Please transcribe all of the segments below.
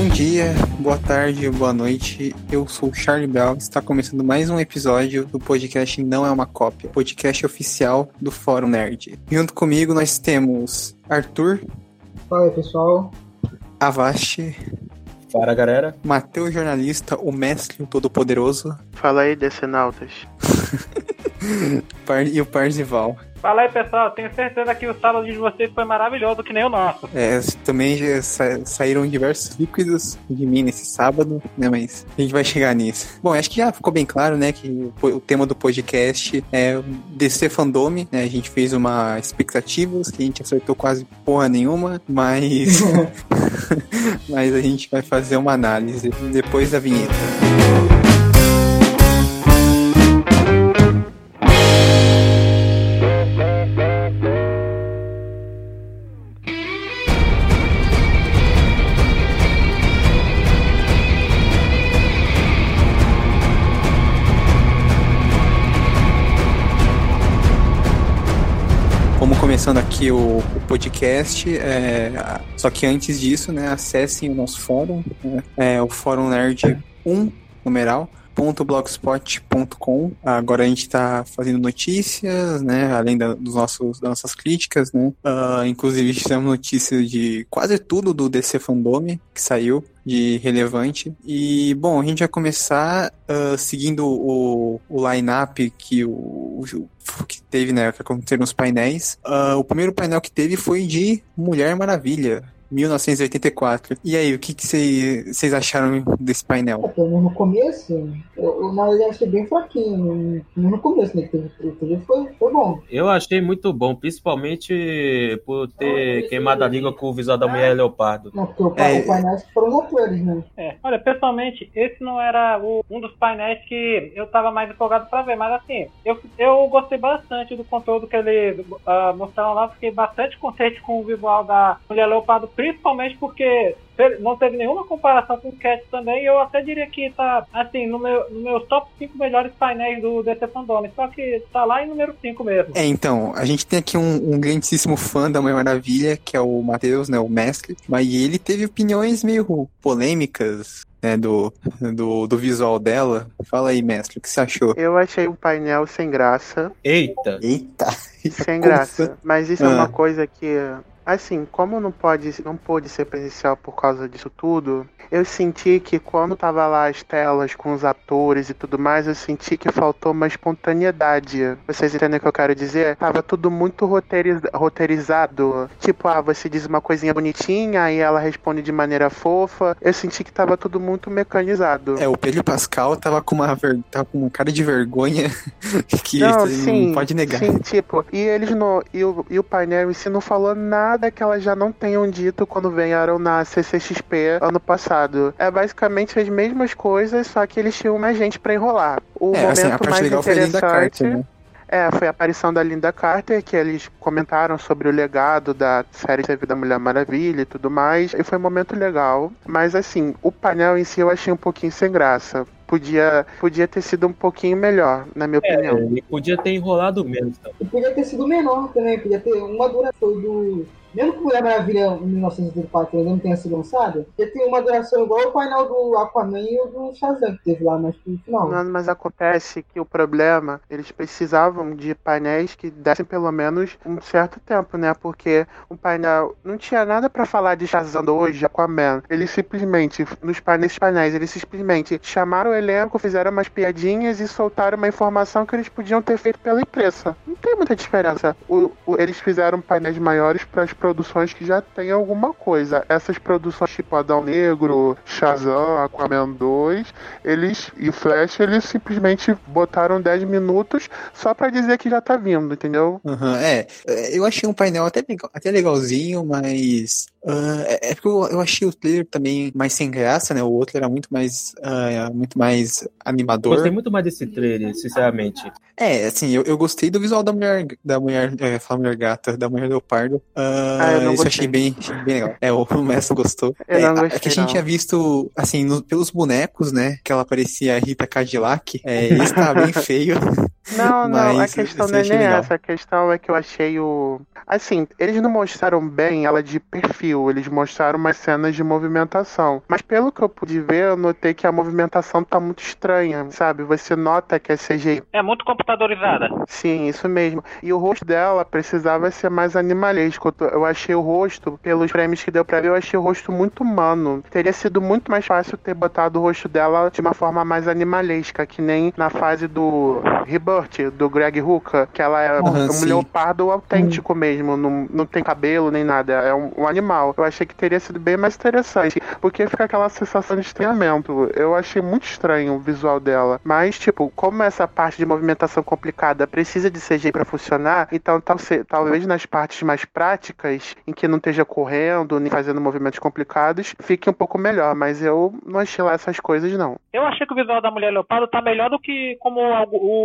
Bom dia, boa tarde, boa noite. Eu sou o Charlie Bell. Está começando mais um episódio do podcast Não é uma Cópia, podcast oficial do Fórum Nerd. Junto comigo nós temos Arthur. Fala aí, pessoal. Avast. Fala, galera. Matheus Jornalista, o mestre todo-poderoso. Fala aí, decenautas. e o Parzival. Fala aí, pessoal. Tenho certeza que o sábado de vocês foi maravilhoso, que nem o nosso. É, também já sa saíram diversos líquidos de mim nesse sábado, né? Mas a gente vai chegar nisso. Bom, acho que já ficou bem claro, né? Que o, o tema do podcast é DC Fandome, né? A gente fez uma expectativas que a gente acertou quase porra nenhuma, mas. mas a gente vai fazer uma análise depois da vinheta. Aqui o, o podcast. É, só que antes disso, né, acessem o nosso fórum, né, é, o Fórum Nerd 1, numeral, blogspot.com. Agora a gente está fazendo notícias, né? Além da, dos nossos, das nossas críticas, né? Uh, inclusive fizemos notícias de quase tudo do DC Fandome que saiu de relevante. E, bom, a gente vai começar uh, seguindo o, o line-up que o, o, que teve, né, que aconteceu nos painéis. Uh, o primeiro painel que teve foi de Mulher Maravilha. 1984. E aí, o que vocês acharam desse painel? É, no começo, eu, eu na verdade achei bem fraquinho. No começo, né? Que teve, foi, foi bom. Eu achei muito bom, principalmente por ter queimado a língua com o visual da mulher leopardo. Não, porque o, é, o painel foram os atores, né? É. Olha, pessoalmente, esse não era o, um dos painéis que eu tava mais empolgado pra ver, mas assim, eu, eu gostei bastante do conteúdo que eles uh, mostraram lá, fiquei bastante contente com o visual da mulher leopardo principalmente porque não teve nenhuma comparação com o Cat também, e eu até diria que tá, assim, no meu, no meus top 5 melhores painéis do DC Fandome, só que tá lá em número 5 mesmo. É, então, a gente tem aqui um, um grandíssimo fã da Mulher Maravilha, que é o Matheus, né, o Mestre, mas ele teve opiniões meio polêmicas né, do, do, do, visual dela. Fala aí, mestre, o que você achou? Eu achei o painel sem graça. Eita! Eita! Sem graça. Mas isso ah. é uma coisa que Assim, como não pode, não pôde ser presencial por causa disso tudo, eu senti que quando tava lá as telas com os atores e tudo mais, eu senti que faltou uma espontaneidade. Vocês entendem o que eu quero dizer? Tava tudo muito roteiriz, roteirizado. Tipo, ah, você diz uma coisinha bonitinha, aí ela responde de maneira fofa. Eu senti que tava tudo muito mecanizado. É, o Pedro Pascal tava com uma, ver... tava com uma cara de vergonha que não, sim, não pode negar. Sim, tipo, e eles no. E o, e o painel em si não falou nada nada que elas já não tenham dito quando vieram na CCXP ano passado. É basicamente as mesmas coisas, só que eles tinham mais gente para enrolar. O é, assim, momento assim, mais interessante. Né? É, foi a aparição da Linda Carter, que eles comentaram sobre o legado da série TV da Mulher Maravilha e tudo mais. E foi um momento legal. Mas assim, o painel em si eu achei um pouquinho sem graça podia, podia ter sido um pouquinho melhor, na minha é, opinião. Ele podia ter enrolado menos. Podia ter sido menor também, podia ter uma duração do mesmo que Mulher Maravilha em 1984 ainda não tenha sido lançada, ele tem uma duração igual o painel do Aquaman e do Shazam, que teve lá mais pro final. Não, mas acontece que o problema, eles precisavam de painéis que dessem pelo menos um certo tempo, né? Porque o painel não tinha nada para falar de Shazam hoje, Aquaman. Eles simplesmente, nos painéis, painéis, eles simplesmente chamaram o elenco, fizeram umas piadinhas e soltaram uma informação que eles podiam ter feito pela imprensa. Não tem muita diferença. O, o, eles fizeram painéis maiores para as produções que já tem alguma coisa. Essas produções tipo Adão Negro, Shazam, Aquaman 2, eles e Flash, eles simplesmente botaram 10 minutos só para dizer que já tá vindo, entendeu? Uhum, é, eu achei um painel até, legal, até legalzinho, mas Uh, é porque eu, eu, achei o trailer também mais sem graça, né? O outro era muito mais, uh, muito mais animador. Gostei muito mais desse trailer, sinceramente. É, assim, eu, eu gostei do visual da mulher, da mulher, é, mulher gata, da mulher leopardo. Uh, Ah, eu não isso achei bem, achei bem legal. É, o Mestre gostou. Eu é, não a- gostei, é que a gente não. tinha visto, assim, no- pelos bonecos, né? Que ela parecia a Rita Cadillac. É, isso tá bem feio. Não, não, a questão não é nem legal. essa. A questão é que eu achei o. Assim, eles não mostraram bem ela de perfil, eles mostraram umas cenas de movimentação. Mas pelo que eu pude ver, eu notei que a movimentação tá muito estranha, sabe? Você nota que é CGI. É muito computadorizada. Sim, isso mesmo. E o rosto dela precisava ser mais animalesco. Eu- Eu achei o rosto, pelos prêmios que deu pra ver, eu achei o rosto muito humano. Teria sido muito mais fácil ter botado o rosto dela de uma forma mais animalesca, que nem na fase do Rebirth, do Greg Hooker, que ela é Aham, um sim. leopardo autêntico mesmo, não, não tem cabelo nem nada, é um, um animal. Eu achei que teria sido bem mais interessante, porque fica aquela sensação de estranhamento. Eu achei muito estranho o visual dela. Mas, tipo, como essa parte de movimentação complicada precisa de CG pra funcionar, então talvez nas partes mais práticas, em que não esteja correndo, nem fazendo movimentos complicados, fique um pouco melhor. Mas eu não achei lá essas coisas, não. Eu achei que o visual da Mulher Leopardo tá melhor do que como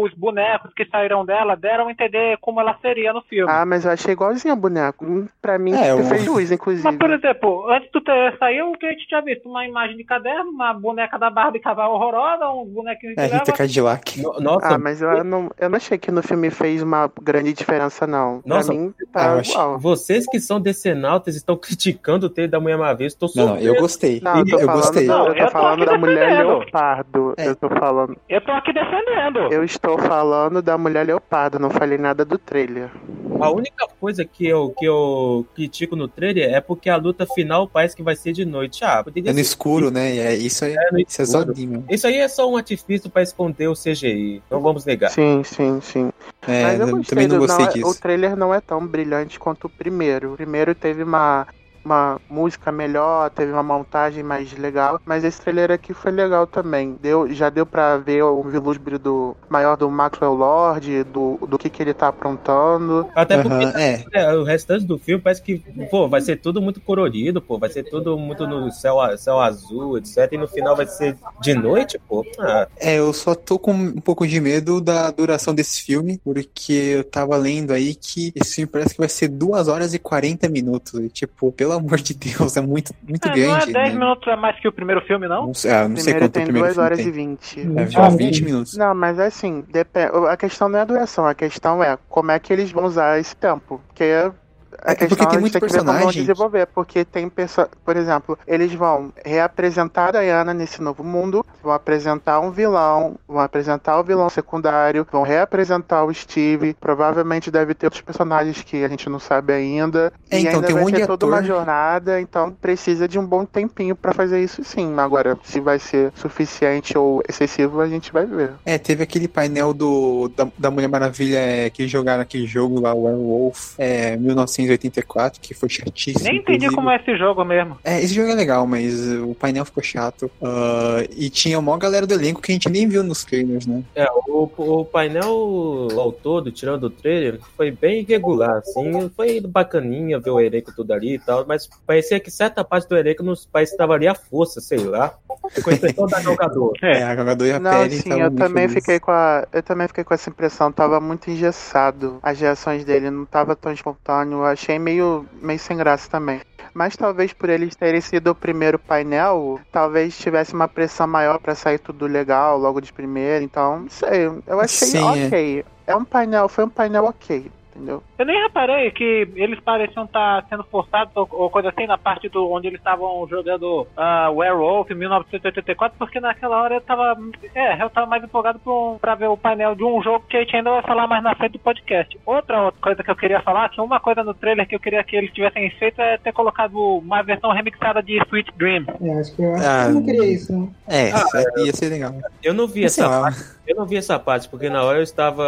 os bonecos que saíram dela deram a entender como ela seria no filme. Ah, mas eu achei igualzinho a boneco. Hum, Pra mim, É, o- fez jus, inclusive. Mas, por exemplo, antes do ter saiu, o que a gente tinha visto? Uma imagem de caderno, uma boneca da Barbie cavalo horrorosa, um bonequinho de É, Rita. Cadillac. No- Nossa, Ah, mas eu não, eu não achei que no filme fez uma grande diferença, não. Nossa, pra mim, ah, tá eu achei- igual. vocês que são decenautas estão criticando o trailer da Mulher Maravilha. Estou Não, não, eu gostei. Não, eu tô eu falando, gostei. Não, eu eu tô tô falando da mulher leopardo. É. Eu tô falando. Eu tô aqui defendendo. Eu estou falando da mulher leopardo, não falei nada do trailer. A única coisa que eu, que eu critico no trailer é porque a luta final parece que vai ser de noite. Ah, poderia É no ser- escuro, né? É, isso é, É isso é escuro. zodinho. Isso aí é só um artifício para esconder o CGI. Não vamos negar. Sim, sim, sim. É, Mas eu também não gostei é- disso. O trailer não é tão brilhante quanto o primeiro. Primeiro teve uma, uma música melhor, teve uma montagem mais legal, mas esse trailer aqui foi legal também. Deu, já deu pra ver o vislumbre do maior do Maxwell Lord, do, do que, que ele tá aprontando. Até porque Aham, é. é, o restante do filme parece que, pô, vai ser tudo muito colorido, pô, vai ser tudo muito no céu, céu azul, etc. E no final vai ser de noite, pô. Ah, É, eu só tô com um pouco de medo da duração desse filme, porque eu tava lendo aí que esse filme parece que vai ser 2 horas e 40 minutos. E, tipo, pelo amor de Deus, é muito, muito É, não grande. é 10 né? minutos a mais que o primeiro filme, não? Não sei, ah, não sei primeiro quanto o tem primeiro 2 filme horas tem. e 20. Deve ter Ah, uns 20 minutos. Não, mas assim, a questão não é a duração, a questão é como é que eles vão usar esse tempo. Porque a É, porque questão tem a gente muito tem que ver personagem. desenvolver. Porque tem pessoa, por exemplo, eles vão reapresentar a Diana nesse novo mundo, vão apresentar um vilão, vão apresentar o vilão secundário, vão reapresentar o Steve. Provavelmente deve ter outros personagens que a gente não sabe ainda. É, e então, ainda tem um vai monte ter de toda uma jornada, então precisa de um bom tempinho pra fazer isso sim. Agora, se vai ser suficiente ou excessivo, a gente vai ver. É, teve aquele painel do, da, da Mulher Maravilha é, que jogaram aquele jogo lá, Werewolf, é, 1984, que foi chatíssimo. Nem entendi inclusive. como é esse jogo mesmo. É, esse jogo é legal, mas uh, o painel ficou chato. Ah, e tinha uma galera do elenco que a gente nem viu nos trailers, né? é, o, o painel ao todo, tirando o trailer, foi bem irregular, assim. Foi bacaninha ver o elenco tudo ali e tal, mas parecia que certa parte do elenco nos países estava ali à força, sei lá. Com a impressão da jogador. É, a jogador e a Não, pele sim, eu também felizes. fiquei com a. Eu também fiquei com essa impressão, tava muito engessado. As reações dele não tava tão espontâneo. Eu achei meio, meio sem graça também. Mas talvez por eles terem sido o primeiro painel, talvez tivesse uma pressão maior pra sair tudo legal logo de primeira. Então, não sei. Eu achei Sim, é. ok. É um painel, foi um painel ok, entendeu? Eu nem reparei que eles pareciam estar sendo forçados ou, ou coisa assim na parte do onde eles estavam jogando ah, Werewolf em 1984, porque naquela hora eu tava. É, eu tava mais empolgado pra, pra ver o painel de um jogo que a gente ainda vai falar mais na frente do podcast. Outra, outra coisa que eu queria falar, que uma coisa no trailer que eu queria que eles tivessem feito é ter colocado uma versão remixada de Sweet Dream. É, acho que eu, acho Ah, que eu não queria isso, não. É, Ah, ia ser legal. Eu não vi essa parte. Eu não vi essa parte, porque na hora eu estava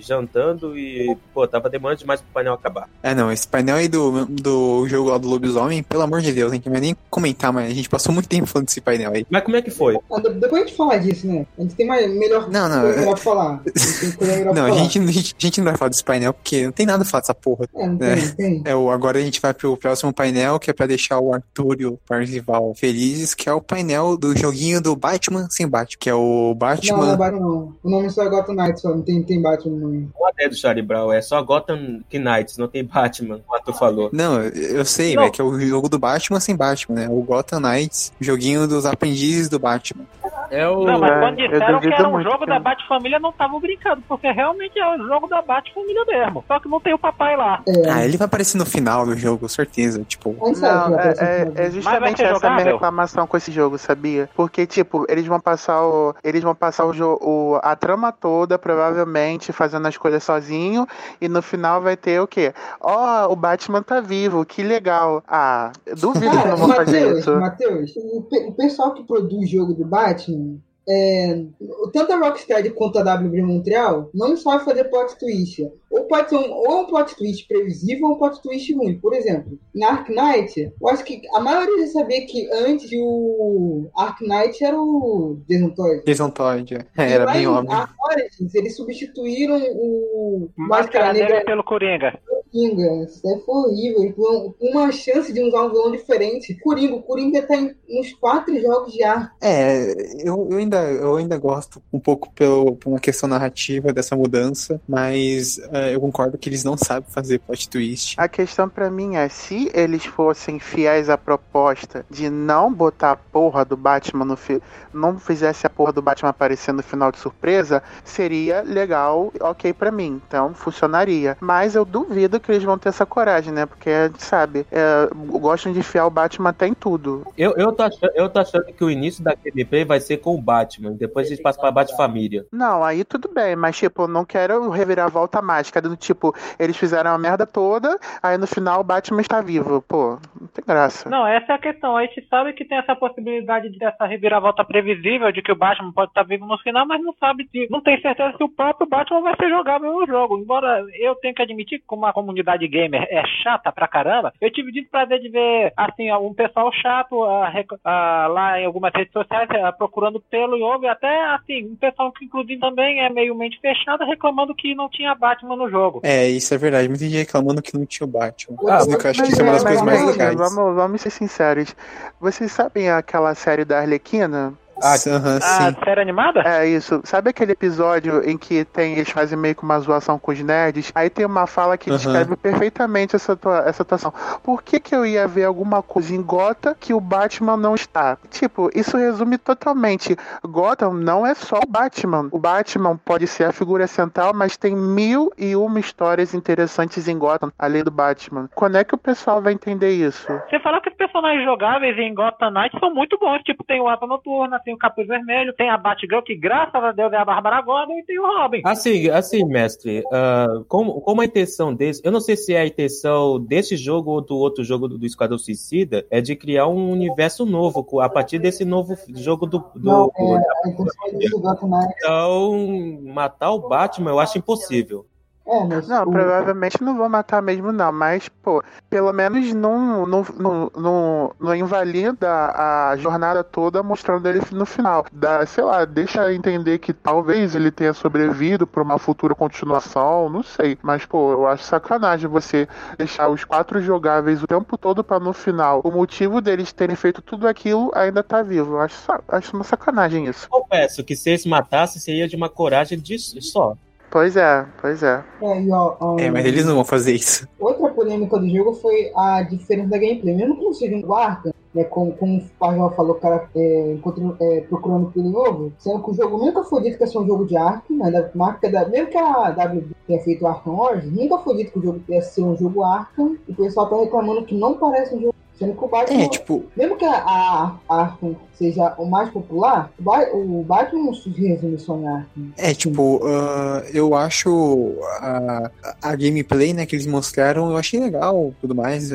jantando e, pô, tava demorando demais pro painel acabar. É, não, esse painel aí do, do jogo lá do lobisomem, pelo amor de Deus, a gente não vai nem comentar, mas a gente passou muito tempo falando desse painel aí. Mas como é que foi? Ah, de- depois a gente fala disso, né? A gente tem mais, melhor Não, não, coisa é- pra falar. A gente tem coisa melhor Não, a falar. gente, a gente, a gente não vai falar desse painel porque não tem nada pra falar dessa porra. É, não tem, É. não tem. É, o, agora a gente vai pro próximo painel, que é pra deixar o Arthur e o Parzival felizes, que é o painel do joguinho do Batman sem Batman, que é o Batman. Não, não é Batman, não. O nome só é Gotham Knights, só. Não tem, tem Batman no nome. Não é do Charlie Brown, é só Gotham Knights, não tem Batman, como tu falou. Não, eu sei, Não. é que é o jogo do Batman sem Batman, né? O Gotham Knights, joguinho dos aprendizes do Batman. É o. Não, mas É, quando eu disseram que era um muito, jogo cara. da Bat-Família, não estavam brincando, porque realmente é o jogo da Bat-Família mesmo. Só que não tem o papai lá. É. Ah, ele vai aparecer no final do jogo, certeza. Tipo, que Não, é, é- é justamente essa a minha jogável? reclamação com esse jogo, sabia? Porque, tipo, eles vão passar o. Eles vão passar o jogo. A trama toda, provavelmente, fazendo as coisas sozinho. E no final vai ter o quê? Ó, o Batman tá vivo, que legal. Ah, duvido que Cara, não vão fazer Matheus, isso. Matheus, o, pe- o pessoal que produz jogo do Batman, watching. É, tanto a Rocksteady quanto a WB Montreal não sabe fazer plot twist. Ou pode ser um, ou um plot twist previsível ou um plot twist ruim. Por exemplo, na Ark Knight, eu acho que a maioria já sabia que antes o Ark Knight era o Jason Todd. Jason Todd. É, era bem em óbvio. Origins, eles substituíram o Máscara Negra pelo Coringa. Coringa. Isso daí foi horrível. Uma chance de usar um vilão diferente. Coringa, o Coringa tá em uns quatro jogos de ar. É, eu, eu, ainda, eu ainda gosto um pouco pelo, por uma questão narrativa dessa mudança, mas é, eu concordo que eles não sabem fazer plot twist. A questão pra mim é, se eles fossem fiéis à proposta de não botar a porra do Batman no fi não fizesse a porra do Batman aparecer no final de surpresa, seria legal, ok pra mim. Então funcionaria. Mas eu duvido que eles vão ter essa coragem, né? Porque, sabe, é, gostam de enfiar o Batman até em tudo. Eu, eu, tô achando, eu tô achando que o início da gameplay vai ser com o Batman, depois a gente passa pra Bat-Família. Não, aí tudo bem, mas tipo, eu não quero reviravolta mágica do tipo, eles fizeram a merda toda, aí no final o Batman está vivo. Pô, não tem graça. Não, essa é a questão. A gente sabe que tem essa possibilidade de essa reviravolta previsível de que o Batman pode estar vivo no final, mas não sabe de, não tem certeza se o próprio Batman vai ser jogável no jogo. Embora eu tenha que admitir que como a comunidade gamer é chata pra caramba, eu tive de prazer de ver assim um pessoal chato rec- ah, lá em algumas redes sociais ah, procurando pelo e houve até assim um pessoal que inclusive também é meio mente fechada reclamando que não tinha Batman no jogo. É, isso é verdade. Muita gente reclamando que não tinha o Batman. Ah, que eu acho que mas isso é uma das coisas mas mais legais. Vamos, vamos ser sinceros. Vocês sabem aquela série da Arlequina? Ah, Aham, A sim. série animada? É isso. Sabe aquele episódio em que tem, eles fazem meio que uma zoação com os nerds? Aí tem uma fala que descreve perfeitamente essa, tua- essa atuação. Por que, que eu ia ver alguma coisa em Gotham que o Batman não está? Tipo, isso resume totalmente. Gotham não é só o Batman. O Batman pode ser a figura central, mas tem mil e uma histórias interessantes em Gotham, além do Batman. Quando é que o pessoal vai entender isso? Você falou que os personagens jogáveis em Gotham Knights são muito bons. Tipo, tem o Asa Noturna, tem o Capuz Vermelho, tem a Batgirl, que graças a Deus é a Bárbara Gordon, e tem o Robin. Assim, assim, mestre, ah, como, como a intenção desse, eu não sei se é a intenção desse jogo ou do outro jogo do, do Esquadrão Suicida, é de criar um universo novo, a partir desse novo jogo do. do- Não, é, a intenção é do Knight. Então, matar o Batman eu acho impossível. É, mas Não, o- provavelmente não vão matar mesmo, não. Mas, pô, pelo menos não, não, não, não, não invalida a jornada toda mostrando ele no final. Dá, sei lá, deixa entender que talvez ele tenha sobrevivido pra uma futura continuação, não sei. Mas, pô, eu acho sacanagem você deixar os quatro jogáveis o tempo todo pra no final o motivo deles terem feito tudo aquilo ainda tá vivo. Eu acho, acho uma sacanagem isso. Confesso que se eles matassem, seria de uma coragem de só. Pois é, pois é. é, e, ó, ó, É, mas eles não vão fazer isso. Outra polêmica do jogo foi a diferença da gameplay. Mesmo que não seja um Arkham, né, como, como o Pajal falou, o cara é, encontrando- é, procurando pelo novo, sendo que o jogo nunca foi dito que ia ser um jogo de Arkham, né, da marca da, mesmo que a WB tenha feito o Arkham Origins, nunca foi dito que o jogo ia ser um jogo Arkham, e o pessoal tá reclamando que não parece um jogo, sendo que o Batman... É, tipo, Mesmo que a, a Arkham seja o mais popular, o, Ba- o Batman não se resume só em Arkham. é, tipo, ah, eu acho a, a gameplay, né, que eles mostraram, eu achei legal tudo mais.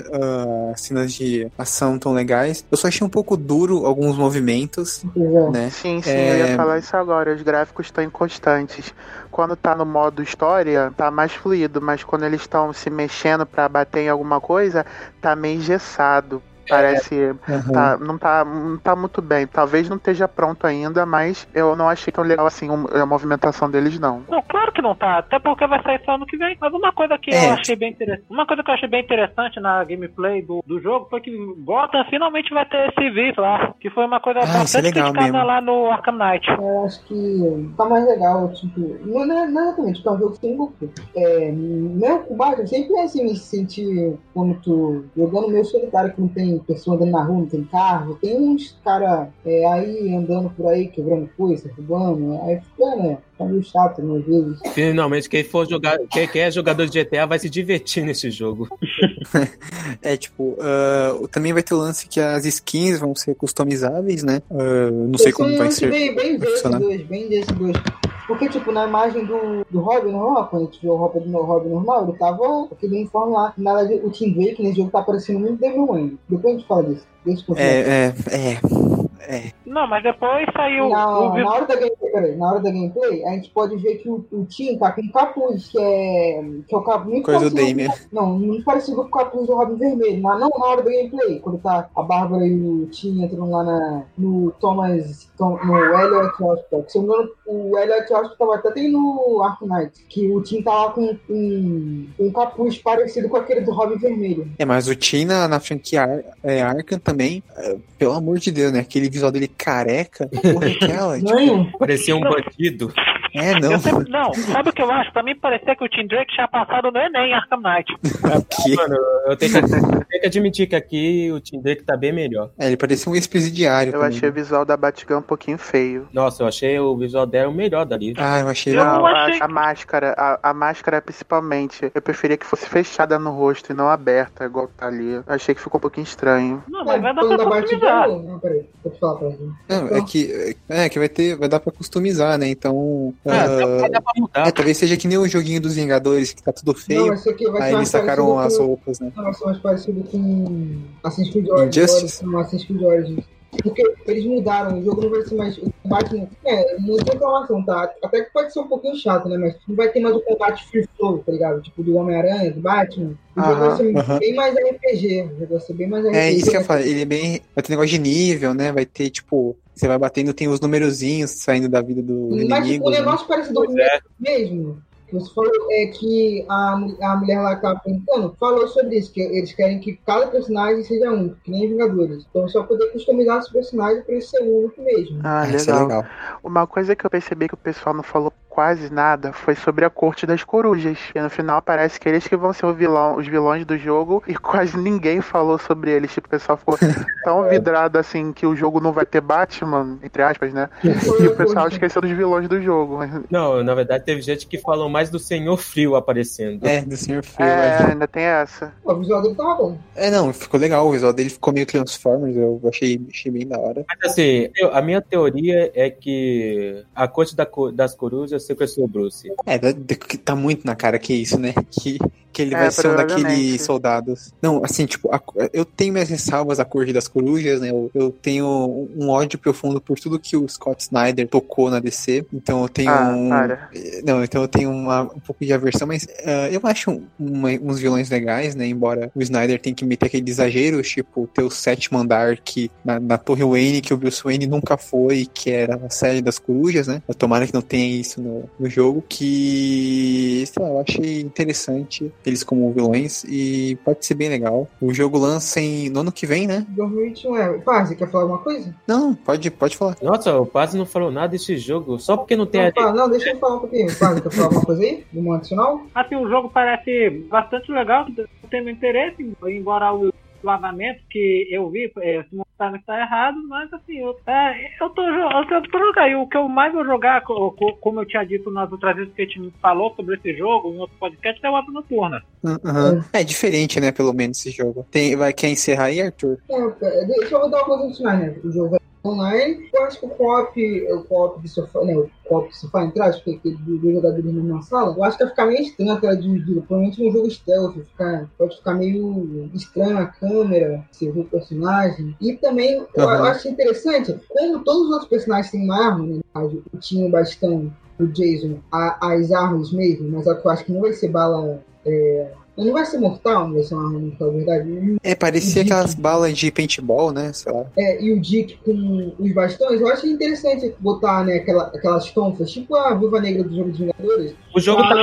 as cenas de ação tão legais. Eu só achei um pouco duro alguns movimentos, Entendeu? né? Sim, sim, É. eu ia falar isso agora. Os gráficos estão inconstantes. Quando tá no modo história, tá mais fluido, mas quando eles estão se mexendo pra bater em alguma coisa, tá meio engessado. Parece. Aham. Tá, não, tá, não tá muito bem. Talvez não esteja pronto ainda, mas eu não achei tão legal assim a movimentação deles, não. Não, claro que não tá, até porque vai sair só ano que vem. Mas uma coisa que É. eu achei bem interessante. Uma coisa que eu achei bem interessante na gameplay do, do jogo foi que Gotham finalmente vai ter esse VIP lá. Que foi uma coisa Ah, é bastante legal criticada mesmo. lá no Arkham Knight. Eu acho que tá mais legal, tipo, não, não, é- não é exatamente, porque é um jogo sem lucro. É, mesmo com Batman, sempre é assim, me sentir quando tu jogando meio solitário, que não tem pessoa andando na rua, não tem carro, tem uns cara é, aí andando por aí, quebrando coisa, roubando, aí fica, né, tá meio chato, né, às vezes. Finalmente, quem for jogar, quem, quem é jogador de GTA vai se divertir nesse jogo. É, tipo, ah, também vai ter o lance que as skins vão ser customizáveis, né? Ah, não sei Esse como vai lance ser. Bem, bem vai desse dois, bem desse dois. Porque, tipo, na imagem do, do Robin normal, quando a gente viu o Robin, no Robin normal, ele tava aquele uniforme lá. Nada de, o Team Drake nesse jogo tá parecendo muito Devil Wayne. Depois a gente fala disso. Continuar. É, é, é, é. Não, mas depois saiu Na, o na hora da gameplay, peraí, na hora da gameplay, a gente pode ver que o, o Tim tá com um capuz, que é. que é o capuz muito Coisa do parecido Damian. com- Não, muito parecido com o capuz do Robin Vermelho. Na, não na hora da gameplay, quando tá a Bárbara e o Tim entrando lá na, no Thomas. Tom, no Elliot Hospital. Que se eu não me engano, o Elliot Hospital até tem no Ark Knight. Que o Tim tá lá com um, um capuz parecido com aquele do Robin Vermelho. É, mas o Tim na, na franquia Ar é, Arkham também, é, pelo amor de Deus, né? Aquele visual dele careca, porra, aquela, tipo, Parecia um bandido. É, não. Eu sempre- não, sabe o que eu acho? Pra mim parecia que o Tim Drake tinha passado no Enem Arkham Knight. Que- Mano, eu tenho que, eu tenho que admitir que aqui o Team Drake tá bem melhor. É, ele parecia um ex-presidiário. Eu também. achei o visual da Batgirl um pouquinho feio. Nossa, eu achei o visual dela o melhor dali. Ah, eu achei. Eu Não, não a, achei- a máscara, a, a máscara principalmente. Eu preferia que fosse fechada no rosto e não aberta, igual tá ali. Eu achei que ficou um pouquinho estranho. Não, mas vai dar falando pra da customizar. Batgirl. Não, peraí, pode falar pra gente. Não, é que, é que vai ter, vai dar pra customizar, né? Então. Ah, dá, dá pra mudar. é, talvez seja que nem o joguinho dos Vingadores, que tá tudo Não, feio. vai aí eles sacaram as roupas, né? Não, vai ser mais parecido com Assassin's Creed Origins. Injustice? Com Assassin's Creed Origins. Porque eles mudaram, o jogo não vai ser mais. O combate. É, não tem reclamação, tá? Até que pode ser um pouquinho chato, né? Mas não vai ter mais o combate free flow, tá ligado? Tipo do Homem-Aranha, do Batman. O jogo vai ser aham. bem mais RPG. O jogo vai ser bem mais RPG. É isso que eu falo. Ele é bem. Vai ter negócio de nível, né? Vai ter, tipo. Você vai batendo, tem os numerozinhos saindo da vida do Mas tipo, inimigo. o né? negócio parecido com Pois é. mesmo. Que Você falou é que a, a mulher lá que tava perguntando falou sobre isso, que eles querem que cada personagem seja único, que nem Vingadores. Então só poder customizar esse personagem pra ele ser único mesmo. Ah, isso é legal. legal. Uma coisa que eu percebi que o pessoal não falou quase nada foi sobre a corte das corujas. E no final parece que eles que vão ser o vilão, os vilões do jogo e quase ninguém falou sobre eles. Tipo, o pessoal ficou tão vidrado assim que o jogo não vai ter Batman, entre aspas, né? E o pessoal esqueceu dos vilões do jogo. Mas, Não, na verdade teve gente que falou mais do Senhor Frio aparecendo. É, do Sr. Frio. é, É. ainda tem essa. O visual dele tava bom. é, não, ficou legal. O visual dele ficou meio Transformers. Eu achei, achei bem da hora. Mas assim, eu- a minha teoria é que a corte da das corujas sequestrou o Bruce. É, tá- tá muito na cara que é isso, né? Que, que ele É, vai ser um daqueles soldados. Não, assim, tipo, a- eu tenho minhas ressalvas à corte das corujas, né? Eu, eu tenho um ódio profundo por tudo que o Scott Snyder tocou na DC. Então eu tenho Ah, um. para. Não, então eu tenho uma, um pouco de aversão, mas ah, eu acho um- uma- uns vilões legais, né? Embora o Snyder tenha que meter aquele exagero, tipo, ter o sétimo andar que na, na Torre Wayne, que o Bruce Wayne nunca foi, que era a série das corujas, né? Tomara que não tenha isso no, no jogo, que sei lá, eu achei interessante eles como vilões e pode ser bem legal. O jogo lança em, no ano que vem, né? 2021 é. Paz, quer falar alguma coisa? Não, pode, pode falar. Nossa, o Paz não falou nada desse jogo, só porque não tem Não, a Paz, não, deixa eu falar um pouquinho. Paz, quer falar alguma coisa aí? Do mundo adicional? Assim, o jogo parece bastante legal, eu tenho interesse, embora o vazamento que eu vi, é, se mostrar que está errado, mas assim, eu, é, eu tô eu tô jogar. E o que eu mais vou jogar, co- co- como eu tinha dito nas outras vezes que a gente falou sobre esse jogo, em outro podcast, é o Asa Noturna. Uhum. É diferente, né? Pelo menos esse jogo. Tem, vai, quer encerrar aí, Arthur? É, pera, deixa eu dar uma coisa adicional, né? O jogo é online. Eu acho que o co-op, o co-op de sofá, né? O co-op de sofá entrar, acho que de dois jogadores na mesma sala, eu acho que vai ficar meio estranho a tela dividida. Provavelmente um jogo stealth, ficar, pode ficar meio estranho a câmera, você vê o personagem. E também, eu, eu acho interessante, como todos os outros personagens têm uma arma, né? O Tinho, o Bastão, o Jason, a- as armas mesmo, mas eu acho que não vai ser bala. é, Não vai ser mortal, não vai ser uma arma mortal, verdade. É, parecia aquelas balas de paintball, né? Sei lá. É, e o Dick com os bastões, eu acho interessante botar, né, aquela, aquelas tonfas, tipo a Viúva Negra do jogo dos Vingadores, O jogo tá,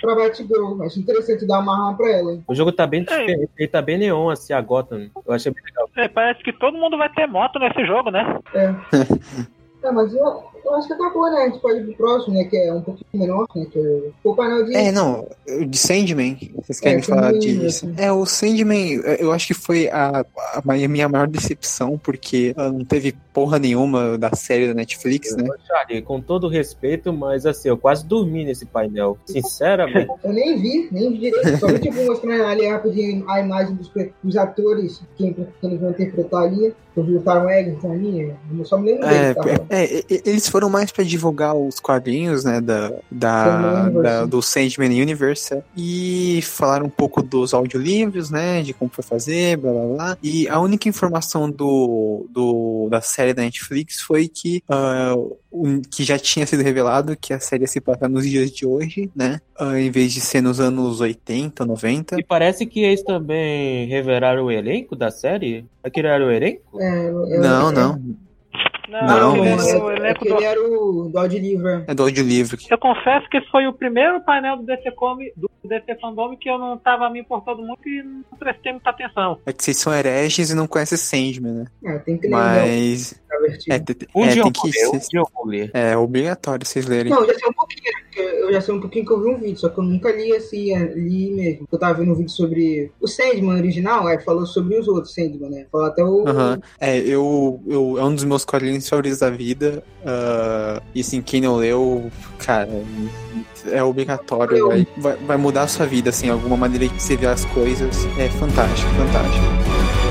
pra Batgirl. Acho interessante dar uma arma pra ela. hein? o jogo tá bem diferente. Ele tá bem neon, assim, a Gotham. Eu achei bem legal. É, parece que todo mundo vai ter moto nesse jogo, né? É. É, mas eu, eu acho que acabou, né? A gente pode ir pro próximo, né? Que é um pouquinho menor, né? Que é o painel de. É, não, o de Sandman, vocês querem É, falar Sandman, disso? assim. É, o Sandman, eu acho que foi a, a minha maior decepção, porque ah, não teve porra nenhuma da série da Netflix, né? Ô, Charlie, com todo respeito, mas assim, eu quase dormi nesse painel. Sinceramente. Eu nem vi, nem vi direito. Só vi tipo mostrando ali rapidinho a imagem dos, atores que, que eles vão interpretar ali. Eu vi o Taron Egerton ali. Eu só me lembro É, dele, tá? é, eles foram mais pra divulgar os quadrinhos, né, da, da, da- do Sandman Universe e falaram um pouco dos audiolivros, né, de como foi fazer, blá blá blá. E a única informação do, do da série da Netflix foi que um- que já tinha sido revelado que a série ia se passar nos dias de hoje, né, ah, em vez de ser nos anos 80, 90. E parece que eles também revelaram o elenco da série. Aquele era o elenco? É, eu- Não, não, Não, Não, aquele mas- era o É, elenco aquele do... era o do audiolivro. é do audiolivro. Eu confesso que esse foi o primeiro painel do DC, Comi, do DC Fandom que eu não tava me importando muito e não prestei muita atenção. É que vocês são hereges e não conhecem Sandman, né? É, tem que lembrar Mas. tá. É, Um é, dia eu tem vou que ler, um dia eu vou ler. É obrigatório vocês lerem. Não, eu já sei um pouquinho, né? Eu já sei um pouquinho que eu vi um vídeo, só que eu nunca li assim, é, li mesmo. Eu tava vendo um vídeo sobre o Sandman original, aí falou sobre os outros Sandman, né? Falou até o. Aham. É, eu, eu. É um dos meus quadrinhos favoritos da vida. ah, e assim, quem não leu, cara, é obrigatório. Vai, vai, vai mudar a sua vida, assim, alguma maneira que você vê as coisas. É fantástico, fantástico.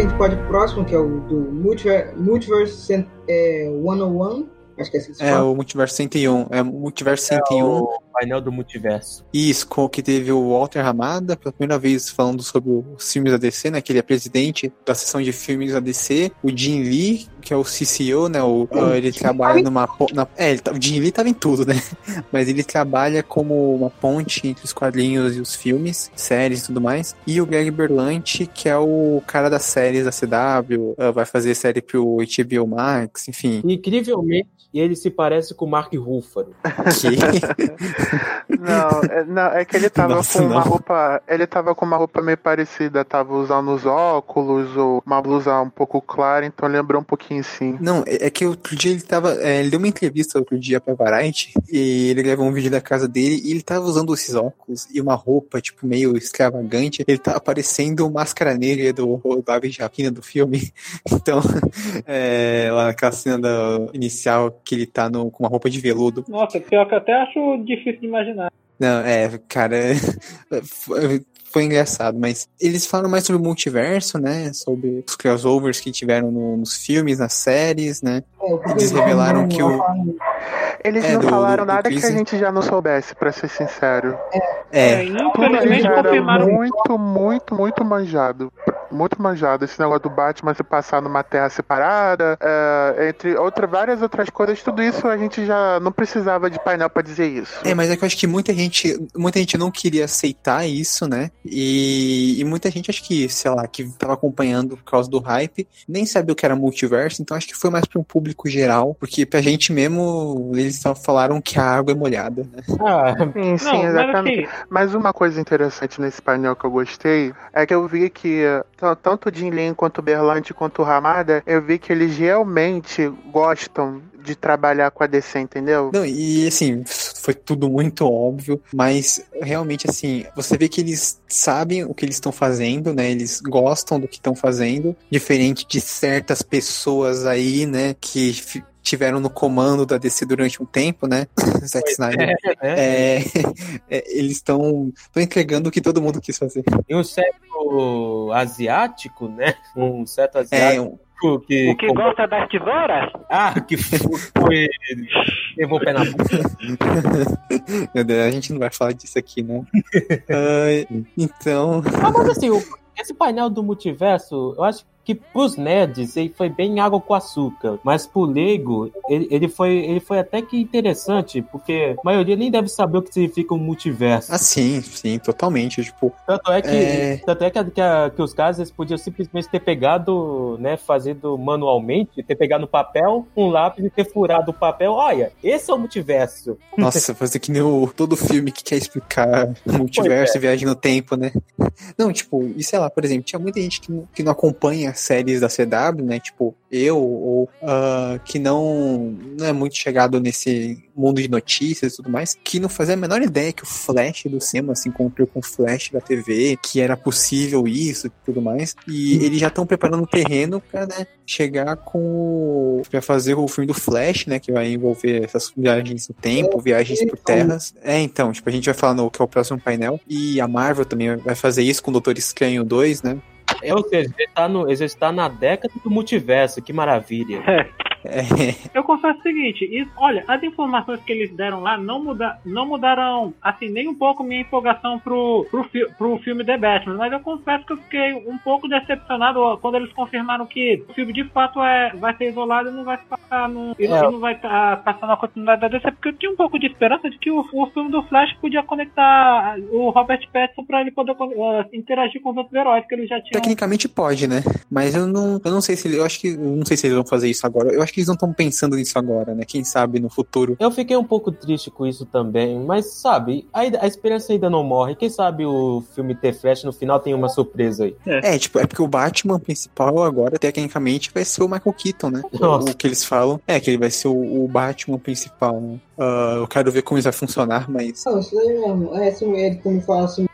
Que a gente pode ir próximo, que é o do Multiver- Multiverse Cent- é, 101. Acho que é assim que se É fala. o Multiverso 101. É o Multiverso 101. O painel do multiverso. Isso, com que teve o Walter Ramada, pela primeira vez falando sobre os filmes da DC, né? Que ele é presidente da seção de filmes da DC. O Jim Lee, que é o CCO, né? O, ah, ele trabalha numa. Na, é, ele, tá- o Jim Lee tava em tudo, né? Mas ele trabalha como uma ponte entre os quadrinhos e os filmes, séries e tudo mais. E o Greg Berlanti, que é o cara das séries da CW, ah, vai fazer série pro HBO Max, enfim. Incrivelmente, ele se parece com o Mark Ruffalo. Que... Não, é, não, é que ele tava Nossa, com uma não. roupa. Ele tava com uma roupa meio parecida, tava usando os óculos ou uma blusa um pouco clara, então lembrou um pouquinho sim. Não, é é que outro dia ele tava. é, ele deu uma entrevista outro dia pra Variety e ele gravou um vídeo da casa dele e ele tava usando esses óculos e uma roupa, tipo, meio extravagante. Ele tava parecendo o Máscara Negra do, de Rapina do filme. Então, é, lá naquela cena da- inicial que ele tá no- com uma roupa de veludo. Nossa, pior que eu até acho difícil de imaginar. Não, é, cara, foi, engraçado, mas eles falam mais sobre o multiverso, né? Sobre os crossovers que tiveram no- nos filmes, nas séries, né? É, eles revelaram que o- Eles É, não do- falaram do nada que a Chris. gente já não soubesse, pra ser sincero. É, Tudo infelizmente já era confirmaram. muito, muito, muito manjado. Muito manjado. Esse negócio do Batman se passar numa terra separada, é, entre outra, várias outras coisas, tudo isso a gente já não precisava de painel pra dizer isso. É, mas é que eu acho que muita gente, muita gente não queria aceitar isso, né? E, e muita gente, acho que, sei lá, que tava acompanhando por causa do hype, nem sabia o que era multiverso, então acho que foi mais para um público geral, porque pra gente mesmo, eles só falaram que a água é molhada, né? Ah, Sim, sim, Não, mas exatamente. assim, Mas uma coisa interessante nesse painel que eu gostei é que eu vi que tanto o Jin Lin quanto o Berlante quanto o Ramada, eu vi que eles realmente gostam de trabalhar com a DC, entendeu? Não, e assim, foi tudo muito óbvio, mas realmente assim, você vê que eles sabem o que eles estão fazendo, né? Eles gostam do que estão fazendo, diferente de certas pessoas aí, né, que tiveram no comando da DC durante um tempo, né? Zack Snyder. né? É, é, eles estão entregando o que todo mundo quis fazer. E um certo asiático, né? Um certo É, asiático um, que. O que gosta das tesouras? Ah, que foi. Levou o pé na boca. Meu Deus, a gente não vai falar disso aqui, né? Ai, então. Ah, mas assim, o- esse painel do multiverso, eu acho que pros nerds ele foi bem água com açúcar. Mas pro leigo, ele, ele, foi, ele foi até que interessante, porque a maioria nem deve saber o que significa um multiverso. Ah, sim, sim, totalmente. Tipo, Tanto é que, É. tanto é que, que, que os caras eles podiam simplesmente ter pegado, né, fazido manualmente, ter pegado no papel, um lápis e ter furado o papel. Olha, esse é o multiverso. nossa, fazer que nem o, todo filme que quer explicar multiverso é. e viagem no tempo, né? Não, tipo, e sei lá, por exemplo, tinha muita gente que não, que não acompanha séries da CW, né? Tipo, eu, ou ah, que não, não é muito chegado nesse mundo de notícias e tudo mais, que não fazia a menor ideia que o Flash do cinema se encontrou com o Flash da TV, que era possível isso e tudo mais. E eles já estão preparando o terreno pra né, chegar com. o- pra fazer o filme do Flash, né? Que vai envolver essas viagens no tempo, viagens por terras. É, então, tipo, a gente vai falar no que é o próximo painel. E a Marvel também vai fazer isso com o Doutor Estranho 2, né? É, ou seja, ele está, no, ele está na década do multiverso, que maravilha. Eu confesso o seguinte, isso- olha, as informações que eles deram lá não, muda, não mudaram, assim, nem um pouco minha empolgação pro, pro, fi- pro filme The Batman, mas eu confesso que eu fiquei um pouco decepcionado quando eles confirmaram que o filme de fato é, vai ser isolado e não vai passar no, e É. não vai estar passando a continuidade da DC, porque eu tinha um pouco de esperança de que o, o filme do Flash podia conectar o Robert Pattinson pra ele poder eh, interagir com os outros heróis que ele já tinha. tecnicamente pode, né? Mas eu não, eu não sei se eu acho que eu não sei se eles vão fazer isso agora. Eu acho que eles não estão pensando nisso agora, né? Quem sabe no futuro. Eu fiquei um pouco triste com isso também, mas sabe, a, a esperança ainda não morre. Quem sabe o filme ter Flash no final tem uma surpresa aí. É, tipo, é porque o Batman principal agora, tecnicamente, vai ser o Michael Keaton, né? Nossa. O que eles falam é que ele vai ser o, o Batman principal, né? Ah, eu quero ver como isso vai funcionar, mas. Não, isso aí mesmo. É, se ele também fala assim,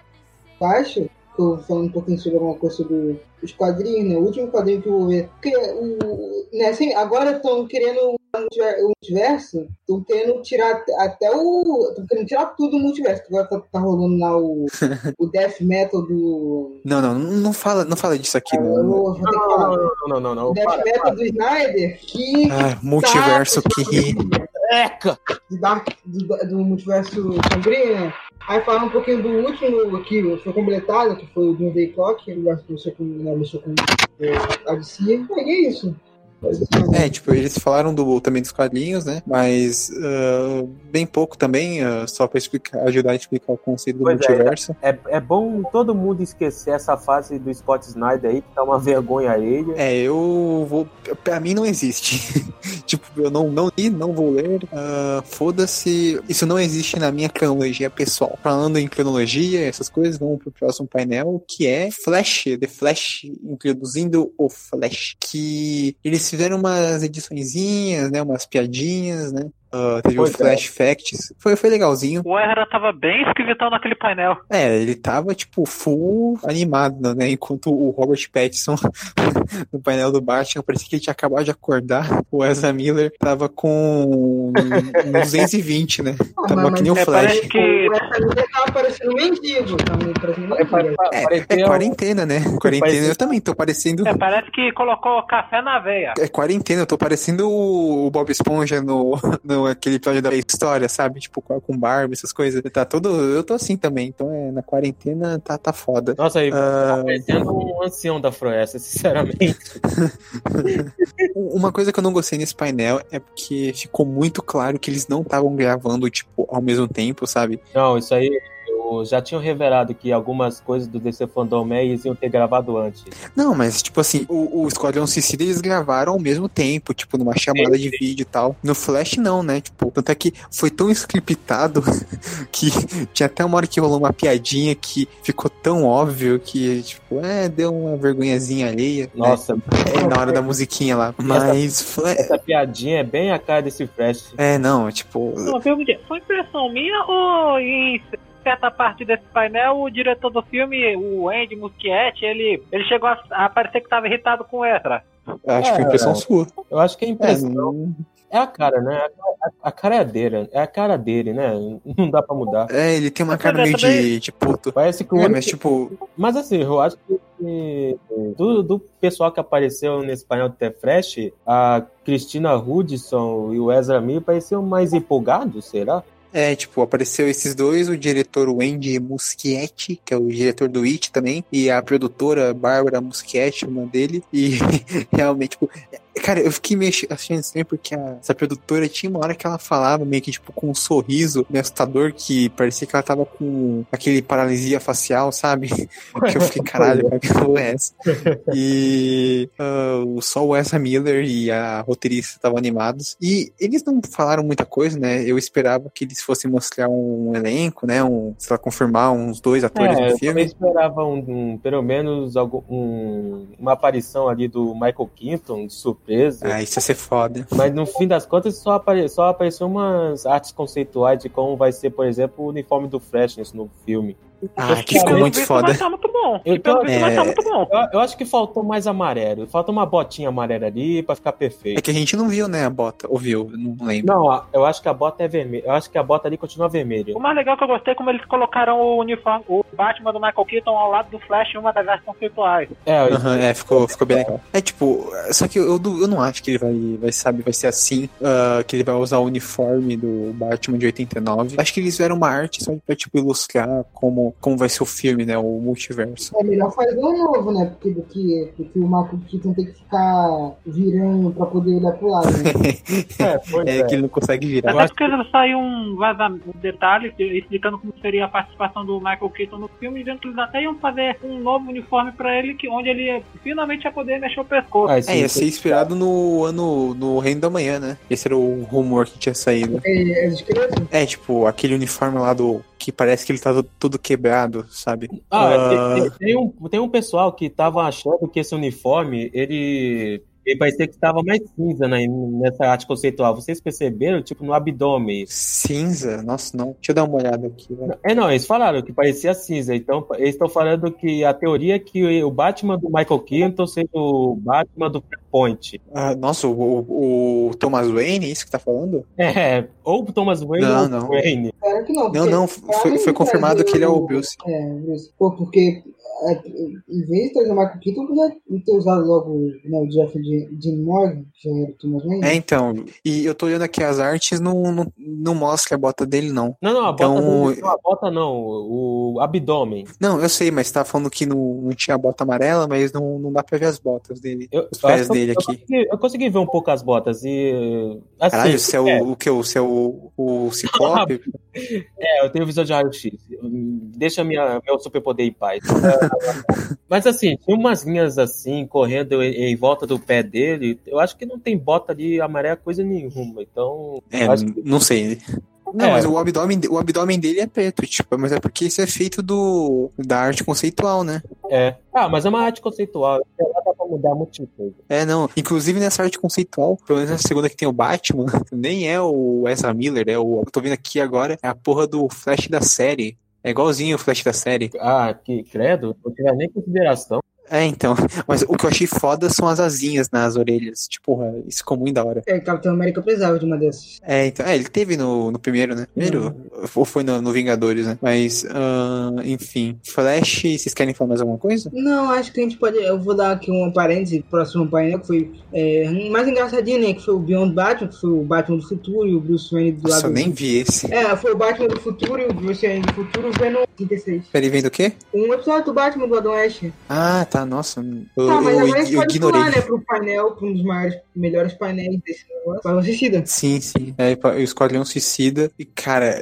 baixo, eu falando um pouquinho sobre alguma coisa sobre os quadrinhos, né? O último quadrinho que eu vou ver. Porque o, né, assim, agora estão querendo o multiver- o multiverso, estão querendo tirar até o. Estão querendo tirar tudo do multiverso. que Agora tá, tá rolando lá o, o death metal do. Não, não, não não fala, não fala disso aqui, Eu não. não, não, não, não. O death Para, metal do Snyder, que. Ah, multiverso tá- que. Eca! do, do, do multiverso sombrio, né? Aí falar um pouquinho do último que foi completado, que foi o Doomsday Clock, ele mexer com, né, com é, a DC. E é isso. É, tipo, eles falaram do, também dos quadrinhos, né? Mas ah, bem pouco também, ah, só pra explicar, ajudar a explicar o conceito do Pois é, multiverso. É, é bom todo mundo esquecer essa fase do Scott Snyder aí, que tá uma vergonha alheia. É, eu vou. Pra mim não existe. tipo, eu não, não li, não vou ler. Ah, Foda-se. Isso não existe na minha cronologia pessoal. Falando em cronologia, essas coisas, vamos pro próximo painel, que é Flash, The Flash, introduzindo o Flash. Que eles fizeram umas ediçõezinhas, né? Umas piadinhas, né? Ah, teve Pois o é. Flash Facts. Foi, foi legalzinho. O Ezra tava bem esquisitão naquele painel. É, ele tava, tipo, full animado, né? Enquanto o Robert Pattinson, no painel do Batman, parecia que ele tinha acabado de acordar. O Ezra Miller tava com 220, né? Ah, Tava que nem o é, Flash. parece que- O essa menina tava parecendo um mendigo. Mendigo. É, é quarentena, né? Quarentena eu também tô parecendo. É, parece que colocou café na veia. É quarentena, eu tô parecendo o Bob Esponja no, no aquele episódio da história, sabe? Tipo, com barba, essas coisas. Tá todo. Eu tô assim também. Então é, na quarentena tá, tá foda. Nossa, aí Ah, tá parecendo um ancião da floresta, sinceramente. Uma coisa que eu não gostei nesse painel é porque ficou muito claro que eles não estavam gravando, tipo, ao mesmo tempo, sabe? Não, isso aí. Já tinham revelado que algumas coisas do DC Fandom eles iam ter gravado antes. Não, mas, tipo assim, o, o Esquadrão Suicida eles gravaram ao mesmo tempo, tipo, numa chamada de vídeo e tal. No Flash, não, né? Tipo, tanto é que foi tão scriptado que tinha até uma hora que rolou uma piadinha que ficou tão óbvio que, tipo, é, deu uma vergonhazinha alheia. né? Nossa, É, na hora da musiquinha lá. Mas, Fla- essa piadinha é bem a cara desse Flash. é, não, tipo, Uma pergunta, foi impressão minha ou em certa parte desse painel o diretor do filme, o Andy Muschietti, ele, ele chegou a, a parecer que estava irritado com o Ezra? acho que foi É, impressão sua. Eu acho que é É, impressão. não- É a cara, né? A, a- a cara é dele, é a cara dele, né? Não dá pra mudar. é, ele tem uma Mas cara é, meio de, de puto. Parece que o É, mas tipo, Mas assim, eu acho que que do, do pessoal que apareceu nesse painel do The Flash, a Cristina Hudson e o Ezra Miller pareciam mais empolgados, será? É, tipo, apareceu esses dois, o diretor Wendy Muschietti, que é o diretor do It também, e a produtora Bárbara Muschietti, uma dele, e realmente, tipo, Cara, eu fiquei meio achando estranho porque a, essa produtora tinha uma hora que ela falava meio que, tipo, com um sorriso meio assustador que parecia que ela tava com aquele paralisia facial, sabe? que eu fiquei, caralho, que porra é essa? E uh, só o Ezra Miller e a roteirista estavam animados. E eles não falaram muita coisa, né? Eu esperava que eles fossem mostrar um elenco, né? Um, sei lá, confirmar uns dois atores é, do filme. Eu esperava um, um, pelo menos algum, um, uma aparição ali do Michael Keaton, de surpresa surpresa. Ah, isso ia ser foda. Mas no fim das contas só, apare, só apareceu umas artes conceituais de como vai ser, por exemplo, o uniforme do Flash nesse novo filme. Ah, que ficou muito foda. Vai muito bom. Eu, tô, é... vai muito bom. Eu, eu, acho que faltou mais amarelo. Falta uma botinha amarela ali pra ficar perfeito. É que a gente não viu, né, a bota. Ou viu? Não lembro. Não, eu acho que a bota é vermelha. Eu acho que a bota ali continua vermelha. O mais legal que eu gostei é como eles colocaram o uniforme, o Batman do Michael Keaton ao lado do Flash em uma das artes conceituais. É, uhum, é ficou, ficou bem legal. É tipo, só que eu, eu não acho que ele vai, vai sabe, vai ser assim, uh, que ele vai usar o uniforme do Batman de 89. Acho que eles fizeram uma arte só pra, tipo, ilustrar como, como vai ser o filme, né? O multiverso. É melhor fazer um novo, né? Porque do que, do que o Michael Keaton tem que ficar virando pra poder olhar pro lado, né? é, é, é, que ele não consegue virar. Até porque saiu um, vazamento, um detalhe explicando como seria a participação do Michael Keaton no filme, dizendo que eles até iam fazer um novo uniforme pra ele, que, onde ele finalmente ia poder mexer o pescoço. Ah, é, ia ser inspirado no ano no Reino da Manhã, né? Esse era o rumor que tinha saído. É, é, é tipo, aquele uniforme lá do que parece que ele tá todo quebrado, sabe? Ah, uh... tem, tem, um, tem um pessoal que tava achando que esse uniforme, ele ele parecia que estava mais cinza né, nessa arte conceitual. Vocês perceberam, tipo, no abdômen? Cinza? Nossa, não. Deixa eu dar uma olhada aqui. Né? É, não, eles falaram que parecia cinza. Então, eles estão falando que a teoria é que o Batman do Michael Keaton seja o Batman do Point. Ah, nossa, o, o, Thomas Wayne, é isso que tá falando? É, ou o Thomas Wayne não, ou não. o Wayne. Claro que não. Não, não, foi, foi confirmado que ele é o Bruce. É, Bruce. Pô, porque é, em vez de trazer o Michael Keaton, podia ter usado logo né, o Jeff de Morgan, que já era o Thomas Wayne. É, então. E eu tô olhando aqui as artes, não, não, não mostra a bota dele, não. Não, não, a então, bota não, a bota não, o abdômen. Não, eu sei, mas tá falando que não, não tinha a bota amarela, mas não, não dá pra ver as botas dele. Eu, os pés dele eu, aqui. Eu consegui, eu consegui, ver um pouco as botas e. Assim, Caralho, você é, o, é. o que? Você é o, o Ciclope? é, eu tenho visão de raio-x. Deixa minha, meu superpoder em paz. Mas assim, tinha umas linhas assim, correndo em, em, volta do pé dele. Eu acho que não tem bota de amarela coisa nenhuma. Então. É, que... não sei. Não, é. mas o abdômen, o abdômen dele é preto, tipo, mas é porque isso é feito do, da arte conceitual, né? É. Ah, mas é uma arte conceitual. Ela dá pra mudar muito coisa. É, não. Inclusive nessa arte conceitual, pelo menos na segunda que tem o Batman, nem é o Ezra Miller, é o. Eu tô vendo aqui agora, é a porra do Flash da série. É igualzinho o Flash da série. Ah, que credo, não tiver nem consideração. É, então. Mas o que eu achei foda são as asinhas nas orelhas. Tipo, isso ficou muito da hora. É, Capitão América precisava de uma dessas. É, então. É, ele teve no, no primeiro, né? Primeiro? Uhum. Ou foi no, no, Vingadores, né? Mas, uh, enfim. Flash, vocês querem falar mais alguma coisa? Não, acho que a gente pode. Eu vou dar aqui um parêntese próximo painel, que foi é, mais engraçadinho, né? Que foi o Beyond Batman, que foi o Batman do futuro e o Bruce Wayne do Nossa, lado. eu nem vi esse. É, foi o Batman do futuro e o Bruce Wayne do futuro vendo 36. Peraí, vendo o quê? Um episódio do Batman do Adam West. Ah, tá, nossa. Eu, tá, mas eu, agora eu ignorei. falar, né, pro painel, pra um dos maiores, melhores painéis desse negócio. Esquadrão Suicida. Sim, sim. É, o Esquadrão Suicida. E, cara,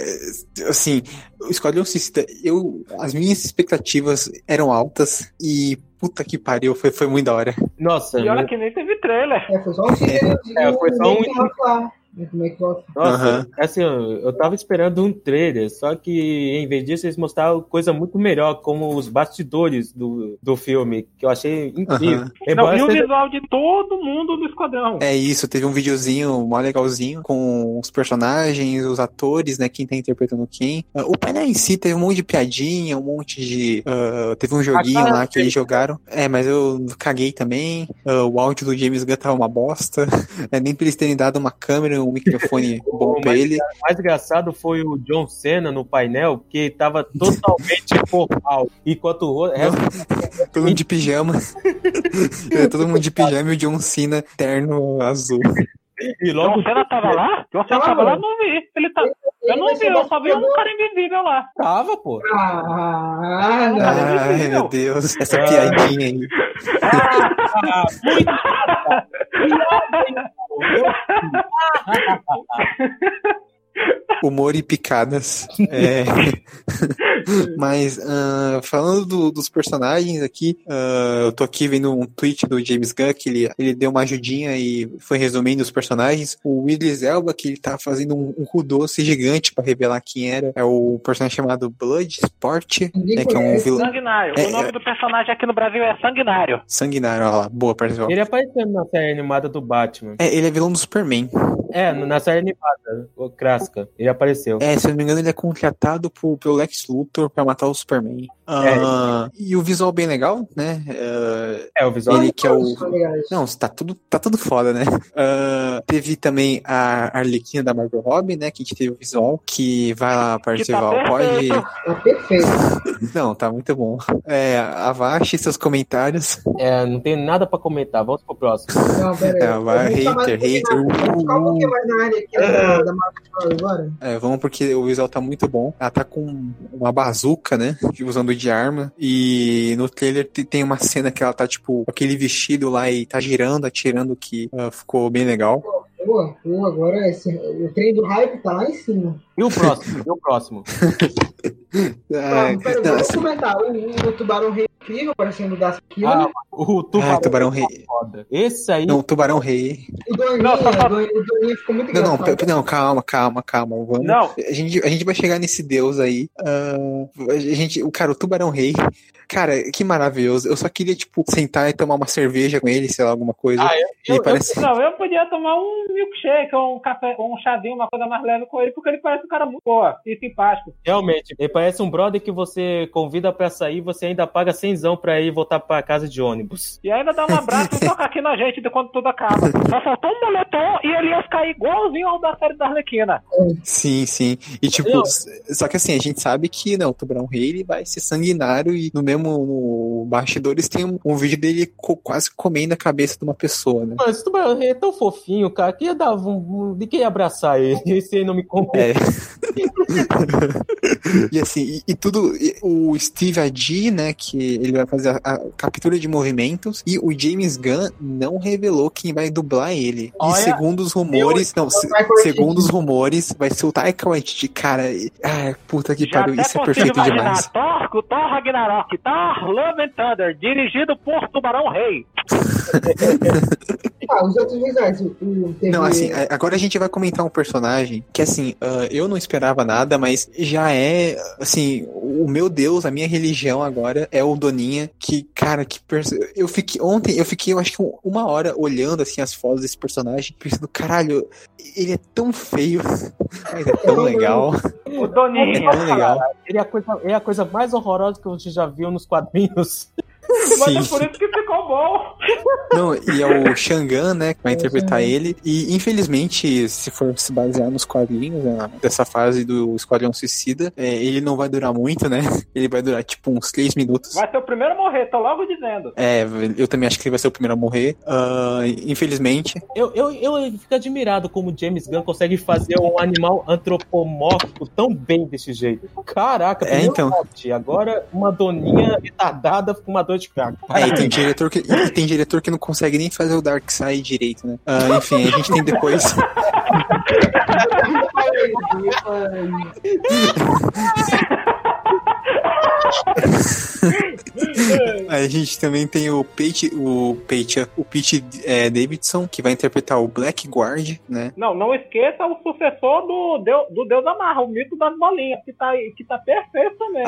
assim, o Esquadrão Suicida, eu. As minhas expectativas eram altas e. Puta que pariu, foi, foi muito da hora. Nossa. E olha que nem teve trailer. É, foi só um teaserzinho. É, foi só um. Como é? Nossa, uhum. assim, eu tava esperando um trailer, só que em vez disso eles mostraram coisa muito melhor, como os bastidores do, do filme, que eu achei incrível. Uhum. Não, e o visual de todo mundo do Esquadrão. É isso, teve um videozinho mó legalzinho, com os personagens, os atores, né, quem tá interpretando quem. Uh, o painel em si teve um monte de piadinha, um monte de... Uh, teve um joguinho lá que eles jogaram. É, mas eu caguei também. Uh, o áudio do James Gunn tava uma bosta. É, nem pra eles terem dado uma câmera um microfone bom pra ele. o mais engraçado foi o John Cena no painel, que tava totalmente formal. Enquanto o resto Todo mundo de pijama. É, todo mundo de pijama e o John Cena terno azul. E logo John Cena tava lá? John Cena tava lá? Não vi. Ele tá... Eu não vi, eu só vi um cara invisível lá. tava, pô. Ah, não. Ai, meu Deus, essa piadinha aí. Ah, muito Humor e picadas. É. Mas, ah, falando do- dos personagens aqui, ah, eu tô aqui vendo um tweet do James Gunn que ele, ele deu uma ajudinha e foi resumindo os personagens. O Idris Elba, que ele tá fazendo um, um doce gigante pra revelar quem era, é o personagem chamado Blood Sport, né, que é um vilão Sanguinário. É, o nome é. do personagem aqui no Brasil é Sanguinário. sanguinário. Olha lá, boa, pessoal. Ele apareceu na série animada do Batman. É, ele é vilão do Superman. É, na série animada, o Kraska. Ele apareceu. É, se eu não me engano, ele é contratado por, pelo Lex Luthor pra matar o Superman. Ah, E o visual bem legal, né? Ah, É, o visual. ele que é o. Não, tá tudo, tá tudo foda, né? Ah, teve também a Arlequina da Margot Robbie, né? Que a gente teve o visual, que vai lá, Parcival, tá pode. Tá perfeito. Não, tá muito bom. É, avaixe seus comentários. É, não tem nada pra comentar. Vamos pro próximo. Não. É, vai, hater, hater. Pouquinho mais na área aqui da, da Marvel agora. É, vamos porque o visual tá muito bom. Ela tá com uma bazuca, né? Usando de arma. E no trailer te- tem uma cena que ela tá, tipo, aquele vestido lá e tá girando, atirando, que ah, ficou bem legal. Pô, pô, agora esse, o trem do hype tá lá em cima. E o próximo? E o próximo? Ah, Não, pera, não, vamos assim, comentar. O, o Tubarão Rei incrível, parecendo das Killer. Ah, o Tubarão, ah, Tubarão Rei. foda. Esse aí. Não, Tubarão Rei. o Doninha, Não, o Doninha- o ficou muito Não, não, não, calma, calma, calma. Vamos. Não, A gente, a gente vai chegar nesse deus aí. Ah, a gente, o cara, o Tubarão Rei. Cara, que maravilhoso. Eu só queria, tipo, sentar e tomar uma cerveja com ele, sei lá, alguma coisa. Ah, eu- ele eu- parece. não, eu podia tomar um milkshake ou um café, ou um chazinho, uma coisa mais leve com ele, porque ele parece um cara muito boa e simpático. Realmente, ele parece um brother que você convida pra sair você ainda paga cenzão pra ir voltar pra casa de ônibus. E ainda dá um abraço e toca aqui na gente de quando tudo acaba. Só faltou um moletom e ele ia ficar igualzinho ao da série da Arlequina. Sim, sim. E tipo, s- só que assim, a gente sabe que não, o Tubarão Rei ele vai ser sanguinário e no mesmo no bastidores tem um, um vídeo dele co- quase comendo a cabeça de uma pessoa, né? Mano, esse tubarão é tão fofinho, cara, que ia dar um, um, de quem ia abraçar ele, se ele não me come. É. e assim, e, e tudo. e o Steve Adi, né, que ele vai fazer a, a captura de movimentos, e o James Gunn não revelou quem vai dublar ele. Olha, e segundo os rumores, não, se- Taika Waititi. segundo os rumores, vai ser o Taika Waititi, cara. e- Ai, puta que Já pariu, isso é perfeito imaginar demais. Thor, o Thor Ragnarok, Thor Love and Thunder, dirigido por Tubarão Rei. Ah, os outros visuais. O, o, teve- Não, assim, a- agora a gente vai comentar um personagem que, assim, ah, eu não esperava nada, mas já é, assim, o meu Deus, a minha religião agora é o Doninha, que, cara, que perso... eu fiquei, ontem eu fiquei, eu acho que um- uma hora olhando, assim, as fotos desse personagem, pensando, caralho, ele é tão feio, mas é tão legal, O é Doninha. tão legal. Ele é a coisa, é a coisa mais horrorosa que você já viu nos quadrinhos. Mas é Sim. por isso que ficou bom. Não, e é o Shangan, né, que vai É, interpretar Shangan. ele. E infelizmente, se for se basear nos quadrinhos, né, dessa fase do Esquadrão Suicida, é, ele não vai durar muito, né? Ele vai durar tipo uns 3 minutos. Vai ser o primeiro a morrer, tô logo dizendo. É, eu também acho que ele vai ser o primeiro a morrer. Ah, infelizmente. Eu, eu, eu fico admirado como o James Gunn consegue fazer um animal antropomórfico tão bem desse jeito. Caraca, É, então. morte, agora uma doninha retardada com uma dor de É, e tem diretor que, e tem diretor que não consegue nem fazer o Dark Side direito, né? Ah, enfim, a gente tem depois. A gente também tem o Pete, o Pete, o Pete é, Davidson, que vai interpretar o Black Guard, né? Não, não esqueça o sucessor do Deus, do Deus Amarra, o mito das bolinhas, que tá, que tá perfeito também.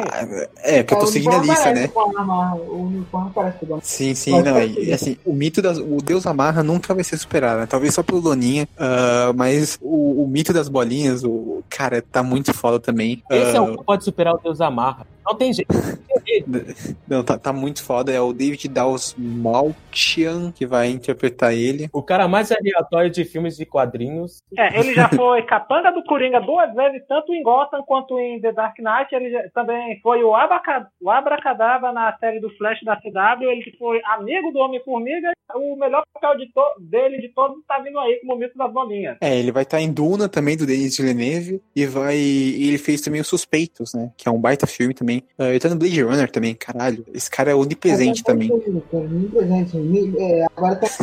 É, porque eu tô o seguindo a lista, né? O uniforme parece Sim, sim, Pode não. E, assim, o mito das. O Deus Amarra nunca vai ser superado, né? Talvez só pelo Loninha. ah, mas o, o mito das bolinhas, o cara, tá muito foda também. Esse é Ah, o que pode superar o Deus Amarra. up. Não tem jeito. Não, tá, tá muito foda. É o David Dawes Malchian que vai interpretar ele. O cara mais aleatório de filmes de quadrinhos. É, ele já foi capanga do Coringa duas vezes, tanto em Gotham quanto em The Dark Knight. Ele já- também foi o, Abaca, o Abracadabra na série do Flash da CW. Ele foi amigo do Homem-Formiga. O melhor papel de to- dele de todos tá vindo aí como o mito das bolinhas. É, ele vai estar em Duna também, do Denis Villeneuve. E vai. e ele fez também Os Suspeitos, né? Que é um baita filme também. Ah, ele tá no Blade Runner também, caralho. Esse cara é onipresente também. Onipresente. É, agora tá.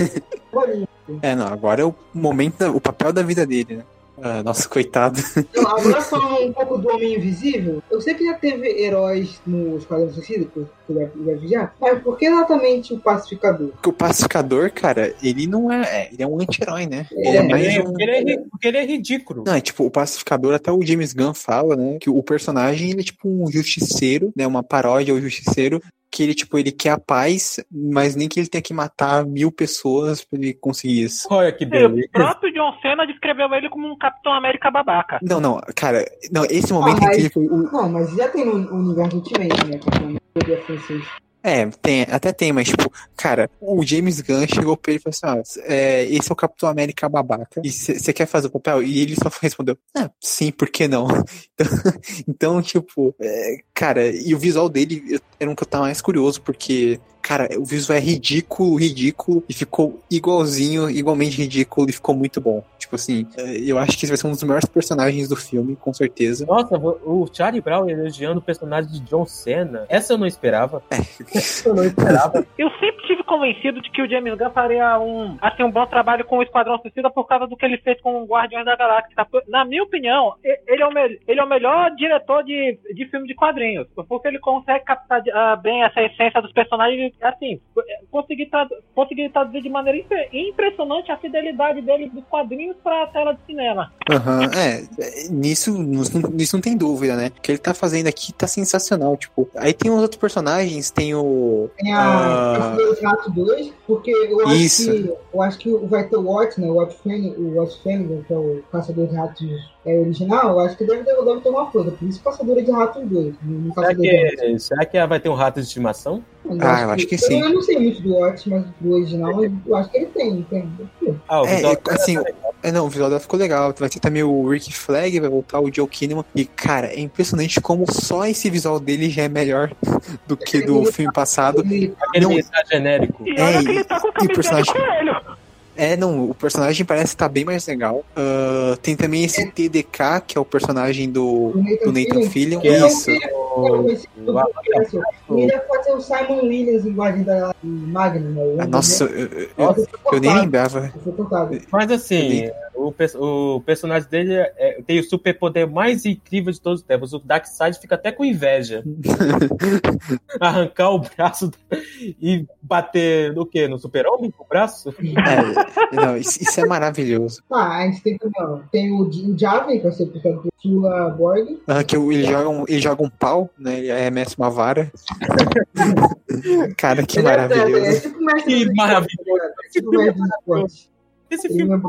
É, não, agora é o momento, o papel da vida dele, né? Ah, nossa, coitado. Agora falando um pouco do Homem Invisível, eu sei que já teve heróis no Esquadrão Suicida, que que eu já- mas por que exatamente o Pacificador? Porque o pacificador, cara, ele não é. é, ele é um anti-herói, né? Ele é, É, mais Ele, um. porque, ele é, porque ele é ridículo. Não, é tipo, o pacificador, até o James Gunn fala, né? Que o personagem, ele é tipo um justiceiro, né? Uma paródia ao justiceiro. Que ele, tipo, ele quer a paz, mas nem que ele tenha que matar mil pessoas pra ele conseguir isso. Olha que beleza. o próprio John Cena descreveu ele como um Capitão América babaca. Não, não, cara, não, esse momento Ah, mas- incrível Não, mas já tem no universo Ultimate, né? Poder francês. É, tem, até tem, mas tipo, cara, o James Gunn chegou pra ele e falou assim, ó, é, esse é o Capitão América babaca, e você quer fazer o papel? E ele só respondeu, ah, sim, por que não? Então, então, tipo, é, cara, e o visual dele era um que eu tava mais curioso, porque, cara, o visual é ridículo, ridículo, e ficou igualzinho, igualmente ridículo, e ficou muito bom. Tipo assim, é, eu acho que esse vai ser um dos melhores personagens do filme, com certeza. Nossa, o Charlie Brown elogiando o personagem de John Cena. Essa eu não esperava. Essa eu não esperava. Eu sempre tive convencido de que o James Gunn faria um, assim, um bom trabalho com o Esquadrão Suicida por causa do que ele fez com o Guardiões da Galáxia. Na minha opinião, ele é o, me- ele é o melhor diretor de, de filme de quadrinhos, porque ele consegue captar ah, bem essa essência dos personagens, assim, conseguir, tradu- conseguir traduzir de maneira impre- impressionante a fidelidade dele dos quadrinhos para a tela de cinema. Aham, é, é, nisso, nisso, não- tem dúvida, né? O que ele tá fazendo aqui tá sensacional, tipo. Aí tem os outros personagens, tem o. Tem a. Caçador de Rato 2, porque eu acho Isso. que eu acho que vai ter o Watch, né? O Watch Flanagan, que é o Caçador de Ratos é, original, eu acho que deve ter, deve ter uma coisa, por isso Caçadora de Ratos 2. Não Será que, será que vai ter um rato de estimação? Ah, eu acho que sim. Eu não sei muito do Watch, mas do original, eu acho que ele tem, tem. Ah, o É, visual é, assim, é, não, o visual dela ficou legal. Vai ter também o Rick Flag, vai voltar o Joe Kinnaman. E, cara, é impressionante como só esse visual dele já é melhor do que do filme passado. Ele, aquele não. mensagem genérico. E É, que ele tá com e o personagem-. É, não, o personagem parece estar bem mais legal. Ah, tem também esse TDK, que é o personagem do, o Nathan, do Nathan Fillion. Que é o- Isso. O- Esse- o- E ele vai fazer o Simon Williams em Guardião da Magnum, né? Ah, Nossa, eu, eu- Nossa, eu nem lembrava. Mas assim, o, o personagem dele é- tem o superpoder mais incrível de todos os tempos. O Darkseid fica até com inveja. Arrancar o braço e bater no quê? No super-homem com o braço? É, não, isso, isso é maravilhoso. Ah, a gente tem também, ó, tem o, o Javen, que vai ser interpretado por Tula Borg. Ah, que ele joga, um, ele joga um pau, né? Ele arremessa uma vara. Cara, que é- É, é maravilhoso. tipo o Que maravilhoso. É tipo o. Esse filme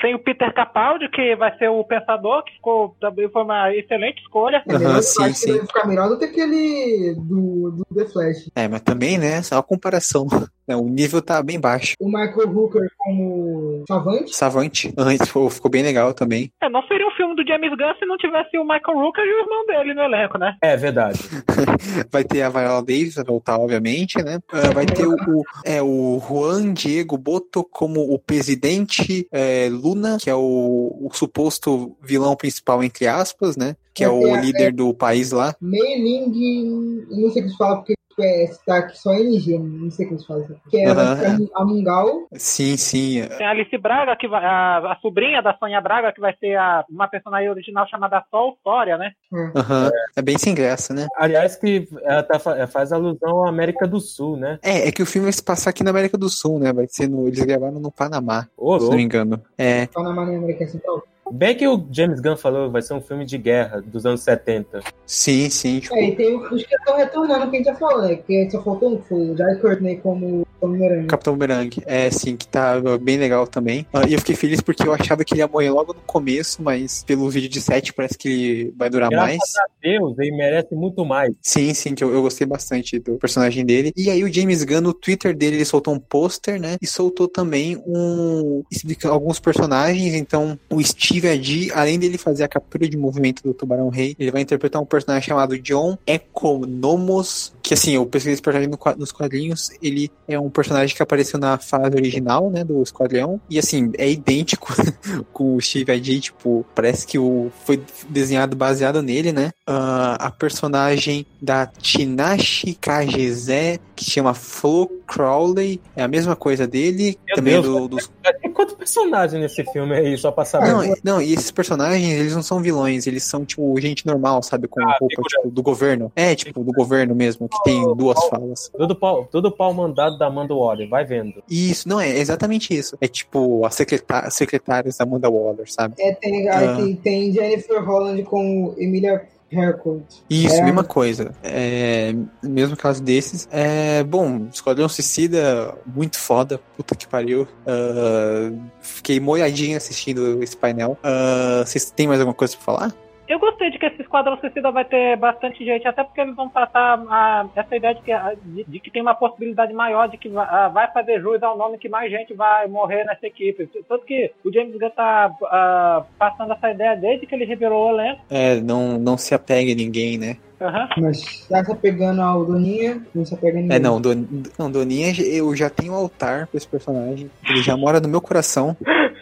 Tem o Peter Capaldi, que vai ser o Pensador, que ficou, também foi uma excelente escolha. É sim, acho que sim. ele vai ficar melhor do que aquele do, do The Flash. É, mas também, né? Só a comparação. né, o nível tá bem baixo. O Michael Hooker como Savante. Savante, antes ficou, ficou bem legal também. É, não seria um filme do James Gunn se não tivesse o Michael Rooker e o irmão dele no elenco, né? É verdade. Vai ter a Viola Davis, vai voltar, obviamente, né? Ah, vai ter o, o- é, o Juan Diego Boto como o presidente é, Luna, que é o, o suposto vilão principal, entre aspas, né? Que é o líder do país lá. Mei Ling, eu não sei o que se fala porque é, tá aqui só NG, não sei o que se fala. Que é Aham. a Mungal. Sim, sim. Tem a Alice Braga, que vai, a, a sobrinha da Sônia Braga, que vai ser a, uma personagem original chamada Sol Sória, né? Aham. É bem sem graça, né? Aliás, que ela tá fa- faz alusão à América do Sul, né? É, é que o filme vai se passar aqui na América do Sul, né? Vai ser no. Eles gravaram no Panamá, Ô, se não me engano. É. Panamá na América Central. Bem que o James Gunn falou, vai ser um filme de guerra dos anos 70. Sim, sim. Tipo, É, e tem os que estão retornando, que a gente já falou, né? Que só faltou um, foi o Jai Courtney como Homem-Aranha. Capitão Boomerang. É, sim, que tá bem legal também. Ah, e eu fiquei feliz porque eu achava que ele ia morrer logo no começo, mas pelo vídeo de 7 parece que ele vai durar Graças mais. a Deus, ele merece muito mais. Sim, sim, que eu, eu gostei bastante do personagem dele. E aí o James Gunn, no Twitter dele, ele soltou um pôster, né? E soltou também um... alguns personagens. Então, o Steve Adi, além dele fazer a captura de movimento do Tubarão Rei, ele vai interpretar um personagem chamado John Economos, que assim, eu pesquisei esse personagem no nos quadrinhos, ele é um personagem que apareceu na fase original, né, do Esquadrão, e assim, é idêntico com o Steve Adi, tipo, parece que o foi desenhado baseado nele, né? Ah, a personagem da Tinashi Kageze, que chama Flo Crowley, é a mesma coisa dele, Meu também Deus, do, dos Tem quantos personagens nesse filme aí, só pra saber? não, não, e esses personagens, eles não são vilões, eles são, tipo, gente normal, sabe? Com roupa, figurante. tipo, do governo. É, tipo, do governo mesmo, que tem duas falas. Tudo pau, tudo pau mandado da Amanda Waller, vai vendo. Isso, não, é exatamente isso. É tipo, as secretá secretárias da Amanda Waller, sabe? É, tem, Ah. tem, tem Jennifer Holland com Emilia Harcourt. Isso, É. mesma coisa. É, mesmo caso desses. É, bom, Esquadrão Suicida, muito foda. Puta que pariu. Ah, fiquei molhadinho assistindo esse painel. Ah, vocês têm mais alguma coisa pra falar? Eu gostei de que esse Esquadrão Suicida vai ter bastante gente, até porque eles vão tratar ah, essa ideia de que, de, de que tem uma possibilidade maior de que va- ah, vai fazer jus ao nome que mais gente vai morrer nessa equipe. Tanto que o James Gunn tá ah, passando essa ideia desde que ele revelou o elenco. É, não, não se apegue a ninguém, né? Aham. Mas tá se apegando ao Doninha, não a ninguém. É, não, Don, não, Doninha, eu já tenho um altar pra esse personagem. Ele já mora no meu coração,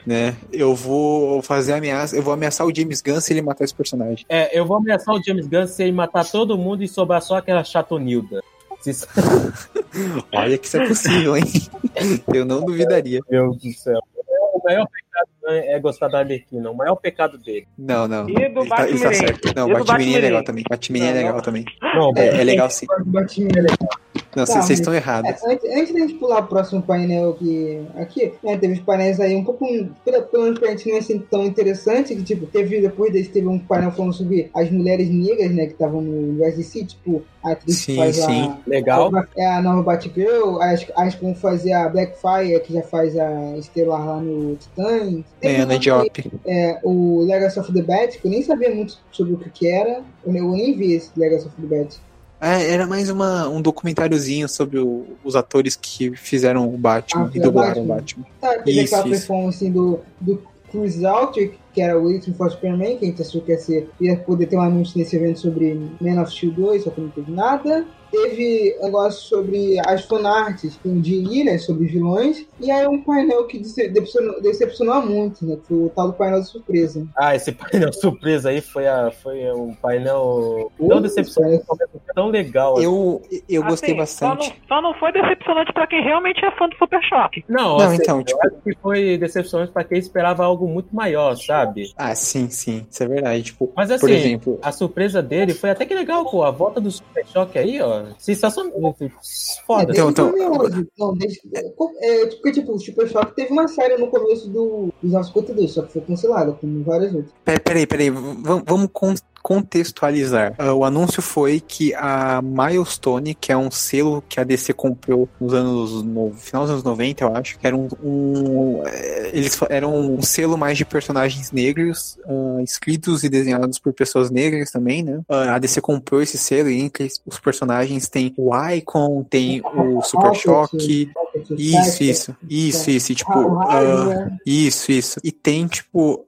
né? Eu vou fazer ameaça, eu vou ameaçar o James Gunn se ele matar esse personagem. É, eu vou ameaçar o James Gunn se ele matar todo mundo e sobrar só aquela chatonilda. Se- Olha que isso é possível, hein? Eu não duvidaria. Meu Deus do céu. O maior pecado é gostar da Arlequina, o maior pecado dele. Não, não. E do ele, tá, ele tá Batmirim? certo. Não, Batmirim é legal também. Batmirim é legal também. Não, É, é legal sim. O Batinho é legal. Não, Tá, vocês mas- estão errados. É, antes, antes da gente pular pro próximo painel que, aqui, né, teve os painéis aí um pouco, pelo, pelo menos pra gente não é assim tão interessante, que tipo, teve, depois desse teve um painel falando sobre as mulheres negras, né, que estavam no USDC, tipo, a atriz Sim, que faz sim. a... legal. É a nova Batgirl, as, as como fazer a Blackfire, que já faz a Estelar lá no Titãs. É, Teve um Diop. é, o Legacy of the Bat, que eu nem sabia muito sobre o que, que era. Eu, eu nem vi esse Legacy of the Bat. É, era mais uma, um documentáriozinho sobre o- os atores que fizeram o Batman Ah, e dublaram o Batman. Batman. Tá, teve Isso, aquela isso. performance do, do Chris Altrick, que era o Waiting for Superman, que a gente achou que ia, ser, ia poder ter um anúncio nesse evento sobre Man of Steel 2, só que não teve nada. Teve um negócio sobre as fanarts de ilhas, sobre vilões. E aí um painel que dece- decepcionou, decepcionou muito, né? Que foi o tal do painel de surpresa. Ah, esse painel surpresa aí foi, a, foi um painel tão decepcionante, tão legal. assim. Eu, eu gostei Assim, bastante. Só não, só não foi decepcionante pra quem realmente é fã do Super Choque. Não, Não, assim, então, eu tipo- acho que foi decepcionante pra quem esperava algo muito maior, sabe? Ah, sim, sim. Isso é verdade. Tipo, Mas assim, por exemplo, a surpresa dele foi até que legal, pô. A volta do Super Choque aí, ó. Sensacional. Foda. Então, então-. Não, desde, é, porque, tipo, o Super Shock teve uma série no começo do, dos 952, só que foi cancelada, como várias outras. Peraí, peraí, peraí. Vamos, vamos con- contextualizar. Ah, o anúncio foi que a Milestone, que é um selo que a DC comprou nos anos no final dos anos 90, eu acho, que era um, um, eh, eles eram um selo mais de personagens negros, ah, escritos e desenhados por pessoas negras também, né? Ah, a DC comprou esse selo e entre os personagens tem o Icon, tem o Super Choque, isso, isso, isso, isso, e, tipo, ah, isso, isso. E tem, tipo,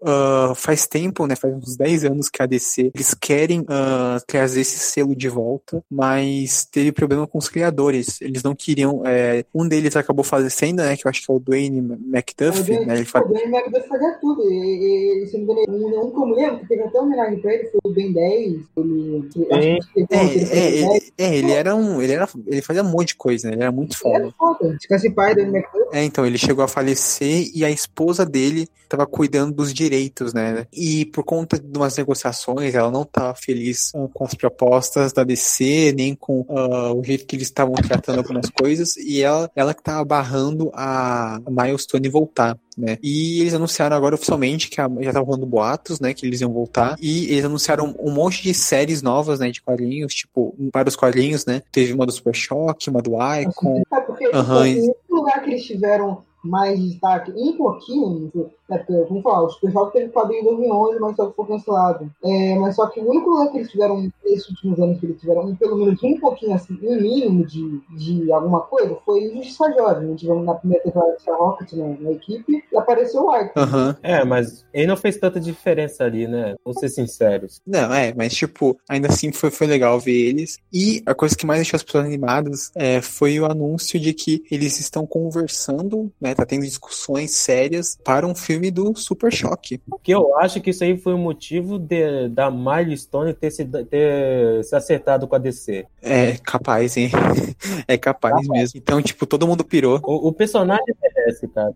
faz tempo, né? Faz uns 10 anos que a DC, eles querem ah, trazer esse selo de volta, mas teve problema com os criadores. Eles não queriam. é, um deles acabou falecendo, né? Que eu acho que é o Dwayne McDuff, né? Ele fa- O Ben McDuff fazia tudo. E, e, se não me engano, um, um que eu me lembro, que teve até uma homenagem pra ele, foi o Ben 10. Ele, ele, ele É, um é, ele ele, é, ele era um. Ele, era, ele fazia um monte de coisa, né? Ele era muito foda. era foda. Esquece pai do McDuff. É, então, ele chegou a falecer e a esposa dele estava cuidando dos direitos, né? E por conta de umas negociações, ela não estava feliz ah, com as propostas da DC, nem com ah, o jeito que eles estavam tratando algumas coisas, e ela, ela que estava barrando a Milestone voltar. né? E eles anunciaram agora oficialmente que a, já tava rolando boatos, né? Que eles iam voltar. E eles anunciaram um monte de séries novas, né? De quadrinhos, tipo, para os quadrinhos, né? Teve uma do Super Shock, uma do Icon. É porque outro lugar que eles tiveram mais destaque, um pouquinho, né, porque, vamos falar, o Super Choque teve quadrinho em 2011, mas só que foi cancelado. É, mas só que o único lugar que eles tiveram, nesses últimos anos que eles tiveram, pelo menos um pouquinho, assim, um mínimo de, de alguma coisa, foi Justiça Jovem. Tivemos na primeira temporada de Rocket na, na equipe e apareceu o Icon. Aham. É, mas ele não fez tanta diferença ali, né? Vamos ser sinceros. Não, é, mas tipo, ainda assim foi, foi legal ver eles. E a coisa que mais deixou as pessoas animadas é, foi o anúncio de que eles estão conversando, né? Tá tendo discussões sérias para um filme do Super Choque. Que eu acho que isso aí foi o motivo de, da Milestone ter se, ter se acertado com a DC. É capaz, hein? É capaz mesmo. Então, tipo, todo mundo pirou. O, o personagem merece, cara.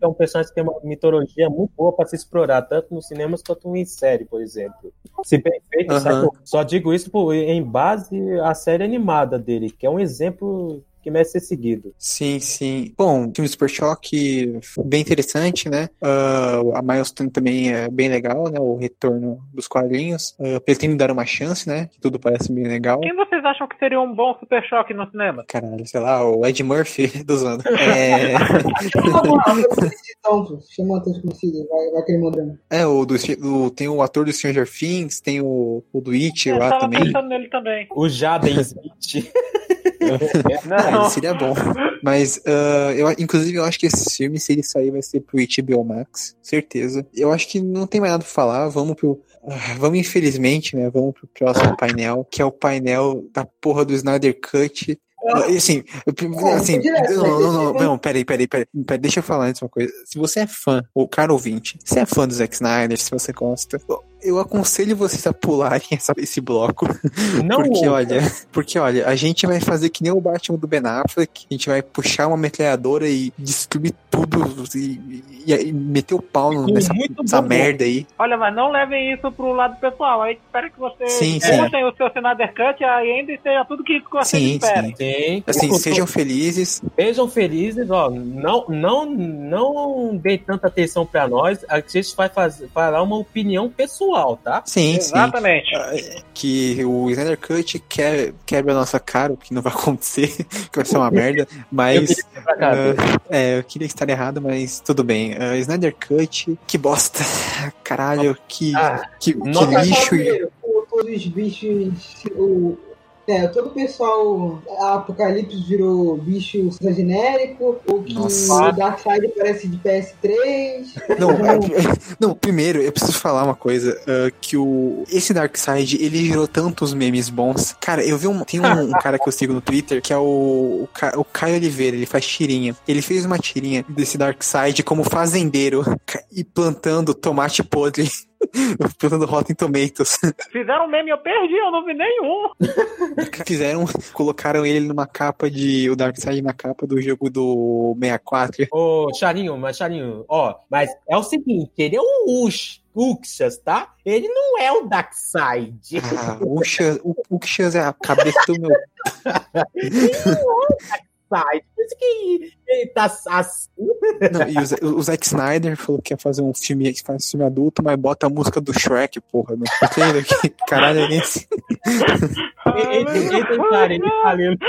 É um personagem que tem uma mitologia muito boa pra se explorar, tanto nos cinemas quanto em série, por exemplo. Se bem feito, sabe? Só digo isso por, em base à série animada dele, que é um exemplo que merece ser seguido. Sim, sim. Bom, o filme Super Choque, bem interessante, né? Ah, a Milestone também é bem legal, né? O retorno dos quadrinhos. Uh, pretendo dar uma chance, né? Que tudo parece bem legal. Quem vocês acham que seria um bom Super Choque no cinema? Caralho, sei lá, o Ed Murphy do Zando. É, chama ator desconhecido, vai, vai aquele mandando. é o do, do- tem o ator do Stranger Things, tem o, o do It Eu lá tava também. pensando nele também. O Jaden Smith. Ah, Não, seria bom. Mas, ah, eu, inclusive, eu acho que esse filme, se ele sair, vai ser pro HBO Max, certeza. Eu acho que não tem mais nada pra falar. Vamos pro. ah, Vamos, infelizmente, né? Vamos pro próximo painel, que é o painel da porra do Snyder Cut. E, Assim, eu, assim, direto, não, não, não, né? não, peraí, peraí, peraí, peraí, deixa eu falar antes uma coisa. Se você é fã, ou cara ouvinte, se é fã do Zack Snyder, se você gosta, eu aconselho vocês a pularem essa- esse bloco. Não Porque, olha, porque, olha, a gente vai fazer que nem o Batman do Ben Affleck, a gente vai puxar uma metralhadora e destruir tudo e, e- e meter o pau nessa, nessa merda aí. olha, mas não levem isso pro lado pessoal. Aí espero que você Sim, sim. o seu Snyder Cut e ainda seja tudo que vocês Sim, esperem. Sim. Assim, O- sejam felizes. Sejam felizes, ó. Não, não, não dê tanta atenção pra nós. A gente vai fazer, falar uma opinião pessoal, tá? Sim, sim. Exatamente. Que o Snyder Cut que- quebra a nossa cara, o que não vai acontecer, que vai ser uma merda, Eu mas. cá, ah, é, eu queria estar errado, mas tudo bem. Ah, Snyder Cut, que bosta. Caralho, que, Ah, que, que lixo. Todos os bichos. O, é, todo o pessoal. A Apocalipse virou bicho genérico. O que Nossa. o Darkseid parece de PS3. Não, é, não, primeiro eu preciso falar uma coisa, ah, que o esse Darkseid, ele gerou tantos memes bons. Cara, eu vi um tem um, um cara que eu sigo no Twitter, que é o, o, Ca- o Caio Oliveira, ele faz tirinha. Ele fez uma tirinha desse Darkseid como fazendeiro e plantando tomate podre. plantando Rotten Tomatoes. Fizeram um meme, eu perdi, eu não vi nenhum. Fizeram, colocaram ele numa capa de o Darkseid na capa do jogo do 64. Ô, Charinho, mas Charinho, ó, mas é o seguinte, ele é um Ux, Uxas, tá? Ele não é o Darkseid. Ah, o Xas- o, o Xas é a cabeça do meu Darkseid. Por isso que ele tá assim. Não, e o, o Zack Snyder falou que ia fazer um filme, faz um filme adulto, mas bota a música do Shrek, porra. Não entendo que caralho é esse? Ele, ele, ele tem cara, ele tá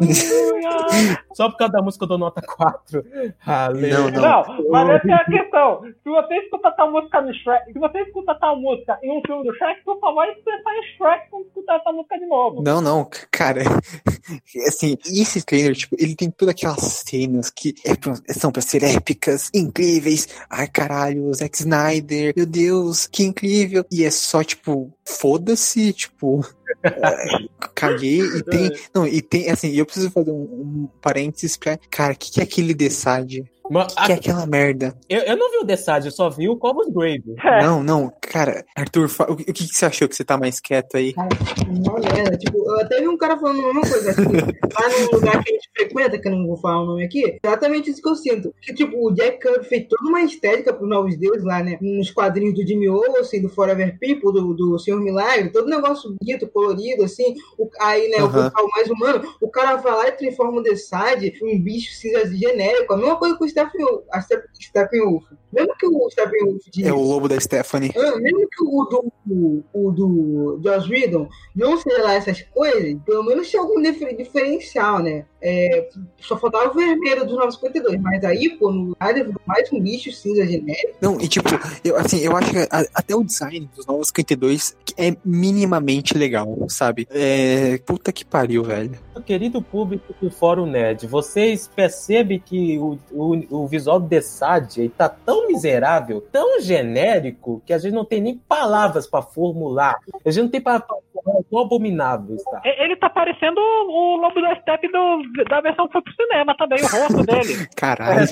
lendo Só por causa da música do Nota 4. Aleluia. Não, não. Não, mas essa é a questão. Se você escuta tal música no Shrek, se você escuta tal música em um filme do Shrek, por favor, pensar em Shrek quando escutar essa música de novo. Não, não, cara. Assim, e esse trailer, tipo, ele tem todas aquelas cenas que é pra- são pra ser épicas, incríveis. Ai, caralho, o Zack Snyder, meu Deus, que incrível. E é só, tipo, foda-se, tipo. É, Caguei e tem. Não, e tem, assim, eu preciso fazer um, um parênteses pra. Cara, o que, que é aquele Desade? Mas, O que é aquela merda? eu, eu não vi o Desade, eu só vi o Cobos Grave. É. Não, não, cara, Arthur, fa- o que, o que que você achou que você tá mais quieto aí? Cara, uma merda. Tipo, eu até vi um cara falando a mesma coisa. Assim, lá no lugar que a gente frequenta, que eu não vou falar o nome aqui, exatamente isso que eu sinto. Que, tipo, o Jack Kirby fez toda uma estética pros Novos Deuses lá, né? Nos quadrinhos do Jimmy Olsen, do Forever People, do, do Senhor Milagre, todo negócio bonito, colorido, assim. O, aí, né, o Aham. pessoal mais humano, o cara vai lá e transforma o Desade em um bicho cinza genérico. A mesma coisa com o Steppenwolf, a Step, Steppenwolf. Mesmo que o Steppenwolf de. É o lobo da Stephanie. Ah, Mesmo que o do, o, o do Joss Whedon não seja lá essas coisas, pelo menos tinha algum difer- diferencial, né? É, só faltava o vermelho dos 952, mas aí, pô, no Snyder virou mais um lixo cinza genérico. Não, e tipo, eu, assim, eu acho que a- até o design dos novos 52 é minimamente legal, sabe? É. Puta que pariu, velho. Querido público do Fórum Nerd, vocês percebem que o, o, o visual do Desad ele tá tão miserável, tão genérico, que a gente não tem nem palavras pra formular. A gente não tem palavras pra formular quão abominável está. E- Ele tá parecendo o Lobo da Steppe do- da versão que foi pro cinema também, o rosto dele. Caralho,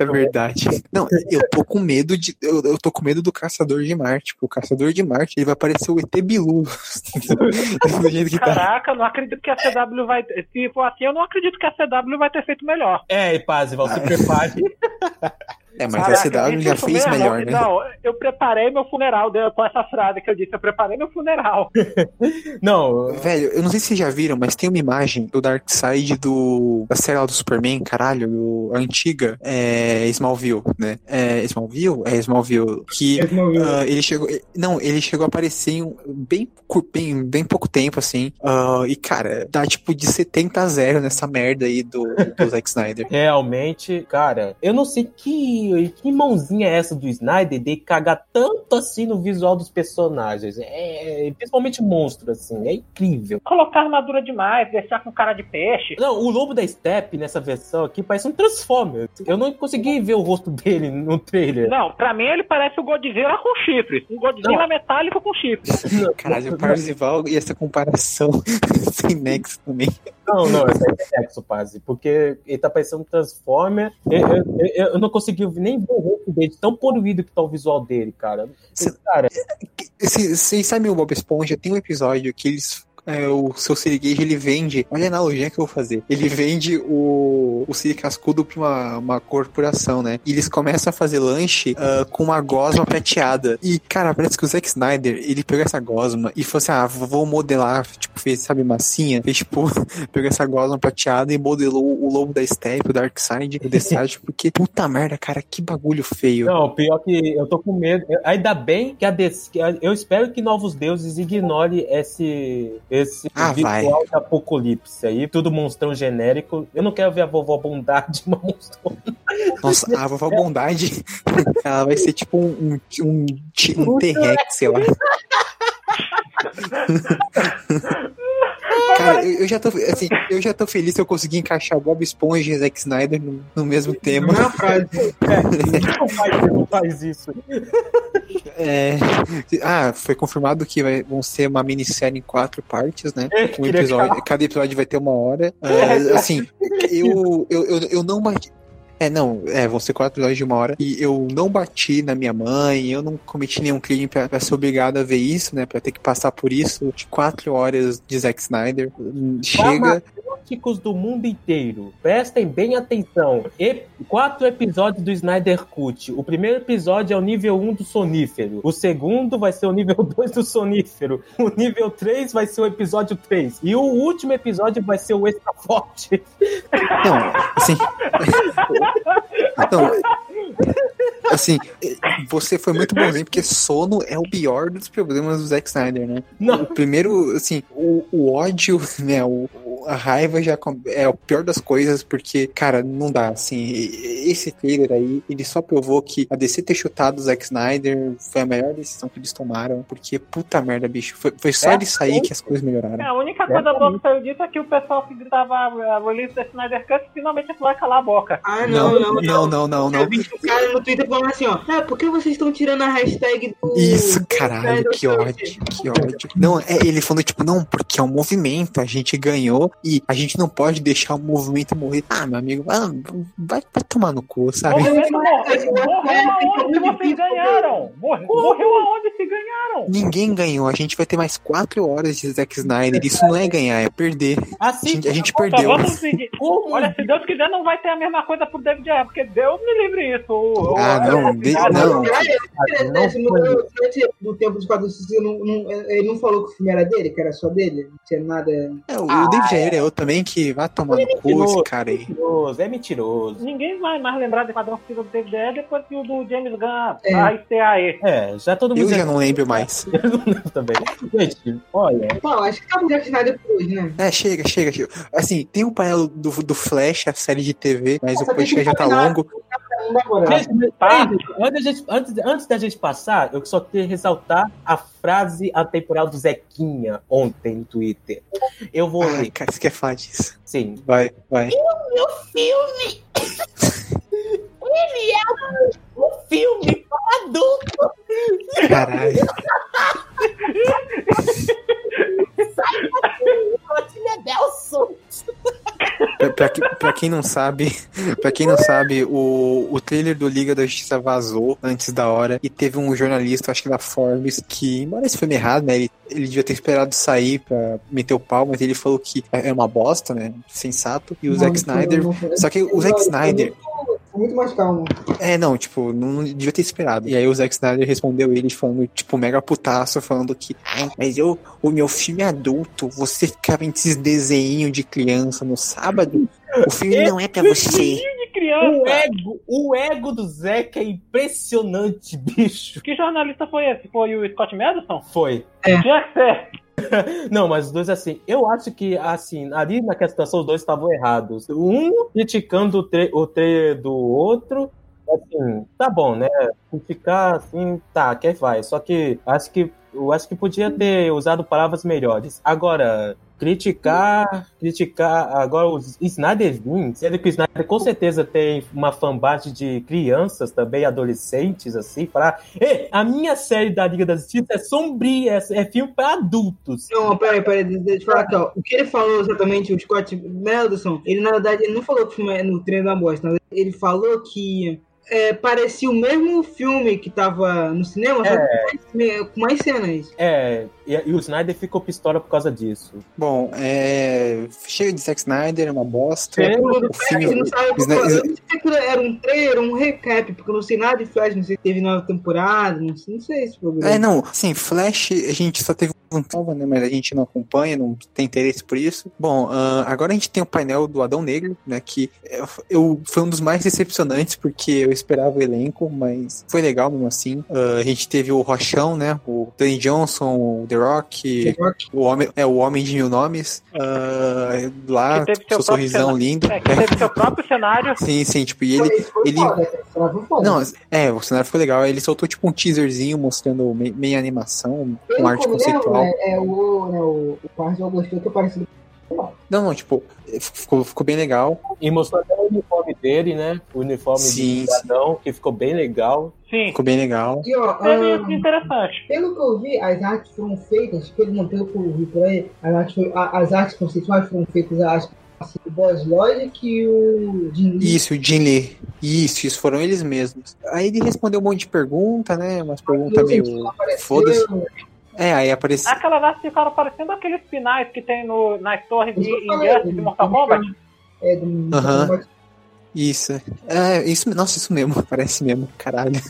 é verdade. Não, eu tô com medo de. Eu, eu tô com medo do Caçador de Marte. O Caçador de Marte, ele vai parecer o ET Bilu. Do jeito que tá. Caraca, não acredito que a CW vai. Se for assim, eu não acredito que a CW vai ter feito melhor. É, e Pazival, se prepare. É, mas Caraca, disse já fez mesmo? melhor, né? Não, eu preparei meu funeral deu com essa frase que eu disse. Eu preparei meu funeral. Não, Velho, eu não sei se vocês já viram, mas tem uma imagem do Darkseid do, da série lá do Superman, caralho, o- a antiga, é Smallville, né? É Smallville? É Smallville. Que ah, ele chegou. Não, ele chegou a aparecer em bem, bem, bem pouco tempo, assim. ah, e, cara, dá tipo de 70 a 0 nessa merda aí do, do Zack Snyder. realmente, cara, eu não sei que, que mãozinha é essa do Snyder de cagar tanto assim no visual dos personagens. É, principalmente monstro, assim, é incrível. Colocar armadura demais, deixar com cara de peixe. Não, o lobo da Steppe nessa versão aqui parece um Transformer. Eu não consegui ver o rosto dele no trailer. Não, pra mim ele parece o Godzilla com chifres. Um Godzilla Não. metálico com chifres. Caralho, o Parzival e essa comparação sem nexo também. Não, não, essa é Nexo, Pazzi, porque ele tá parecendo um Transformer. Eu, eu- eu- eu não consegui nem ver o rosto dele, tão poluído que tá o visual dele, cara. Cê- Cara, Esse- Vocês sabem o Bob Esponja? Tem um episódio que eles. É, o seu Siriguejo ele vende. Olha a analogia que eu vou fazer. Ele vende o, o Siri Cascudo pra uma, uma corporação, né? E eles começam a fazer lanche ah, com uma gosma prateada. E, cara, parece que o Zack Snyder ele pegou essa gosma e falou assim: ah, vou modelar. Tipo, fez, sabe, massinha. Fez, tipo, pegou essa gosma prateada e modelou o lobo da Steppe, o Darkseid, o Desage. Porque, puta merda, cara, que bagulho feio. não, pior que eu tô com medo. Ainda bem que a DC, eu espero que Novos Deuses ignore esse, esse Ah, vai. visual de apocalipse aí, tudo monstrão genérico. Eu não quero ver a vovó Bondade, uma monstrão. Nossa, a vovó Bondade, ela vai ser tipo um, um, um, um T-Rex, sei lá. Cara, eu, eu já tô, assim, eu já tô feliz se eu conseguir encaixar Bob Esponja e Zack Snyder no, no mesmo tema. Não é uma frase. Não faz, não faz isso. É, ah, foi confirmado que vai, vão ser uma minissérie em quatro partes, né? É, Um episódio, cada episódio vai ter uma hora. É, assim, eu, eu, eu, eu não bati. É, não, é, vão ser quatro episódios de uma hora. E eu não bati na minha mãe, eu não cometi nenhum crime pra, pra ser obrigado a ver isso, né? Pra ter que passar por isso. De quatro horas de Zack Snyder. Hum, Chega. Farmacêuticos do mundo inteiro, prestem bem atenção. E quatro episódios do Snyder Cut. O primeiro episódio é o nível 1 do sonífero. O segundo vai ser o nível 2 do sonífero. O nível 3 vai ser o episódio 3. E o último episódio vai ser o extra forte. Não, assim. Não, assim, você foi muito bonzinho, porque sono é o pior dos problemas do Zack Snyder, né? Não, O primeiro, assim, o, o ódio, né? O- a raiva já com- é o pior das coisas, porque, cara, não dá, assim. Esse trailer aí, ele só provou que a DC ter chutado o Zack Snyder foi a melhor decisão que eles tomaram, porque, puta merda, bicho, foi, foi só É, ele sair que as coisas melhoraram. É, a única coisa boa que saiu disso é que o pessoal que gritava a release da Snyder Cut finalmente vai calar a boca. Ah, não, não, não. não, não, não, não. Eu vi um cara no Twitter falando assim, ó. Ah, por que vocês estão tirando a hashtag do. Isso, caralho, que Snyder ódio, que ódio. Não, é, ele falou, tipo, não, porque é um movimento, a gente ganhou e a gente não pode deixar o movimento morrer. Ah, meu amigo, ah, vai, vai tomar no cu, sabe? Morreu, aonde vocês ganharam? Morreu, morreu aonde se ganharam? Ninguém ganhou, a gente vai ter mais quatro horas de Zack Snyder. Isso não é ganhar, é perder. A assim. gente, a gente Só perdeu. vamos seguir. Como Olha, se Deus quiser, não vai ter a mesma coisa pro David Ayer, porque Deus me livre isso. Ah, não, de- Ah, não. não Esse no- tempo dos quadros, ele não falou que o filme era dele, que era só dele? Não tinha nada. É, o Ah, David ele é outro também que vai tomar no cu esse cara aí. Mentiroso, é mentiroso. Ninguém vai mais lembrar de Quadrão Suicida do David Ayer depois que o do James Gunn É. vai ser aí. É, já todo mundo Eu já não lembro mais. Eu não lembro também. Gente, olha, Bom, acho que acabou de por hoje, né? É, chega, chega, chega. Assim, tem o painel do, do Flash, a série de TV, mas Nossa, o podcast já tá que longo. Tá. antes, da gente, antes, antes da gente passar, eu só queria ressaltar a frase atemporal do Zequinha ontem no Twitter. Eu vou Ai, ler. cara, você quer falar disso? Sim. Vai, vai. Meu filme! Ele é um filme para adulto! Caralho. Nelson! Pra, pra, que- pra quem não sabe, pra quem não sabe, o, o trailer do Liga da Justiça vazou antes da hora e teve um jornalista, acho que da Forbes, que, embora esse filme errado, né? Ele, ele devia ter esperado sair pra meter o pau, mas ele falou que é é uma bosta, né? Sensato. E o Zack Snyder. Só que o Zack Snyder. Foi muito mais calmo. É, não, tipo, não, devia ter esperado. E aí o Zack Snyder respondeu ele falando, tipo, mega putaço, falando que, ai, mas eu, o meu filme é adulto, você ficava em esses desenhos de criança no sábado, o filme não é pra você. De O criança. ego, o ego do Zeca é impressionante, bicho. Que jornalista foi esse? Foi o Scott Madison? Foi. Tinha que ser. Não, mas os dois, assim, eu acho que, assim, ali naquela situação, os dois estavam errados. Um criticando o, tre o trailer do outro. Assim, tá bom, né? Criticar, assim, tá, quer vai. Só que acho que eu acho que podia ter usado palavras melhores. Agora, criticar, criticar. Agora, o Snyder Vim, sendo que o Snyder com certeza tem uma fanbase de crianças também, adolescentes, assim, Ei, a minha série da Liga da Justiça é sombria, é, é filme para adultos. Não, peraí, peraí, deixa eu te falar aqui, ó. O que ele falou exatamente, o Scott Melderson, ele na verdade ele não falou que o filme é no treino da bosta, ele falou que é, parecia o mesmo filme que tava no cinema, só que com mais, com mais cenas. É, e, e o Snyder ficou pistola por causa disso. Bom, é. Cheio de Zack Snyder, é uma bosta. É, O Você filme. não sabe Snyder- eu não sei se aquilo era um trailer, um recap, porque eu não sei nada de Flash, não sei se teve nova temporada, não sei, não sei esse problema. É, não, sim, Flash a gente só teve um nova, né? Mas a gente não acompanha, não tem interesse por isso. Bom, ah, agora a gente tem o painel do Adão Negro, né? Que eu, eu- foi um dos mais decepcionantes, porque eu esperava o elenco, mas foi legal mesmo assim. Ah, a gente teve o Rochão, né? O Danny Johnson, o The Rock, o homem, é, o homem de mil nomes. ah, lá, Que seu seu sorrisão cenário. lindo. É, que teve seu próprio cenário. Sim, sim, tipo, e ele, foi ele- foi não, é, o cenário ficou legal. Ele soltou tipo um teaserzinho mostrando me- meia animação, com arte conceitual. Né, é o, né, o, o Parque Augusto que apareceu. Não, não, tipo, ficou, ficou bem legal. E mostrou até o uniforme dele, né? O uniforme Sim, do cidadão, que ficou bem legal. Sim. Ficou bem legal. E ó, isso de interessante. pelo que eu vi, as artes foram feitas, pelo, não, pelo que eu vi por aí, as artes, foi- a- as artes conceituais foram feitas, acho que assim, o Boss Logic e o Jim Lee. Isso, o Jin Lee. Isso, isso, foram eles mesmos. Aí ele respondeu um monte de pergunta, né? Umas perguntas meio. Foda-se. É, aí apareceu. Aquelas artes ficaram parecendo aqueles finais que tem no, nas torres de Injustice de Mortal Kombat. É, do Aham. Isso. É, isso, nossa, isso mesmo, parece mesmo, caralho.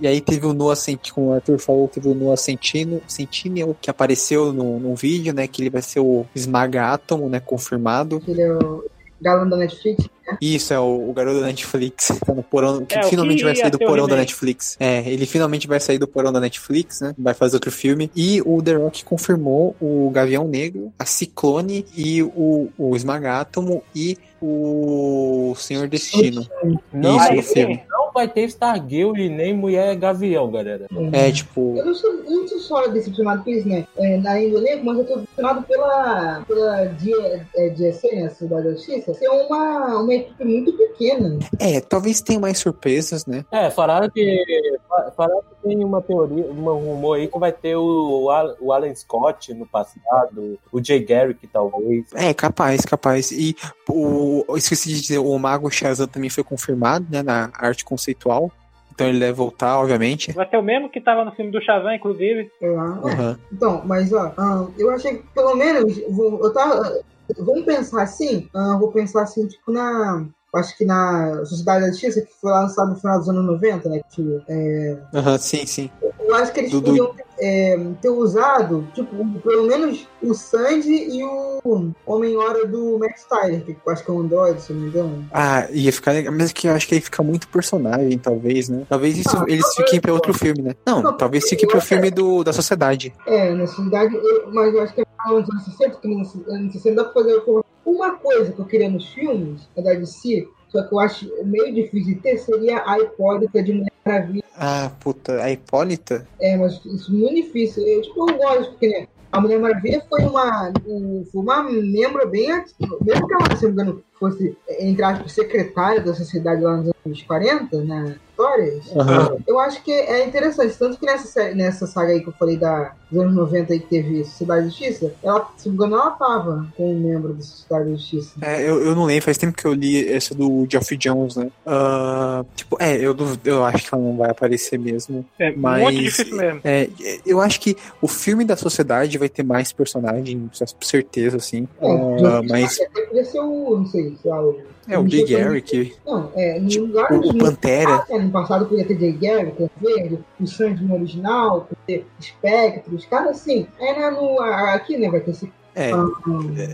E aí teve o Noah Sentinel, como o Arthur falou, teve o Noah Sentinel, Sentinel que apareceu no, num vídeo, né? Que ele vai ser o Esmaga Átomo, né? Confirmado. Ele é o galã da Netflix. Isso, é o, o garoto da Netflix. Tá no porão, que É, finalmente que vai sair do porão da. Netflix. É, ele finalmente vai sair do porão da Netflix, né? Vai fazer outro filme. E o The Rock confirmou o Gavião Negro, a Ciclone e o, o Esmaga Átomo e o Senhor Destino. Não, Isso, no filme. Não vai ter Stargirl e nem Mulher Gavião, galera. É, tipo. Eu não sou, eu não sou só decepcionado por isso, né? É, na elenco, mas eu tô decepcionado pela, pela D- é, DSC, né? Cidade da Justiça, ser uma, uma equipe muito pequena. É, talvez tenha mais surpresas, né? É, falaram que. fa- Falaram que tem uma teoria, um rumor aí que vai ter o, o Alan Scott no passado, o Jay Garrick, talvez. É, capaz, capaz. E o. eu Esqueci de dizer, o Mago Shazam também foi confirmado, né? Na arte conceitual. Então ele deve voltar, obviamente. Vai ser o mesmo que tava no filme do Shazam, inclusive. lá. Aham. Então, mas ó, ah, eu achei que pelo menos, vou- eu tava. Vamos pensar assim, ah, vou pensar assim, tipo, na. Acho que na Sociedade da Justiça, que foi lançado no final dos anos 90, né? Que, é, Aham, sim, sim. eu acho que eles do- podiam ter é, ter usado, tipo, pelo menos o Sandy e o Homem-Hora do Max Tyler, que eu acho que é um android, se não me engano. Ah, ia ficar legal. Mas é que eu acho que aí fica muito personagem, talvez, né? Talvez isso, Ah, eles talvez, fiquem pra outro filme, né? Não, Não, talvez fique pro filme do, da sociedade. É, na cidade, eu- mas eu acho que é nos anos 60, que nos anos 60 dá pra fazer uma coisa que eu queria nos filmes, da DC, só que eu acho meio difícil de ter, seria a hipótese de Mulher Maravilha. Ah, puta, a Hipólita? É, mas isso é muito difícil. Eu, tipo, eu gosto, porque né, a Mulher Maravilha foi uma, um- foi uma membro bem ativa, mesmo que ela, se não me engano, fosse, entre aspas, secretária da sociedade lá nos anos 40, né, histórias, Aham. eu acho que é interessante, tanto que nessa, sé- nessa saga aí que eu falei da, dos anos 90 aí que teve Sociedade da Justiça, ela, se não me engano, ela tava com um membro da Sociedade da Justiça. É, eu, eu não lembro, faz tempo que eu li essa do Geoffrey Jones, né? Ah, tipo, é, eu, eu acho que ela não vai aparecer mesmo. É Mas- muito difícil mesmo. É, eu acho que o filme da sociedade vai ter mais personagens, com certeza, assim. É, Ah, mas até podia ser o, não sei, sei lá, o... é o Jay Garrick, Não, é, no Tipo, lugar o, o Pantera. É, no passado podia ter Jay Garrick, Clã Verde, o Sandy no original, podia ter Spectre, os caras assim. Aí né, no, aqui, né, vai ter esse. É, ah,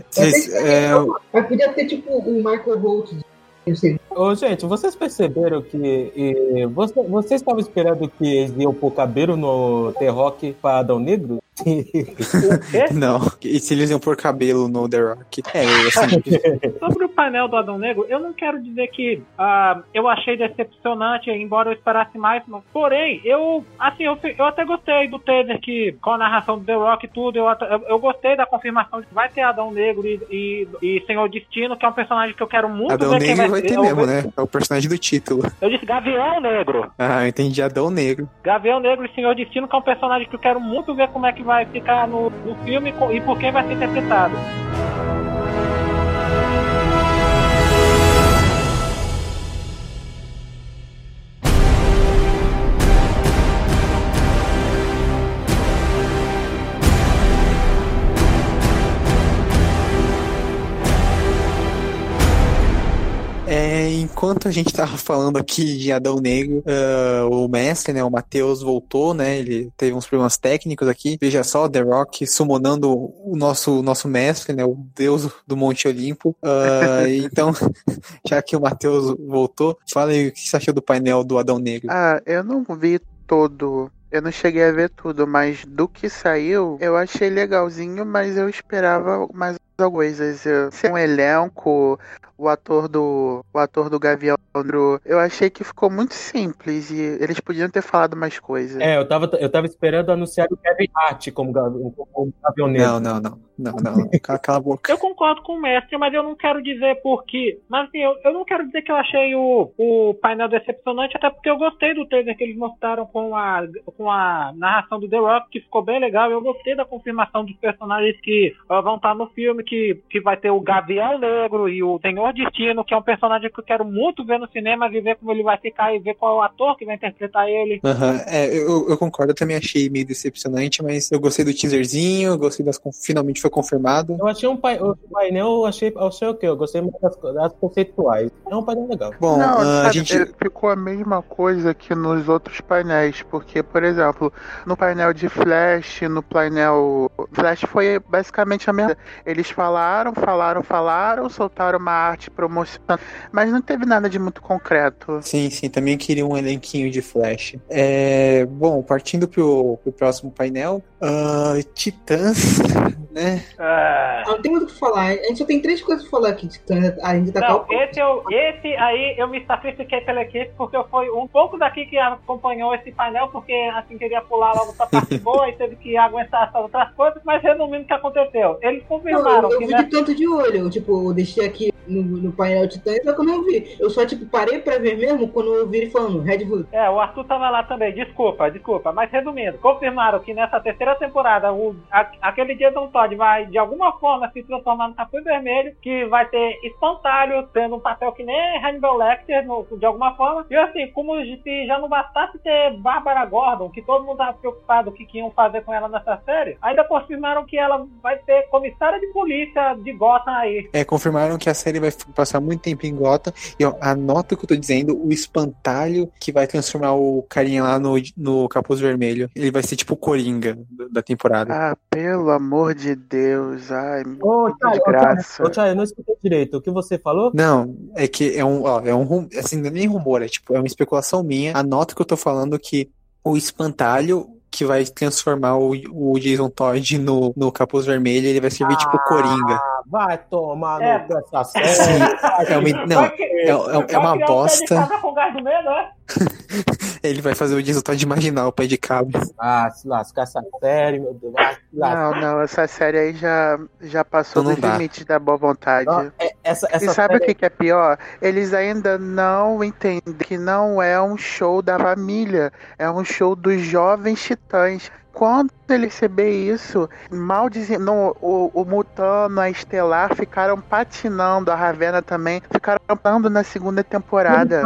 vocês- é, Mas podia ter tipo o Michael Holt, não sei. Ô, gente, vocês perceberam que eh, você, vocês estavam esperando que eles iam pôr cabelo no The-Rock para Adão Negro? não. E se eles iam pôr cabelo no The Rock? É, assim, Sobre o painel do Adão Negro, eu não quero dizer que ah, eu achei decepcionante, embora eu esperasse mais, mas, porém, eu, assim, eu, eu até gostei do teaser que, com a narração do The Rock e tudo, eu, eu, eu gostei da confirmação de que vai ter Adão Negro e, e, e Senhor Destino, que é um personagem que eu quero muito Adão ver Negro vai ser. ter Eu- mesmo, né? É o personagem do título. Eu disse Gavião Negro. Ah, eu entendi Adão Negro. Gavião Negro e Senhor Destino, que é um personagem que eu quero muito ver como é que vai ficar no, no filme e por quem vai ser interpretado. É, enquanto a gente tava falando aqui de Adão Negro, ah, o mestre, né, o Matheus voltou, né, ele teve uns problemas técnicos aqui. Veja só, The Rock summonando o nosso, nosso mestre, né, o deus do Monte Olimpo. Ah, então, já que o Matheus voltou, fala aí o que você achou do painel do Adão Negro. Ah, eu não vi todo. Eu não cheguei a ver tudo, mas do que saiu, eu achei legalzinho, mas eu esperava mais coisas. Eu- Ser um elenco, o ator do o ator do Gavião eu achei que ficou muito simples e eles podiam ter falado mais coisas. É, eu tava, eu tava esperando anunciar o Kevin Hart como, Gavi- como Gavião Negro. Não, não, não, não, não, cala, a boca. Eu concordo com o mestre, mas eu não quero dizer porque. Mas assim, eu, eu não quero dizer que eu achei o, o painel decepcionante, até porque eu gostei do trailer que eles mostraram com a, com a narração do The Rock, que ficou bem legal. Eu gostei da confirmação dos personagens que ah, vão estar no filme, que, que vai ter o Gavião Negro e o Senhor Destino, que é um personagem que eu quero muito ver no cinema, e ver como ele vai ficar e ver qual é o ator que vai interpretar ele. Aham, é, eu, eu concordo, eu também achei meio decepcionante, mas eu gostei do teaserzinho, eu gostei das. Finalmente foi confirmado. Eu achei um pai- o painel, eu achei, eu achei o quê? Eu gostei muito das, das conceituais. É um painel legal. Bom, Não, ah, a sabe, gente. ficou a mesma coisa que nos outros painéis, porque, por exemplo, no painel de Flash, no painel. Flash foi basicamente a mesma. Eles falaram, falaram, falaram, soltaram uma arte promocional, mas não teve nada de muito concreto. Sim, sim, também queria um elenquinho de Flash. É, bom, partindo pro, pro próximo painel, ah, Titãs, né? Ah, Não tem muito o que falar. A gente só tem três coisas pra falar aqui. Titã. A gente tá Não, esse, eu, esse aí eu me sacrifiquei pela equipe porque eu fui um pouco daqui que acompanhou esse painel, porque assim queria pular logo pra parte boa e teve que aguentar essas outras coisas, mas resumindo o que aconteceu. Eles Não, confirmaram eu, eu que vi nessa de tanto de olho. Eu, tipo, eu deixei aqui no, no painel Titã, só que eu não vi. Eu só, tipo, parei pra ver mesmo quando eu vi ele falando Red Hood. É, o Arthur tava lá também, desculpa, desculpa. Mas resumindo, confirmaram que nessa terceira temporada o, a- aquele Jason Todd vai de alguma forma se transformar no Capuz Vermelho, que vai ter espantalho, tendo um papel que nem Hannibal Lecter, no- de alguma forma. E assim, como se já não bastasse ter Bárbara Gordon, que todo mundo tava preocupado o que, que iam fazer com ela nessa série, ainda confirmaram que ela vai ter comissária de polícia de Gotham aí. É, confirmaram que a série vai passar muito tempo em Gotham. E ó, anota o que eu tô dizendo: o espantalho que vai transformar o carinha lá no, no capuz vermelho. Ele vai ser tipo Coringa da temporada. Ah, pelo amor de Deus. Ai, Ô, que Chay, ô, Chay, desgraça. ô, Chay, eu não escutei direito. O que você falou? Não, é que é um, ó, é um, assim, não é nem rumor, é tipo, é uma especulação minha. Anota que eu tô falando que o espantalho que vai transformar o, o Jason Todd no, no capuz vermelho, ele vai servir tipo Coringa. Vai tomar É. no cu essa série. É uma, não, Vai querer- é, é- é uma um de bosta. cabra com gás do medo, é? Ele vai fazer o Jason Todd imaginar o pé de cabra. Ah, se lascar essa série, meu Deus. Ah. Não, não, essa série aí já, já passou Então não dos limites da boa vontade. Não, é- essa, essa E sabe o série- que, que é pior? Eles ainda não entendem que não é um show da família, é um show dos jovens titãs. Quando ele receber isso, mal dizendo, o, o Mutano, a Estelar ficaram patinando, a Ravena também, ficaram patinando na segunda temporada.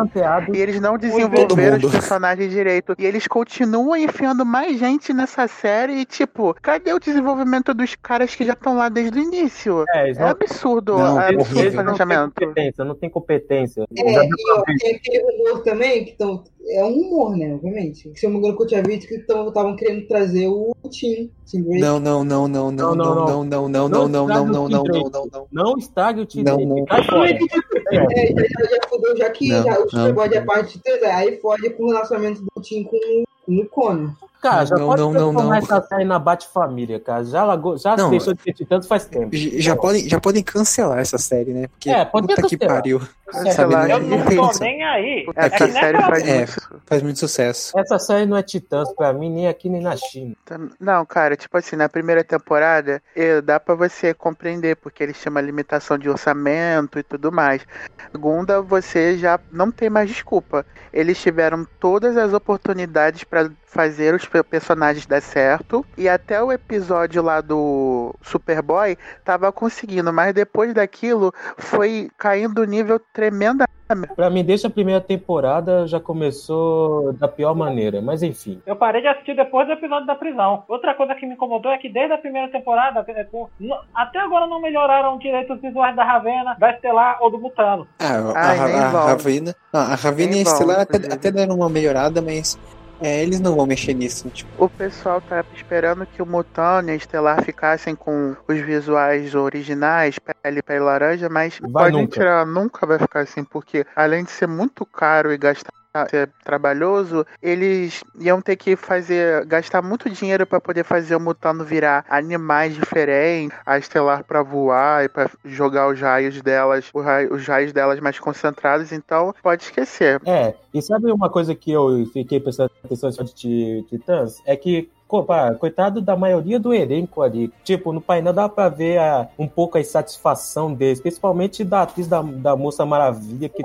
E eles não desenvolveram os personagens direito. E eles continuam enfiando mais gente nessa série. E, tipo, cadê o desenvolvimento dos caras que já estão lá desde o início? É, É não, absurdo, Não, absurdo o horrível. eles não planejamento. competência, não tem competência. É, e tem aquele rumor também, que tão, é um rumor, né, obviamente. Que se eu me engano que eu tinha visto que estavam querendo trazer o Drake. Não, não, não, não, não, não, não, não, não, não, não, não, não, não, não, não, não. Não estrague o time. Não, não. Fora. É, já, fudeu, já que Não, já, o não. É parte de três, aí fode com o relacionamento do Tim com, o Connor. Cara, já Não, pode não, não, transformar não. essa série na Bate-Família, cara. Já, largou, já Não. deixou de ter titãs faz tempo. Já podem, já podem cancelar essa série, né? Porque É, pode puta que pariu. Cancelar Sabe, Eu não tô nem aí. É Essa que nem série faz É. muito. Faz muito sucesso. Essa série não é Titãs pra mim, nem aqui nem na China. Tam- Não, cara, tipo assim, na primeira temporada, eh, dá pra você compreender, porque eles tinham uma limitação de orçamento e tudo mais. Segunda, você já não tem mais desculpa. Eles tiveram todas as oportunidades pra fazer os pe- personagens dar certo, e até o episódio lá do Superboy tava conseguindo, mas depois daquilo foi caindo o nível tremenda. Pra mim, desde a primeira temporada já começou da pior maneira, mas enfim. Eu parei de assistir depois do episódio da prisão. Outra coisa que me incomodou é que desde a primeira temporada, até agora não melhoraram direito os visuais da Ravena, da Estelar ou do Mutano. Ah, a, Ai, a, a. Ravena. não, a Ravena e a Estelar até, até deram uma melhorada, mas é, eles não vão mexer nisso. Tipo, O pessoal tá esperando que o Mutano e a Estelar ficassem com os visuais originais, pele pele laranja, mas Vai pode nunca. tirar, nunca vai ficar assim, porque além de ser muito caro e gastar ser trabalhoso, eles iam ter que fazer gastar muito dinheiro para poder fazer o Mutano virar animais diferentes, a Estelar para voar e para jogar os raios delas, os raios, os raios delas mais concentrados, então pode esquecer. É, e sabe uma coisa que eu fiquei prestando atenção de Ti- Titãs? É que, coitado da maioria do elenco ali. Tipo, no painel dá pra ver a- um pouco a insatisfação deles, principalmente da atriz da, da Moça Maravilha, que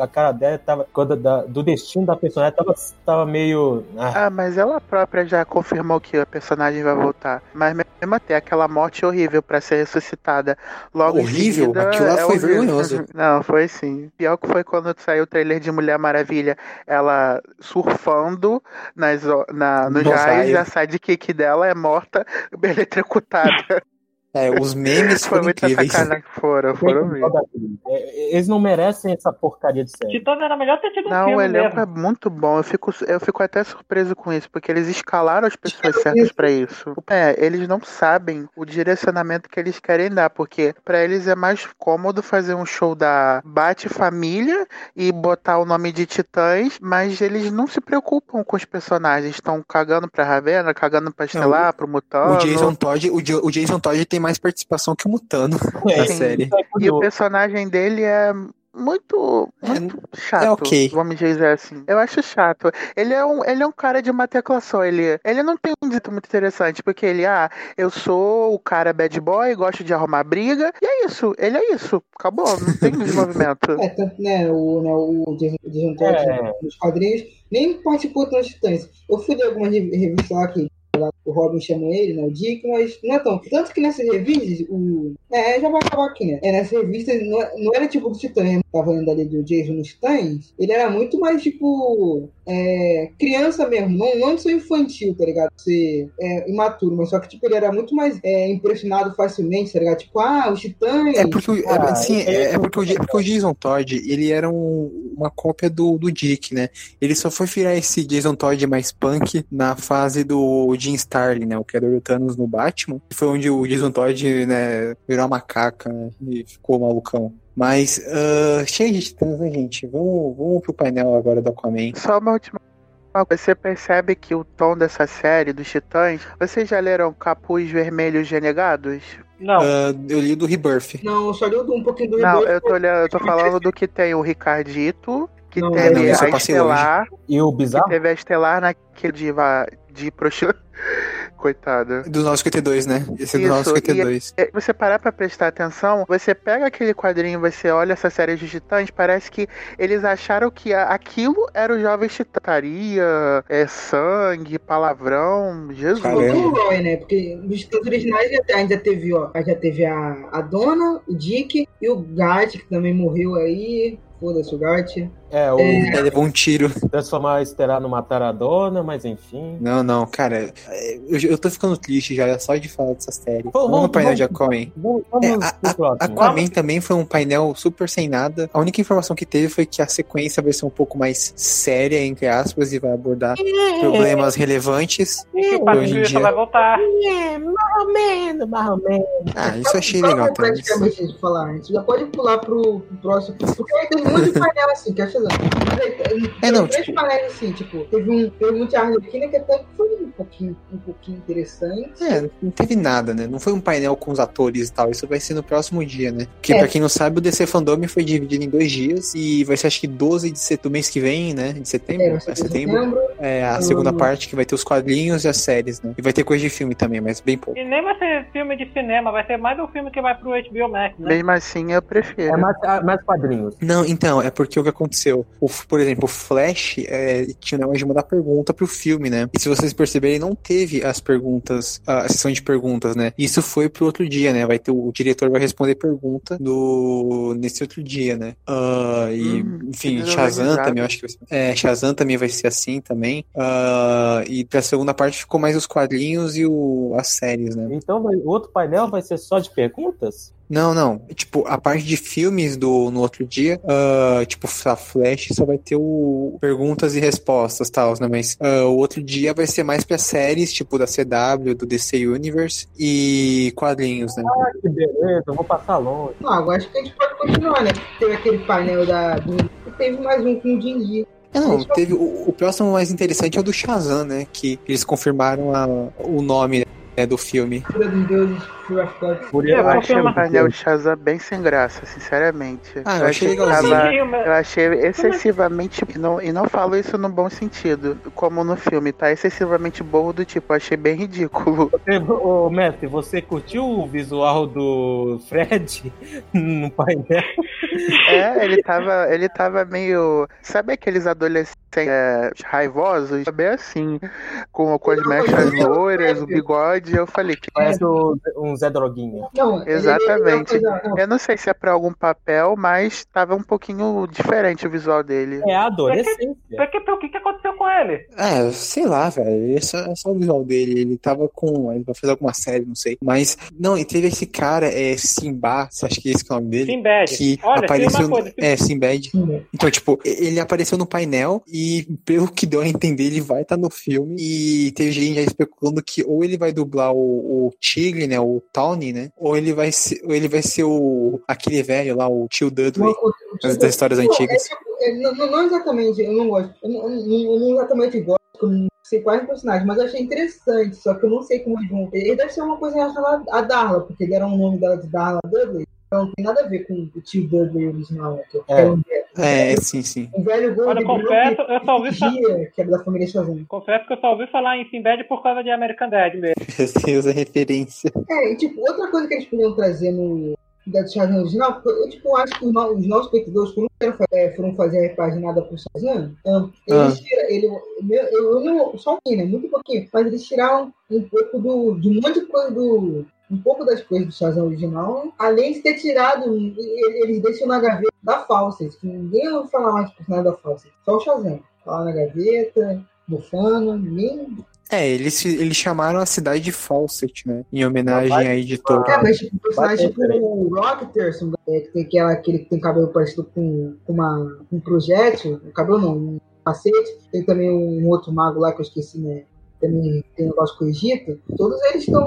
a cara dela tava. Quando da- do destino da personagem tava, tava meio. ah, Ah, mas ela própria já confirmou que a personagem vai voltar. Mas mesmo até aquela morte horrível pra ser ressuscitada logo Horrível? seguida. Aquilo lá é foi horrível. vergonhoso. Não, foi sim. Pior que foi quando saiu o trailer de Mulher Maravilha, ela surfando nas, na, No raios, raio sidekick dela é morta, beletrocutada é, os memes foi foram muita incríveis. Foram, foram mesmo. tudo. É, Eles não merecem essa porcaria de série. Titãs era melhor ter tido um Não, o filme elenco mesmo. é muito bom. Eu fico, eu fico até surpreso com isso, porque eles escalaram as pessoas certas pra isso. É, eles não sabem o direcionamento que eles querem dar, porque pra eles é mais cômodo fazer um show da Bate Família e botar o nome de Titãs, mas eles não se preocupam com os personagens. Estão cagando pra Ravena, cagando pra Estelar, pro Mutano. O Jason Todd, o, o Jason Todd tem mais participação que o Mutano na Sim. série. É E o personagem dele é muito, É, muito chato. é ok. Vamos dizer assim. Eu acho chato. Ele é um, ele é um cara de uma tecla só. Ele, ele não tem um dito muito interessante, porque ele, ah, eu sou o cara bad boy, gosto de arrumar briga, e é isso. Ele é isso. Acabou, não tem desenvolvimento. É, tanto, né, o, né, o Jason Todd É. nos quadrinhos nem participou tanto de Titãs. Eu fui ler algumas rev- revistas lá que lá o Robin chama ele, né, o Dick, mas não é tão. Tanto que nessas revistas, o. É, já vai acabar aqui, né? É, nessas revistas não, é- não era tipo do Titãs, tava lendo ali do Jason nos Titãs, ele era muito mais, tipo, é, criança mesmo, não, não ser infantil, tá ligado? Ser é, imaturo, mas só que, tipo, ele era muito mais é, impressionado facilmente, tá ligado? Tipo, ah, os Titãs... É porque, o- Ah, assim, é- é, é porque, o, porque o Jason Todd, ele era um- uma cópia do, do Dick, né? Ele só foi virar esse Jason Todd mais punk na fase do Jim Starlin, né? O criador do Thanos no Batman. Que foi onde o Jason Todd, né, virou uma macaca, né? E ficou malucão. Mas, ah, cheio de titãs, né, gente? Vamos, vamos pro painel agora do Aquaman. Só uma última. Você percebe que o tom dessa série, dos Titãs, vocês já leram Capuz Vermelhos Renegados? Não, Ah, eu li do Rebirth. Não, só li um pouquinho do Não, Rebirth, eu tô, olhando, eu tô falando do que tem o Ricardito, que Não, teve não, eu a Estelar, E o que bizarro? teve a Estelar naquele de, de prostituta. Coitada. Do 952, né? Esse é do Isso, 952. É, Você parar pra prestar atenção, você pega aquele quadrinho, você olha essa série de titãs, parece que eles acharam que aquilo era o Jovem Titãs. É sangue, palavrão, Jesus. Caramba. Roy, né? Porque nos Titãs originais já, a gente já teve, ó, já teve a, a Dona, o Dick e o Gat, que também morreu aí. Foda-se o Gat. É, o Ele levou um tiro. transformar a Estelar numa taradona, mas enfim. Não, não, cara. é, Eu, eu tô ficando triste já só de falar dessa série. Vamos- Vamos no vamos- painel de Aquaman. Vamos, vamos É, pro próximo. Aquaman também foi um painel super sem nada. A única informação que teve foi que a sequência vai ser um pouco mais séria, entre aspas, e vai abordar problemas relevantes. que o dia- vai voltar. É, mais ou menos, mais ou menos. Ah, isso eu achei legal praticamente isso falar, a gente já pode pular pro, pro próximo. Porque aí tem um monte de painel assim, que É, não, três tipo- painéis assim, tipo, teve um, teve um de Arlequina que até foi um pouquinho, um pouquinho interessante. É, não teve nada, né? Não foi um painel com os atores e tal. Isso vai ser no próximo dia, né? Porque, É. pra quem não sabe, o DC Fandom foi dividido em dois dias. E vai ser, acho que 12 de set- do mês que vem, né? De setembro. É, É, setembro. setembro. É a segunda parte que vai ter os quadrinhos e as séries, né? E vai ter coisa de filme também, mas bem pouco. E nem vai ser filme de cinema, vai ser mais um filme que vai pro HBO Max, né? Mesmo assim, eu prefiro. É mais, ah, mais quadrinhos. Não, então, é porque o que aconteceu? O, por exemplo, o Flash é, tinha o negócio de mandar pergunta pro filme, né? E se vocês perceberem, não teve as perguntas, a sessão de perguntas, né? Isso foi pro outro dia, né? Vai ter o diretor vai responder pergunta do nesse outro dia, né? Ah, e, Hum, enfim, Shazam também, eu acho que vai ser. É, Shazam também vai ser assim também. Ah, e pra segunda parte ficou mais os quadrinhos e o, as séries, né? Então vai- o outro painel vai ser só de perguntas? Não, não. Tipo, a parte de filmes do no outro dia, ah, tipo, a Flash só vai ter o perguntas e respostas, tal, né? Mas ah, o outro dia vai ser mais pra séries, tipo, da CW, do DC Universe e quadrinhos, né? Ah, que beleza, eu vou passar longe. Não, agora acho que a gente pode continuar, né? Teve aquele painel da. Do, teve mais um com o Dindi. É, não, teve o, o próximo mais interessante é o do Shazam, né? Que eles confirmaram a- o nome né, do filme. Fura dos Of God. Por É, Eu achei o painel de Shazam bem sem graça, sinceramente. Ah, eu achei que legalzinho. tava- Eu achei excessivamente. E não, e não falo isso no bom sentido, como no filme, tá? Excessivamente burro do tipo, eu achei bem ridículo. Ô, mestre, você curtiu o visual do Fred no painel? É, ele tava, ele tava meio. Sabe aqueles adolescentes é, raivosos? Bem assim, com, com as mechas loiras, o bigode. Eu falei que. Parece um Zé Droguinha. Não, ele- Exatamente. ele- ele- não, Eu não sei se é pra algum papel, mas tava um pouquinho diferente o visual dele. É a adolescência. Por que, por que, que aconteceu com ele? É, sei lá, velho. É só, é só o visual dele. Ele tava com. Ele vai fazer alguma série, não sei. Mas, não, e teve esse cara, é Simba, você acha que é esse que é o nome dele? Sinbad. Que Olha, apareceu. uma coisa. É, Sinbad. Sim. Então, tipo, ele apareceu no painel e, pelo que deu a entender, ele vai estar no filme. E teve gente já especulando que ou ele vai dublar o, o Tigre, né? O Tawny, né? Ou ele vai ser, ou ele vai ser o aquele velho lá, o tio Dudley, o- o- das, histórias Não, antigas. é é, não, não- não exatamente, eu não gosto. Eu não, eu não- não exatamente gosto, eu não sei quais personagens, mas eu achei interessante, só que eu não sei como eles vão. Ele deve ser uma coisa relacionada a Darla, porque deram o nome dela de Darla Dudley. Então não tem nada a ver com o tio Dudley original. né, Que É. é. um, É, sim, sim. um velho gordo Olha, de confesso, eu só ouvi que fa- vigia, que era da família Shazam. Confesso que eu só ouvi falar em Sinbad por causa de American Dad mesmo. Meu Deus, a referência. É, e tipo, outra coisa que eles podiam trazer no da Shazam original, porque eu tipo, acho que os, no- os novos espectadores fa- é, foram fazer a repaginada pro Shazam, ah, eles Ah. tiraram, ele, meu- eu, eu não, só um pouquinho, né, muito pouquinho, mas eles tiraram um pouco do, de um monte de coisa do, um pouco das coisas do Shazam original, além de ter tirado, eles deixam na gaveta da Fawcett, que ninguém vai falar mais do personagem da Fawcett, só o Shazam. Tá lá na gaveta, bufando, ninguém é, eles, eles chamaram a cidade de Fawcett, né? Em homenagem à editora. É, mas tipo, personagem tipo o Rockterson, é, que tem aquela, aquele que tem cabelo parecido com, uma, um projétil, um cabelo não, um capacete. Tem também um outro mago lá que eu esqueci, né? Também tem negócio com o Egito. Todos eles estão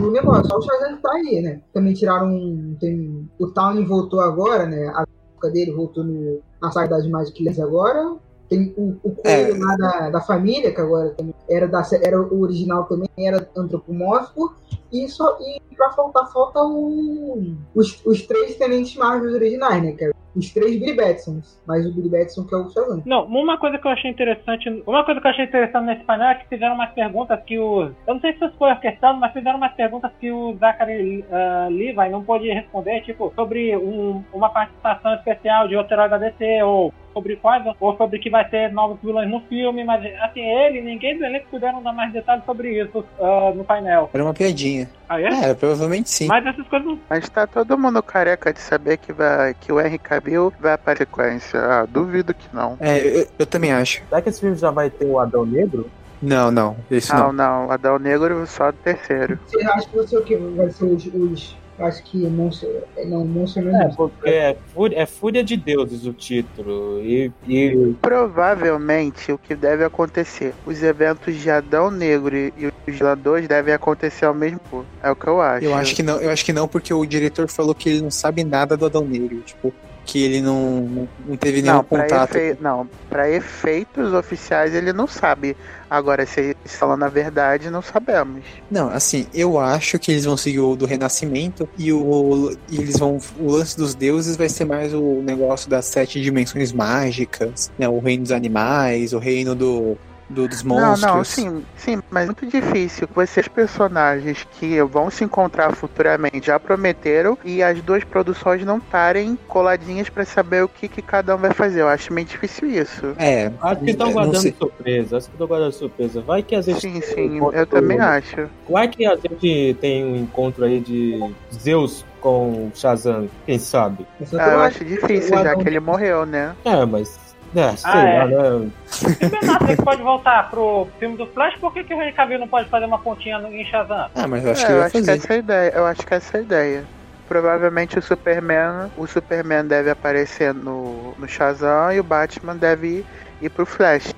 no negócio, só o Shazam tá aí, né? Também tiraram. Tem, o Townie voltou agora, né? A época dele voltou no, na saga das Magic Legends agora. Tem o, o coelho é. lá da, da família, que agora era, da, era o original também, era antropomórfico. E, só, e pra faltar, falta o, os, os três tenentes Marvel originais, né? Que é os três Billy Batsons, mas o Billy Batson que é o Shazam. Não, uma coisa que eu achei interessante, uma coisa que eu achei interessante nesse painel é que fizeram umas perguntas que o, eu não sei se isso foi orquestrado, mas fizeram umas perguntas que o Zachary uh, Levi não pôde responder, tipo, sobre um, uma participação especial de outro herói da DC, ou sobre quais, ou sobre que vai ter novos vilões no filme, mas assim, ele ninguém do elenco puderam dar mais detalhes sobre isso uh, no painel. Era uma piadinha. Ah, é? É, provavelmente sim. Mas essas coisas Mas tá todo mundo careca de saber que, vai, que o Henry Cavill vai aparecer sequência. Ah, duvido que não. É, eu, eu também acho. Será que esse filme já vai ter o Adão Negro? Não, não. Esse não, não. não. Adão Negro só do terceiro. Você acha que vai ser o que? Vai ser os, os acho que Monstro, não, Monstro não é, porque é Fúria, é Fúria de Deuses o título. E, e, Provavelmente o que deve acontecer, os eventos de Adão Negro e os Ladores devem acontecer ao mesmo tempo. É o que eu acho. Eu acho que não, eu acho que não, porque o diretor falou que ele não sabe nada do Adão Negro. Tipo, que ele não, não teve nenhum não, contato. Efe... Não, para efeitos oficiais ele não sabe. Agora, se eles falam na verdade, não sabemos. Não, assim, eu acho que eles vão seguir o do Renascimento e o e eles vão. O lance dos deuses vai ser mais o negócio das sete dimensões mágicas, né? O reino dos animais, o reino do do, dos monstros. Não, não, sim, sim, mas é muito difícil. Vocês personagens que vão se encontrar futuramente já prometeram e as duas produções não estarem coladinhas para saber o que, que cada um vai fazer. Eu acho meio difícil isso. É. Acho que estão guardando surpresa. Acho que estão guardando surpresa. Vai que a gente. Sim, sim, eu também acho. Vai que a gente tem um encontro aí de Zeus com Shazam, quem sabe? Ah, eu acho difícil, já que ele morreu, né? É, mas é, sei ah, é. lá, né? Se o Ben Affleck pode voltar pro filme do Flash, por que, que o Henry Cavill não pode fazer uma pontinha no, em Shazam? Ah, mas eu acho é, que eu acho fazer. que essa é a ideia. Eu acho que essa é a ideia. Provavelmente o Superman, o Superman deve aparecer no, no Shazam e o Batman deve ir, ir pro Flash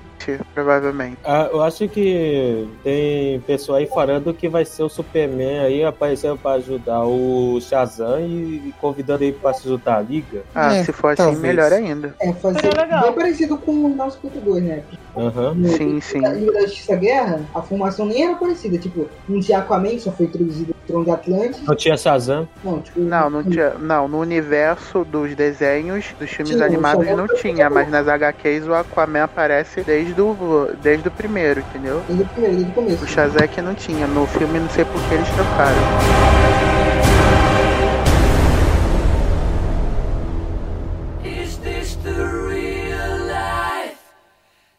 provavelmente. Ah, eu acho que tem pessoa aí falando que vai ser o Superman aí aparecendo para ajudar o Shazam e convidando ele para se juntar à liga. Ah, É, se for assim, talvez. melhor ainda. É, fazer Seria legal. bem parecido com o 952, né? Aham. No- Sim, sim. Na Liga da Justiça Guerra, a formação nem era parecida. Tipo, não tinha Aquaman, só foi introduzido o Trono de Atlantis. Não tinha Shazam. Não, tipo, Não, não tinha. Não, no universo dos desenhos, dos filmes Tinha, animados não tinha, mas nas HQs o Aquaman aparece desde o, desde o primeiro, entendeu? Desde o primeiro, desde o começo. O que não tinha. No filme não sei por que eles trocaram. Is this the real life?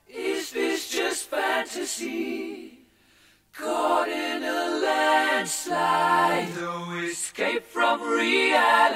Is this just fantasy? Caught in a landslide, no escape from reality.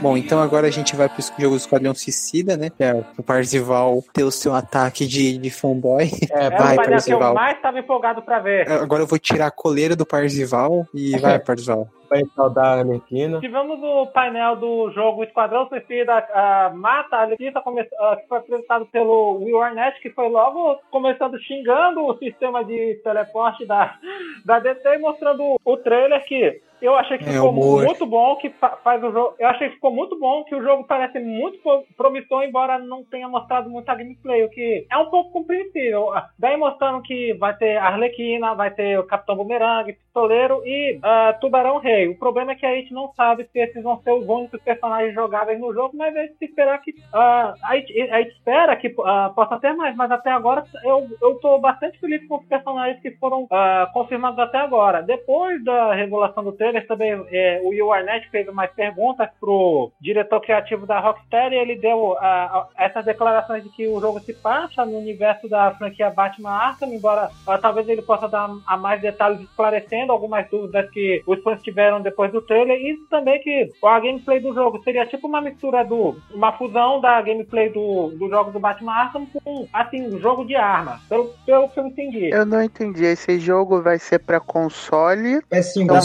Bom, então agora a gente vai pro jogo do Esquadrão Suicida, né? Que é o Parzival ter o seu ataque de, de fanboy. É, vai, o painel que eu Parzival. mais estava empolgado pra ver. Agora eu vou tirar a coleira do Parzival e vai, Parzival. Vai saudar a Arlequina. Tivemos o painel do jogo Esquadrão Suicida ah, Mata a come- ah, que foi apresentado pelo Will Arnett, que foi logo começando xingando o sistema de teleporte da, da DC e mostrando o trailer que eu achei que É, ficou humor. muito bom, que fa- faz o jogo. Eu achei que ficou muito bom, que o jogo parece muito pro- promissor, embora não tenha mostrado muita gameplay, o que é um pouco compreensível. Ah, Daí mostrando que vai ter Arlequina, vai ter o Capitão Boomerang, Pistoleiro e ah, Tubarão Rei. O problema é que a gente não sabe se esses vão ser os únicos personagens jogáveis no jogo, mas a gente espera que. ah, a, gente, a gente espera que ah, possa ter mais, mas até agora eu, eu tô bastante feliz com os personagens que foram confirmados até agora. Depois da revelação do trailer, trailers também, é, o Will Arnett fez umas perguntas pro diretor criativo da Rockstar e ele deu a- a- essas declarações de que o jogo se passa no universo da franquia Batman Arkham, embora ah, talvez ele possa dar a mais detalhes esclarecendo algumas dúvidas que os fãs tiveram depois do trailer e também que a gameplay do jogo seria tipo uma mistura do uma fusão da gameplay do, do jogo do Batman Arkham com assim, jogo de arma, pelo, pelo que eu entendi. Eu não entendi. Esse jogo vai ser pra console É sim, cara.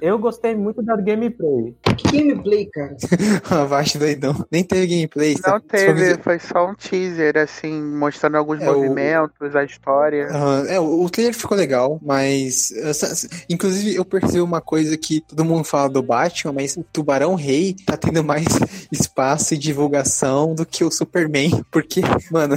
Eu gostei muito da gameplay. Que gameplay, cara. Abaixo doidão. Nem teve gameplay. Não sabe? teve, foi só um teaser, assim, mostrando alguns É, o- movimentos, a história. Aham, é, o o trailer ficou legal, mas. inclusive, eu percebi uma coisa que todo mundo fala do Batman, mas o Tubarão Rei tá tendo mais espaço e divulgação do que o Superman. Porque, mano,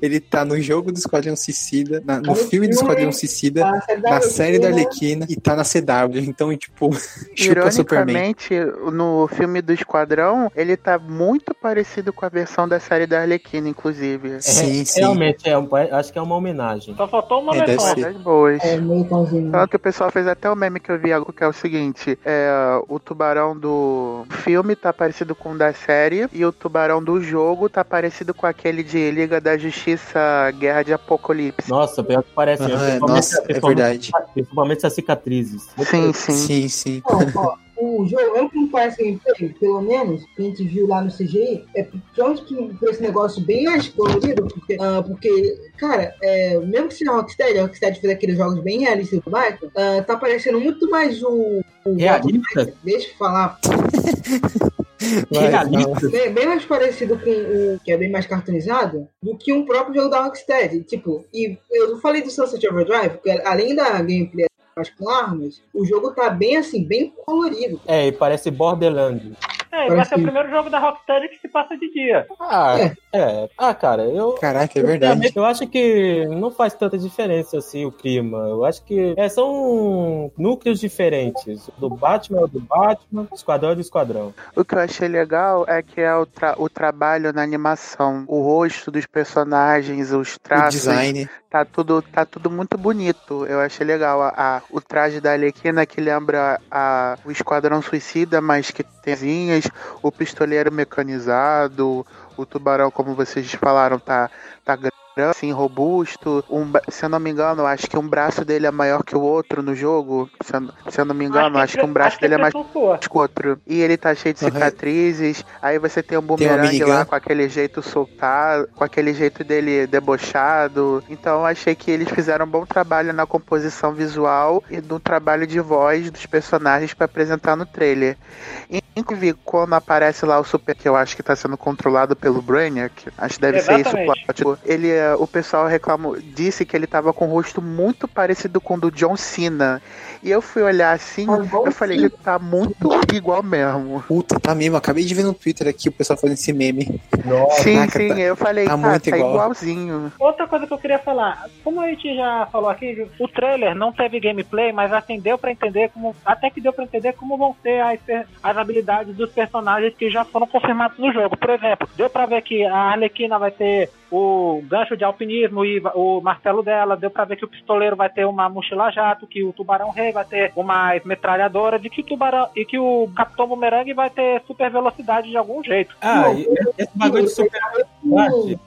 ele tá no jogo do Esquadrão Suicida, na- no Tá filme do Esquadrão Suicida, A série da na série da Arlequina, Arlequina e tá na CW. Então, tipo, chupa Superman. Ironicamente, no filme do Esquadrão, ele tá muito parecido com a versão da série da Arlequina, inclusive. Sim, É, sim. Realmente, é, acho que é uma homenagem. Só faltou uma É, versão. Das boas. É. Tanto que o pessoal fez até o meme que eu vi algo que é o seguinte: é, o tubarão do filme tá parecido com o da série, e o tubarão do jogo tá parecido com aquele de Liga da Justiça Guerra de Apocalipse. Nossa, pior que parece. Aham, principalmente- nossa, é principalmente- verdade. Principalmente as cicatrizes. Sim, sim. Sim, sim. Não, ó, o jogo, mesmo que não parece gameplay, pelo menos, que a gente viu lá no CGI, é pronto que por esse negócio bem mais colorido, porque, ah, porque cara, é, mesmo que seja Rocksteady, a Rocksteady fez aqueles jogos bem realistas do Batman, ah, tá parecendo muito mais o. o Realista? Deixa eu falar. Vai, Realista. Bem, bem mais parecido com o que é bem mais cartoonizado do que um próprio jogo da Rocksteady. Tipo, e eu falei do Sunset Overdrive, porque além da gameplay com armas, o jogo tá bem assim, bem colorido. É, e parece Borderlands. É, vai ser o primeiro jogo da Rocksteady que se passa de dia. Ah, É. é. Ah, cara, eu. Caraca, é verdade. Eu acho que não faz tanta diferença assim o clima. Eu acho que é, são núcleos diferentes. Do Batman é o do Batman, Esquadrão é do Esquadrão. O que eu achei legal é que é o, tra- o trabalho na animação, o rosto dos personagens, os O traços. design. Tá tudo, tá tudo muito bonito. Eu achei legal. A, a- o traje da Arlequina que lembra a, o Esquadrão Suicida, mas que tem asinhas, o pistoleiro mecanizado, o tubarão, como vocês falaram, tá, tá grande, assim, robusto. Um, se eu não me engano, acho que um braço dele é maior que o outro no jogo. Se eu, se eu não me engano, acho que um braço acho que dele é mais sua. que o outro. E ele tá cheio de Aham. cicatrizes. Aí você tem um bumerangue lá com aquele jeito soltado, com aquele jeito dele debochado. Então eu achei que eles fizeram um bom trabalho na composição visual e no trabalho de voz dos personagens pra apresentar no trailer. Inclusive, quando aparece lá o Super, que eu acho que tá sendo controlado pelo Brainiac, acho que deve ser isso o Exatamente. plot. Ele, eh, o pessoal reclamou, disse que ele tava com o rosto muito parecido com o do John Cena. E eu fui olhar assim, bom, eu falei, sim. ele tá muito igual mesmo. Puta, tá mesmo. Acabei de ver no Twitter aqui o pessoal fazendo esse meme. Nossa, sim, caraca, sim, tá- eu falei, tá tá, muito tá igual. igualzinho. Outra coisa que eu queria falar, como a gente já falou aqui, o trailer não teve gameplay, mas assim, deu pra entender como. Até que deu pra entender como vão ser as, as habilidades dos personagens que já foram confirmados no jogo. Por exemplo, deu pra ver que a Arlequina vai ter o gancho de alpinismo e o martelo dela, deu pra ver que o pistoleiro vai ter uma mochila jato, que o tubarão rei vai ter uma metralhadora, de que o tubarão e que o capitão bumerangue vai ter super velocidade de algum jeito. Ah, Não, e esse bagulho de super Um-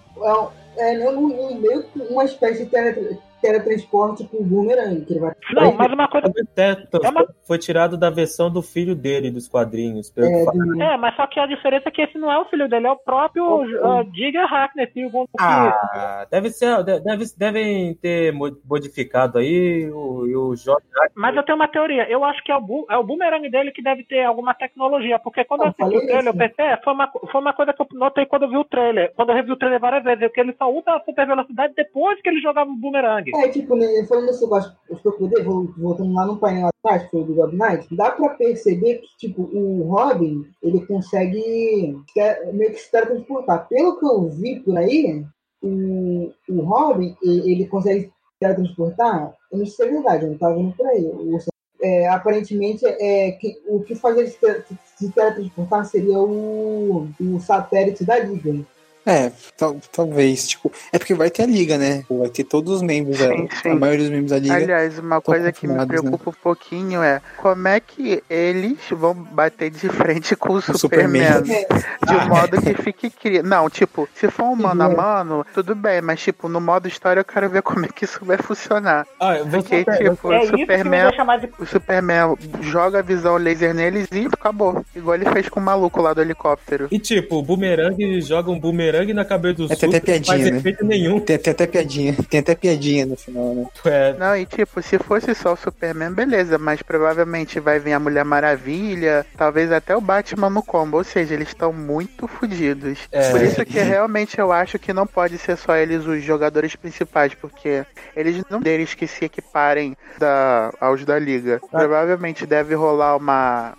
é, é, meio que uma espécie de tele- teletransporte com o boomerang, que ele vai. Não, mas uma coisa. É uma- foi tirado da versão do filho dele dos quadrinhos. pelo É, do- É, mas só que a diferença é que esse não é o filho dele, é o próprio uh, Digger Hackney, segundo que- Ah, deve ser, de- deve, devem ter mo- modificado aí o, e o Jorge. Mas eu tenho uma teoria. Eu acho que é o, é o boomerang dele que deve ter alguma tecnologia. Porque quando Eu eu assisti o trailer, eu pensei, é, foi uma, foi uma coisa que eu notei quando eu vi o trailer. Quando eu revi o trailer várias vezes, é que ele só usa a super velocidade depois que ele jogava o boomerang. É, tipo, né, falando desse negócio, procurei, vou- voltando lá no painel atrás, que foi do Gob Knight, dá pra perceber que, tipo, o Robin, ele consegue meio que se teletransportar. Pelo que eu vi por aí, o, o Robin, ele consegue se teletransportar, eu não sei se é verdade, eu não tava vendo por aí. É, aparentemente, é, que, o que faz ele se teletransportar seria o, o satélite da Liga. É, tal- talvez, tipo, é porque vai ter a liga, né? Vai ter todos os membros, Sim, a, sim. a maioria dos membros da liga. Aliás, uma coisa que me né? preocupa um pouquinho é como é que eles vão bater de frente com o, Superman. Superman. De um modo que fique cri... Não, tipo, se for um mano a mano, tudo bem, mas tipo, no modo história eu quero ver como é que isso vai funcionar. Ah, eu vou Porque, só- tipo, É o Superman. de O Superman joga a visão laser neles e acabou. Igual ele fez com o maluco lá do helicóptero. E tipo, o boomerang joga um boomerang na cabeça do É, tem até Super, não faz piadinha, né? nenhum. Tem, tem até piadinha, tem até piadinha no final, né? É, Não, e tipo, se fosse só o Superman, beleza, mas provavelmente vai vir a Mulher Maravilha, talvez até o Batman no combo, ou seja, eles estão muito fodidos. É. Por isso que realmente eu acho que não pode ser só eles os jogadores principais, porque eles não deles que se equiparem da, aos da liga. Provavelmente deve rolar uma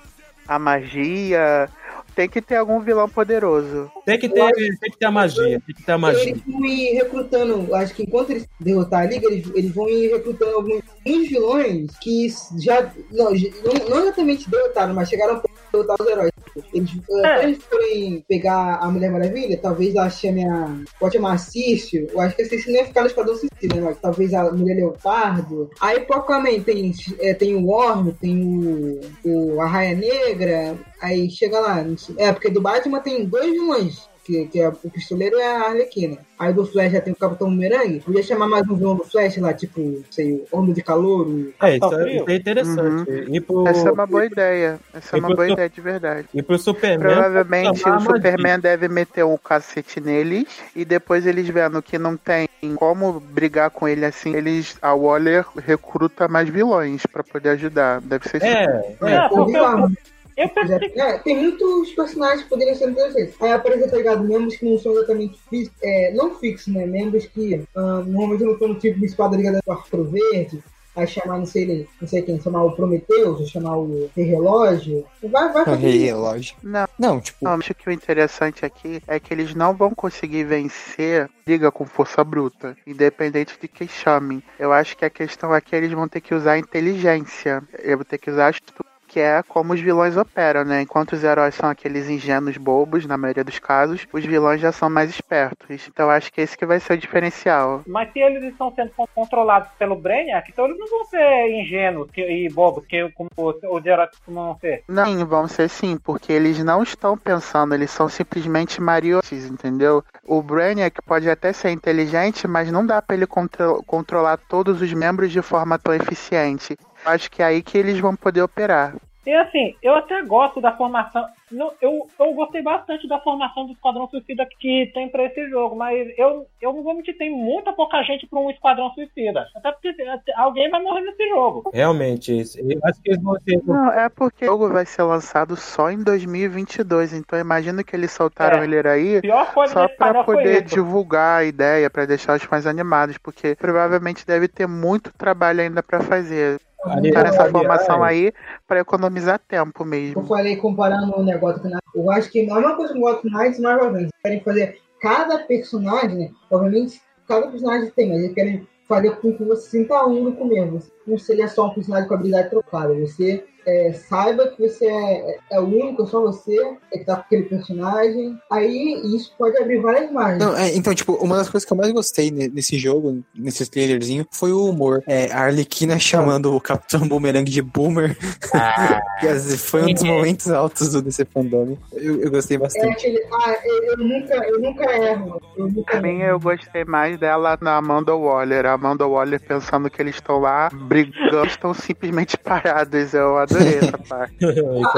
a magia, tem que ter algum vilão poderoso. tem, que ter, tem que ter a magia. Tem que ter a magia. Eles vão ir recrutando, acho que enquanto eles derrotar a liga, eles, eles vão ir recrutando alguns, alguns vilões que já. Não, não, não exatamente derrotaram, mas chegaram a derrotar os heróis. Eles, eh, Quando eles forem pegar a Mulher Maravilha, talvez ela chame a. Pode chamar a Cício. Eu acho que a Cício não ia ficar no Esquadrão Suicida, né? Talvez a Mulher Leopardo. Aí, Aquaman tem, eh, tem o Worm, tem o, o Arraia Negra. Aí chega lá. É, porque do Batman tem dois vilões. Que, que é o pistoleiro e a Arlequina. Aí do Flash já tem o Capitão Bumerangue. Podia chamar mais um vilão do Flash lá, tipo, sei, o Homem de Calor. O... É, isso, Tá é, isso é interessante. E, pro, Essa é uma boa ideia. Essa é uma pro boa Su- ideia de verdade. e pro Superman. Provavelmente chamar o a magia. Superman deve meter um cacete neles e depois eles vendo que não tem como brigar com ele assim, eles a Waller recruta mais vilões pra poder ajudar. Deve ser isso. É, É, é. o porque. Eu pensei é, tem muitos personagens que poderiam ser interessantes. Aí aparece, tá ligado? Membros que não são exatamente fixos, é, não fixos, né? Membros que ah, normalmente não estão no tipo de espada ligada ao Arco Verde. Aí chamar, não sei, não sei quem, chamar o Prometheus, ou chamar o Rei Relógio. Vai, vai fazer rei relógio. Não, Não, tipo, não, acho que o interessante aqui é que eles não vão conseguir vencer liga com força bruta, independente de que chamem. Eu acho que a questão aqui é eles vão ter que usar inteligência. Eu vou ter que usar astúcia. Que é como os vilões operam, né? Enquanto os heróis são aqueles ingênuos bobos, na maioria dos casos, os vilões já são mais espertos. Então eu acho que esse que vai ser o diferencial. Mas se eles estão sendo con- controlados pelo Brainiac, então eles não vão ser ingênuos e bobos, que como os heróis costumam ser. Não, vão ser sim, porque eles não estão pensando, eles são simplesmente marionetes, entendeu? O Brainiac pode até ser inteligente, mas não dá pra ele contro- controlar todos os membros de forma tão eficiente. Acho que é aí que eles vão poder operar. E assim, eu até gosto da formação. Não, eu, eu gostei bastante da formação do Esquadrão Suicida que tem pra esse jogo, mas eu, eu não vou mentir, tem muita pouca gente pra um Esquadrão Suicida. Até porque alguém vai morrer nesse jogo. Realmente, eu acho que eles vão ter. Não, é porque o jogo vai ser lançado só em 2022, então imagino que eles soltaram É. ele aí A pior coisa só foi poder divulgar a ideia, pra deixar os fãs animados, porque provavelmente deve ter muito trabalho ainda pra fazer. Tá nessa aliás, formação aí pra economizar tempo Eu mesmo. falei comparando o negócio com eu acho que a mesma coisa com o Gotham Knights mais Marvel Avengers. Querem fazer cada personagem, né? Obviamente, cada personagem tem, mas eles querem fazer com que você sinta único mesmo. Não seria só um personagem com habilidade trocada. Você é, saiba que você é, é o único, é só você é que tá com aquele personagem. Aí isso pode abrir várias margens. Não, é, então, tipo, uma das coisas que eu mais gostei ne- nesse jogo, nesse trailerzinho, foi o humor. É, a Arlequina chamando o Capitão Boomerang de Boomer. Que, assim, foi um dos momentos altos do DC Fandom. Eu, eu gostei É bastante. aquele, ah, eu, eu nunca, eu nunca erro. Eu nunca mim, erro. eu gostei mais dela na Amanda Waller. A Amanda Waller pensando que eles estão lá brigando, estão simplesmente parados. Eu adorei essa parte. A,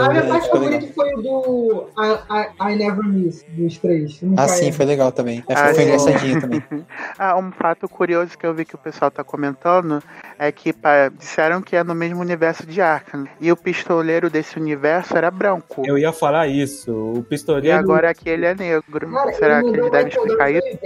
a minha parte ficou legal. favorita foi o do I, I, I Never Miss, dos três. Nunca Ah, sim, foi legal também. É, Ah, foi, foi sim. engraçadinho também. Ah, um fato curioso que eu vi que o pessoal tá comentando é que pá, disseram que é no mesmo universo de Arkham. E o pistoleiro desse universo era branco. Eu ia falar isso. O E pistoleiro agora aqui ele é negro. Cara, Será que ele eles devem explicar isso?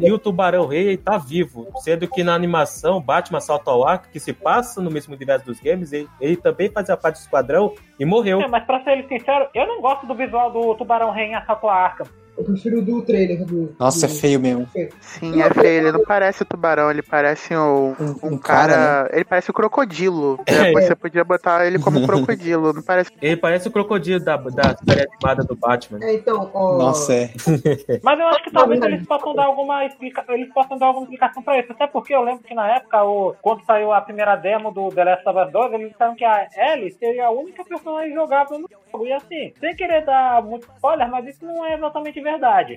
e o Tubarão Rei tá vivo. Sendo que na animação, Batman Salto ao Ar, que se passa no mesmo universo dos games, ele, ele também fazia parte do esquadrão e morreu. É, mas pra ser sincero, eu não gosto do visual do Tubarão Rei em Assalto Arkham. Eu prefiro o do trailer. Do, Nossa, é do... feio mesmo. Sim, é feio. Ele não parece tubarão, ele parece um, Um, um um cara, cara. Ele parece o crocodilo. É, Você podia botar ele como crocodilo. Não parece. Ele parece o crocodilo da, da série animada do Batman. É, então, ó. Nossa, é. Mas eu acho que talvez eles possam dar alguma explica... eles possam dar alguma explicação pra isso. Até porque eu lembro que na época, o... quando saiu a primeira demo do The Last of Us 2, eles disseram que a Ellie seria a única personagem jogável no jogo. E assim, sem querer dar muito spoiler, mas isso não é exatamente verdade.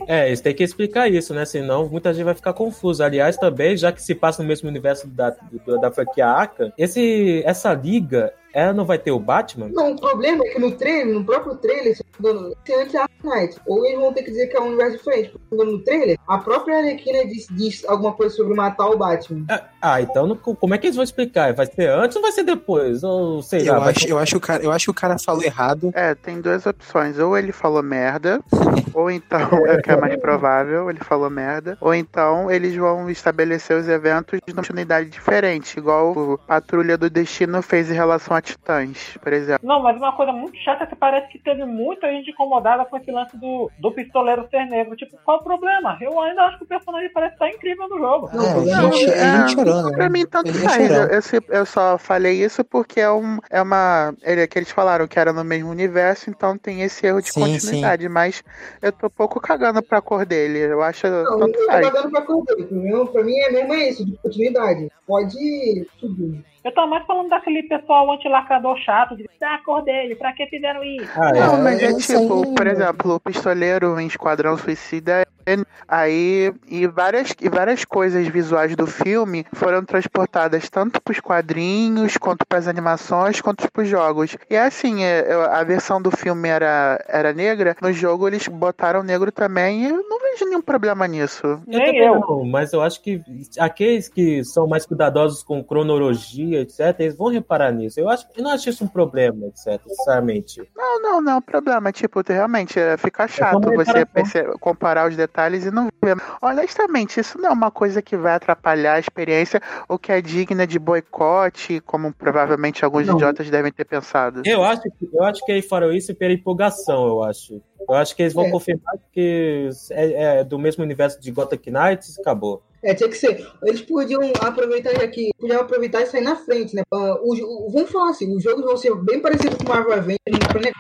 É, eles têm que explicar isso, né? Senão muita gente vai ficar confusa. Aliás, também, já que se passa no mesmo universo da, da franquia Aka, esse, essa liga, ela não vai ter o Batman? Não, o problema é que no trailer, no próprio trailer, se não me engano, se antes é Knight. Ou eles vão ter que dizer que é um universo diferente. Porque se não me engano, no trailer, a própria Arlequina diz, diz alguma coisa sobre matar o Batman. Ah, Ah, então não- como é que eles vão explicar? Vai ser antes ou vai ser depois? Ou sei lá. Eu vai acho, eu, acho que o cara, eu acho que o cara falou errado. É, tem duas opções. Ou ele falou merda, ou então, é o que é mais provável, ele falou merda. Ou então eles vão estabelecer os eventos de continuidade diferente, igual o Patrulha do Destino fez em relação a Titãs, por exemplo. Não, mas uma coisa muito chata é que parece que teve muita gente incomodada com esse lance do, do pistoleiro ser negro. Tipo, qual o problema? Eu ainda acho que o personagem parece estar incrível no jogo. Não, É, não, gente, é é, chorando. Pra mim, tanto é faz. Eu, eu, eu só falei isso porque é, um, é uma. Ele, que eles falaram que era no mesmo universo, então tem esse erro de Sim, continuidade. Mas eu tô pouco cagando pra cor dele. Eu acho. Não, tanto eu faz. tô pra correr. Pra mim, pra mim é mesmo é isso, de continuidade. Pode subir. Eu tô mais falando daquele pessoal antilacrador chato, de ah, a cor dele, pra que fizeram isso? Ah, é. Não, mas é isso tipo, por exemplo, o pistoleiro em Esquadrão Suicida. É- Aí, e várias, e várias coisas visuais do filme foram transportadas tanto pros quadrinhos, quanto pras animações, quanto pros jogos. E é assim, é, eu- a versão do filme era, era negra, no jogo eles botaram negro também, e eu não vejo nenhum problema nisso. Eu Nem também eu. não, mas eu acho que aqueles que são mais cuidadosos com cronologia, etc., eles vão reparar nisso. Eu, acho, eu não acho isso um problema, etc., sinceramente. Não, não, não, problema. Tipo, realmente é, fica chato uma você perce- comparar os detalhes e não ver. Honestamente, isso não é uma coisa que vai atrapalhar a experiência ou que é digna de boicote, como provavelmente alguns Não. idiotas devem ter pensado. Eu acho, que- eu acho que eles farão isso pela empolgação, eu acho. Eu acho que eles vão É. confirmar que é, é do mesmo universo de Gotham Knights e acabou. É, tinha que ser. Eles podiam aproveitar aqui, podiam aproveitar e sair na frente, né? Ah, o, o- vamos falar assim, os jogos vão ser bem parecidos com o Marvel Avengers,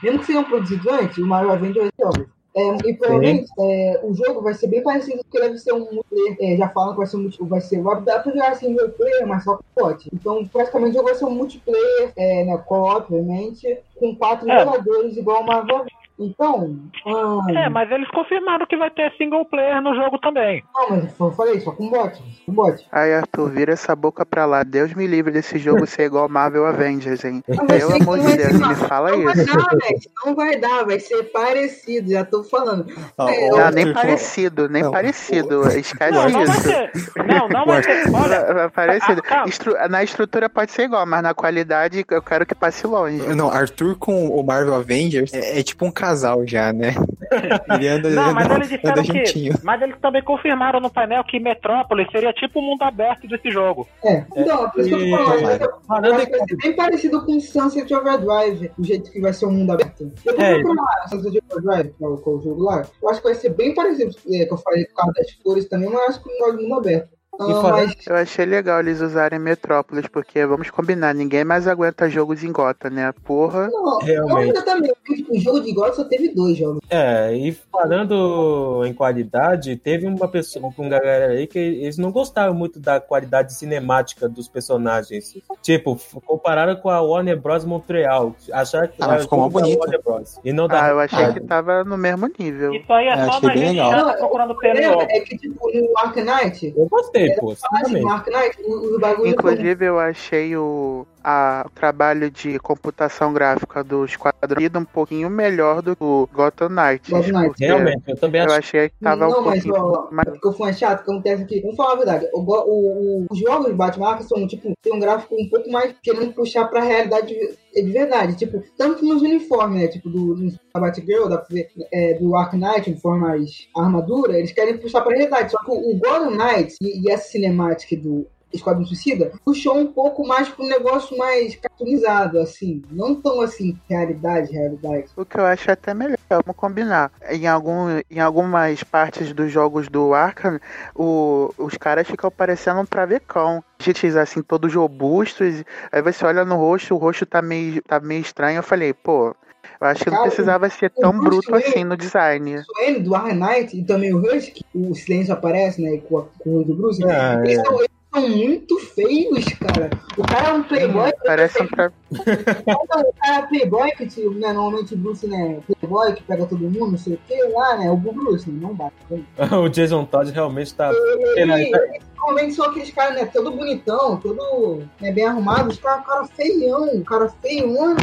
mesmo que sejam produzidos antes, o Marvel Avengers é óbvio. É, e provavelmente é, o jogo vai ser bem parecido, porque deve ser um multiplayer. É, já falam que vai ser um multiplayer, vai ser. Vai dar pra jogar assim multiplayer, mas só com pote. Então, praticamente o jogo vai ser um multiplayer, é, né? Co-op, obviamente, com quatro É. jogadores igual Avengers. Então, ah, É, mas eles confirmaram que vai ter single player no jogo também. não, mas eu falei, só com bot. Com bot. Ai, Arthur, vira essa boca pra lá. Deus me livre desse jogo ser igual Marvel Avengers, hein? Mas Pelo amor de vai Deus, me fala Não vai isso. dar, velho. Não vai dar, vai ser parecido, já tô falando. Ó, É, Não, nem parecido, nem Não. parecido. Esquece Não, não vai isso. ser. Não, não vai ser. Olha, Parecido. Ah. Estru- Na estrutura pode ser igual, mas na qualidade eu quero que passe longe. Não, Arthur com o Marvel Avengers é, é tipo um casal já, né? Ele anda, Não, mas anda, eles disseram anda que. juntinho. Mas eles também confirmaram no painel que Metrópolis seria tipo o mundo aberto desse jogo. É, então, por isso que eu tô falando. Eu acho em que vai ser bem parecido com Sunset Overdrive, o jeito que vai ser o mundo aberto. Eu tô É. procurando lá, Sunset Overdrive, que é o, é jogo lá. Eu acho que vai ser bem parecido, é, que eu falei por causa das flores também, mas eu acho que não é o mundo aberto. Ah, E mas Eu achei legal eles usarem Metrópolis, porque vamos combinar, ninguém mais aguenta jogos em Gota, né? Porra. não, Realmente. eu também. O jogo de God só teve dois jogos. É, e falando em qualidade, teve uma pessoa, uma galera aí que eles não gostaram muito da qualidade cinemática dos personagens. Tipo, compararam com a Warner Bros. Montreal. Acharam que Ah, era ficou bonito. Warner Bros. E não da Ah, eu achei que tava no mesmo nível. Isso aí é É, só achei uma bem gente legal. chata procurando O pelo ovo. é que, tipo, no Ark Knight, Eu gostei, pô, assim, sinceramente. no Ark Knight, o, o bagulho. Inclusive, eu achei o, a- o trabalho de computação gráfica do Esquadrão um pouquinho melhor do que o Gotham Knights. Gotham Knights. porque Realmente, eu também Eu acho. achei que tava não, um mas pouquinho ó, mais. ficou foi chato, que acontece aqui. Vamos falar a verdade. O, o- o- os jogos de Batman são, tipo, tem um gráfico um pouco mais querendo puxar pra realidade de, de verdade. Tipo, tanto nos uniformes, né? Tipo, do, do da Batgirl, da, é, do Ark Knight, uniforme mais armadura, eles querem puxar pra realidade. Só que o, o Gotham Knights e, e essa cinemática do Esquadrão Suicida, puxou um pouco mais para um negócio mais cartoonizado, assim. Não tão assim, realidade, realidade. O que eu acho até melhor, vamos combinar. Em, algum, em algumas partes dos jogos do Arkham, o, os caras ficam parecendo um travecão. Gente, assim, todos robustos. Aí você olha no rosto, o rosto tá meio, tá meio estranho. Eu falei, pô, eu acho que não precisava ser tão Bruce bruto Wayne- assim no design. O do Iron Knight e também o Husky, o silêncio aparece, né? Com, a, com o do Bruce. Ah, eles, é. são, eles são muito feios, cara. O cara é um playboy. Parece um tra... O cara é playboy que, tipo, né, normalmente o Bruce, né? Playboy que pega todo mundo, não sei o que, lá, né? O Bruce, né, não bate. o Jason Todd realmente tá. Ele, ele, normalmente são aqueles caras, né? Todo bonitão, todo né, bem arrumado. Os caras, cara feião, o cara feião.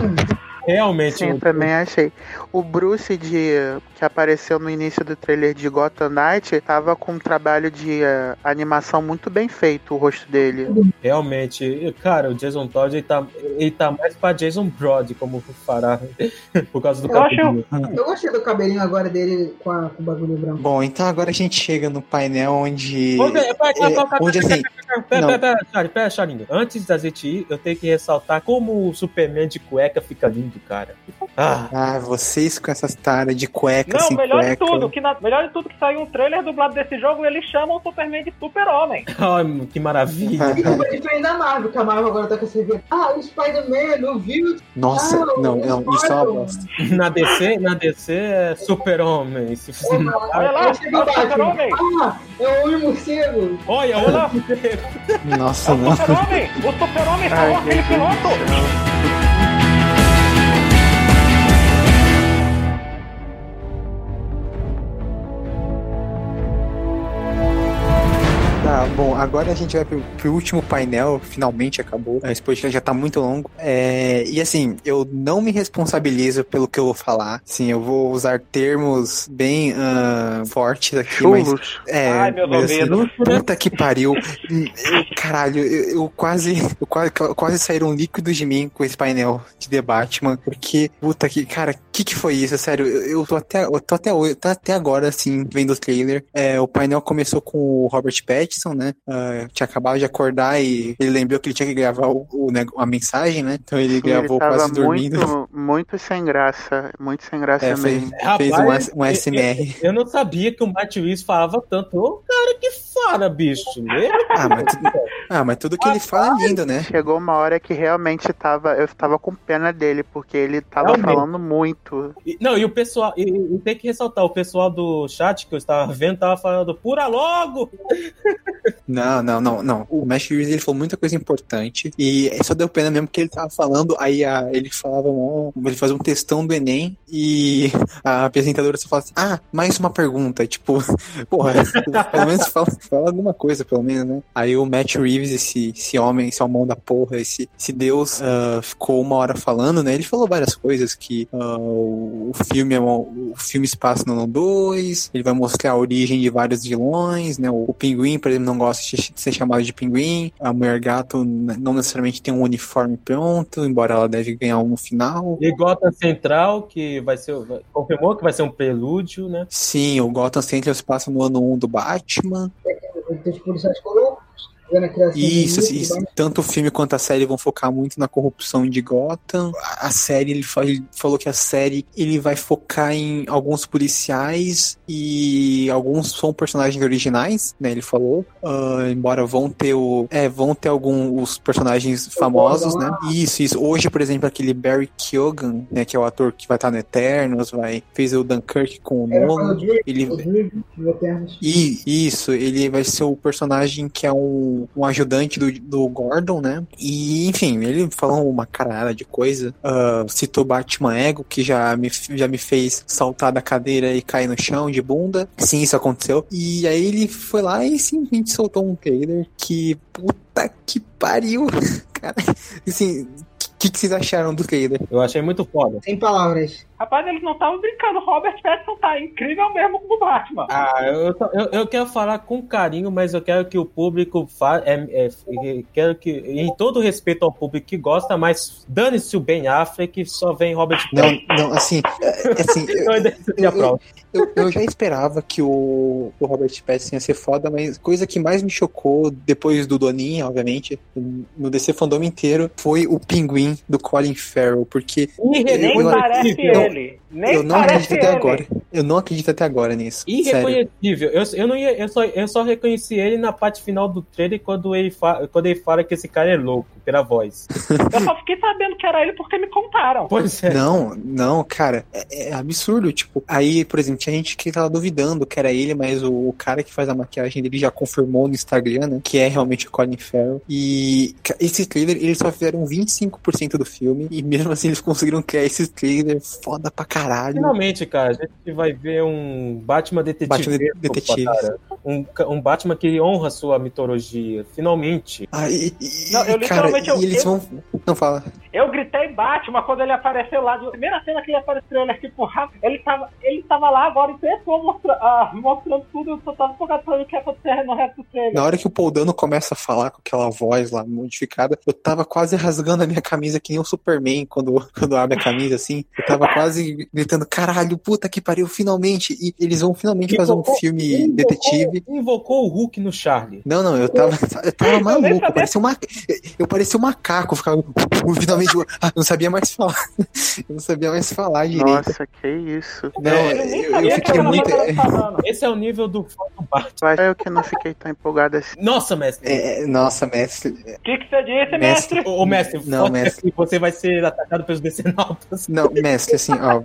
Realmente. Sim, também achei. O Bruce de que apareceu no início do trailer de Gotham Knight tava com um trabalho de eh, animação muito bem feito, o rosto dele. Realmente, e, cara, o Jason Todd ele tá, ele tá mais pra Jason Brody, como fará, por causa do Eu acho- cabelo. Eu gostei do cabelinho agora dele com, a, com o bagulho branco. Bom, então agora a gente chega no painel onde. Onde, pera, pera, é, pera, pera, onde pera, assim. pera, não. pera, pera, Charlie, pera, Charlinho. Antes da gente ir, eu tenho que ressaltar como o Superman de cueca fica lindo, cara. Ah, Ah, vocês com essas taras de cueca, Não, sem melhor de cueca. tudo, que na- melhor de tudo que saiu um trailer dublado desse jogo e eles chamam o Superman de Super-Homem. ai, que maravilha. E foi diferente da Marvel, que a Marvel agora tá com esse vídeo. Ah, o Spider-Man, não viu? Nossa, Ah, não, o não, isso é uma bosta. Na DC, na DC é Super-Homem. Se- Olha lá, o Batman. Super-Homem. Ah, é o homem morcego. Olha, Olha lá, Nossa, o não. Super-Homem. O Super-Homem salvou aquele piloto. céu. Bom, agora a gente vai pro, pro último painel, finalmente acabou. Esse podcast já tá muito longo. É, e assim, eu não me responsabilizo pelo que eu vou falar. Sim, eu vou usar termos bem ah, fortes aqui, mas. Chulos. É, Ai, meus mas assim, puta que pariu. Caralho, eu, eu quase, eu quase, quase saíram líquidos de mim com esse painel de The Batman, porque, puta que, cara, que que foi isso? Sério, eu, eu tô até, eu tô até, tô até agora, assim, vendo o trailer. É, o painel começou com o Robert Pattinson, né? Ah, tinha acabado de acordar e ele lembrou que ele tinha que gravar o, o a mensagem, né? Então ele Sim, gravou ele quase dormindo. muito, muito sem graça. Muito sem graça É, fez, mesmo. fez um, Rapaz, S- um SMR. Eu não sabia que o Matt Reeves falava tanto. Ô, cara, que fara, bicho. Ah, mas, tudo, ah, mas tudo que ele fala é lindo, né? Chegou uma hora que realmente tava, eu tava com pena dele, porque ele tava Realmente. falando muito. E- Não, e o pessoal, e, e tem que ressaltar, o pessoal do chat que eu estava vendo tava falando, pura logo! Não, não, não, não. O Matt Reeves, ele falou muita coisa importante e só deu pena mesmo que ele tava falando, aí a, ele falava, ele fazia um textão do Enem e a apresentadora só fala assim, ah, mais uma pergunta, tipo, porra, pelo menos fala, fala alguma coisa, pelo menos, né? Aí o Matt Reeves, esse, esse homem, esse homão da porra, esse, esse deus, ah, ficou uma hora falando, né? Ele falou várias coisas, que ah, o, filme é o filme se passa no ano 2, ele vai mostrar a origem de vários vilões, né? O, o pinguim, por exemplo, não gosta de ser chamado de pinguim, a mulher gato n- não necessariamente tem um uniforme pronto, embora ela deve ganhar um no final. E Gotham Central, que vai ser. vai- Confirmou que vai ser um prelúdio, né? Sim, o Gotham Central se passa no ano 1 do Batman. Tem os policiais corruptos, Isso, isso, né? tanto o filme quanto a série vão focar muito na corrupção de Gotham. A série, ele, ele falou que a série ele vai focar em alguns policiais e alguns são personagens originais, né? Ele falou. Ah, embora vão ter o. É, vão ter alguns personagens famosos, né? Isso, isso. Hoje, por exemplo, aquele Barry Keoghan, né? Que é o ator que vai estar no Eternos, vai. Fez o Dunkirk com o Era Nolan. Ele, e isso, ele vai ser o personagem que é um, um ajudante do, do Gordon, né? E, enfim, ele falou uma caralhada de coisa. ah, citou Batman Ego, que já me, já me fez saltar da cadeira e cair no chão de bunda. Sim, isso aconteceu. E aí ele foi lá e simplesmente soltou um trailer que. Puta que pariu! Cara, assim. O que, que vocês acharam do trailer? Eu achei muito foda. Sem palavras. Rapaz, eles não estavam brincando. Robert Pattinson tá incrível mesmo como Batman. Ah, eu, eu, eu quero falar com carinho, mas eu quero que o público fa é, é, é, quero que, em todo respeito ao público que gosta, mas dane-se o Ben Affleck, só vem Robert Não, não, assim, é, assim, eu, Eu eu, eu já esperava que o, o Robert Pattinson ia ser foda, mas coisa que mais me chocou depois do Doninha, obviamente, no DC Fandom inteiro, foi o pinguim do Colin Farrell, porque Nem eu- parece não, ele. Nem eu não acredito até ele. agora. Eu não acredito até agora nisso. Irreconhecível. Eu, eu, não ia, eu, só, eu só reconheci ele na parte final do trailer quando ele, fa, quando ele fala que esse cara é louco, pela voz. Eu só fiquei sabendo que era ele porque me contaram. Pois é. Não, não, cara, é, é absurdo. Tipo, aí, por exemplo, tinha gente que tava duvidando que era ele, mas o, o cara que faz a maquiagem dele já confirmou no Instagram, né? Que é realmente o Colin Farrell. E esse trailer, eles só fizeram 25% do filme. E mesmo assim, eles conseguiram criar esse trailer foda pra caralho. Finalmente, cara, a gente vai ver um Batman detetive. Batman de- detetive. cara. Um, um Batman que honra sua mitologia. Finalmente. Ah, e, e- Não, eu cara, literalmente- eu- e eles eu- vão. Não fala. Eu gritei Batman quando ele apareceu lá. De primeira cena que ele apareceu, ele tipo, rápido. Ele tava, ele tava lá agora em pessoa mostra, ah, mostrando tudo. Eu só tava focado pra ver o que ia acontecer no resto do trailer. Na hora que o Paul Dano começa a falar com aquela voz lá modificada, eu tava quase rasgando a minha camisa que nem o Superman quando, quando abre a camisa assim. Eu tava quase gritando, caralho, puta que pariu, finalmente. E eles vão finalmente fazer um Invocou- filme invocou- detetive. Invocou o Hulk no Charlie. Não, não, eu tava, eu tava maluco. sabia. Parecia uma, eu parecia um macaco, eu ficava finalmente. Ah, eu não sabia mais falar. Eu não sabia mais falar direito. Nossa, que isso. Não, eu eu, eu que fiquei muito. Esse é o nível do fã do. Eu que não fiquei tão empolgado assim. Nossa, mestre. é, nossa, mestre. O que, que você disse, Mestre. mestre? Ô, mestre, Não, mestre. você vai ser atacado pelos decenautas. Não, mestre, assim, ó.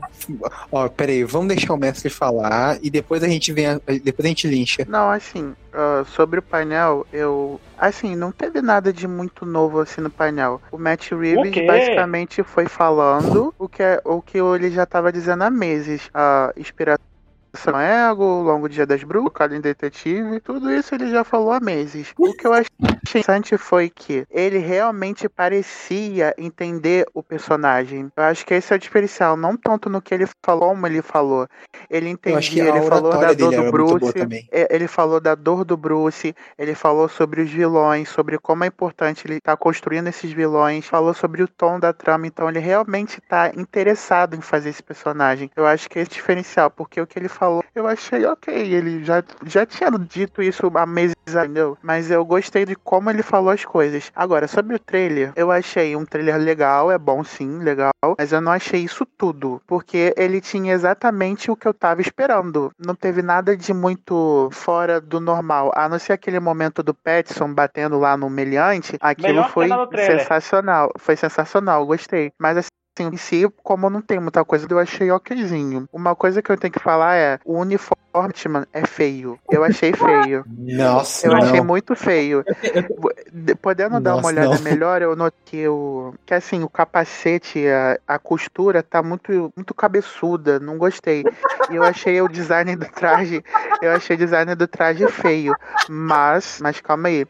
Ó, peraí, vamos deixar o mestre falar e depois a gente vem. a- depois a gente lincha. Não, assim, ah, sobre o painel, eu. Assim, não teve nada de muito novo assim no painel. O Matt O Reeves quê? basicamente foi falando o que, é- o que ele já tava dizendo há meses. A inspiração no Ego, Longo Dia das Bruxas, o Calem Detetive, tudo isso ele já falou há meses. O que eu achei interessante foi que ele realmente parecia entender o personagem. Eu acho que esse é o diferencial, não tanto no que ele falou, como ele falou. Ele entendia, ele falou da dor do Bruce, é, ele falou da dor do Bruce, ele falou sobre os vilões, sobre como é importante ele estar construindo esses vilões, falou sobre o tom da trama, então ele realmente tá interessado em fazer esse personagem. Eu acho que esse é o diferencial, porque o que ele falou, eu achei ok, ele já, já tinha dito isso há meses, entendeu? Mas eu gostei de como ele falou as coisas. Agora, sobre o trailer, eu achei um trailer legal, é bom sim, legal, mas eu não achei isso tudo, porque ele tinha exatamente o que eu tava esperando. Não teve nada de muito fora do normal, a não ser aquele momento do Petson batendo lá no meliante, aquilo Melhor foi sensacional, foi sensacional, gostei. Mas assim, em si, como não tem muita coisa, eu achei okzinho. Uma coisa que eu tenho que falar é, o uniforme Batman é feio. Eu achei feio. Nossa, Eu não. achei muito feio. De- Podendo dar uma Nossa, olhada não. melhor, eu notei o, que assim, o capacete, a, a costura tá muito, muito cabeçuda, não gostei. E eu achei o design do traje, eu achei o design do traje feio. Mas, mas calma aí.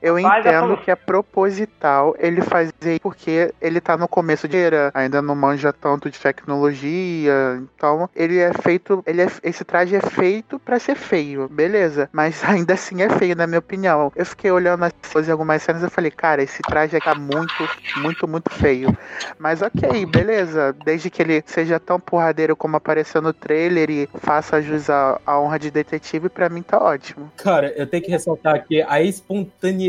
Eu entendo tô- que é proposital ele fazer porque ele tá no começo de era, ainda não manja tanto de tecnologia, então ele é feito, ele é, esse traje é feito pra ser feio, beleza? Mas ainda assim é feio na minha opinião. Eu fiquei olhando as coisas em algumas cenas e falei, cara, esse traje aqui tá muito, muito, muito feio. Mas ok, beleza, desde que ele seja tão porradeiro como apareceu no trailer e faça jus à, à honra de detetive, pra mim tá ótimo. Cara, eu tenho que ressaltar aqui a espontaneidade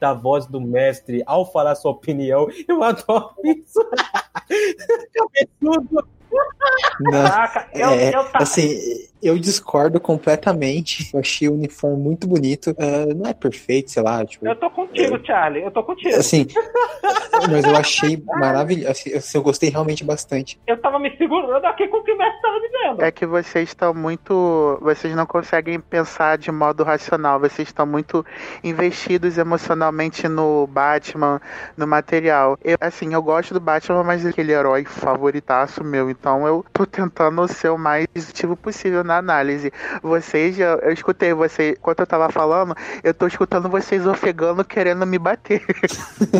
da voz do mestre ao falar sua opinião. Eu adoro isso. Cabeçudo. Não. Caraca, eu, É, eu tá. assim, eu discordo completamente. Eu achei o uniforme muito bonito. Ah, não é perfeito, sei lá, tipo. Eu tô contigo, Charlie. Eu tô contigo. Assim, mas eu achei maravilhoso. Assim, eu gostei realmente bastante. Eu tava me segurando aqui com o que o mestre tava dizendo. É que vocês estão muito. Vocês não conseguem pensar de modo racional. Vocês estão muito investidos emocionalmente no Batman, no material. Eu, assim, eu gosto do Batman, mas é aquele herói favoritaço meu. Então eu tô tentando ser o mais positivo possível na análise. Vocês, eu, eu escutei você, enquanto eu tava falando, eu tô escutando vocês ofegando querendo me bater.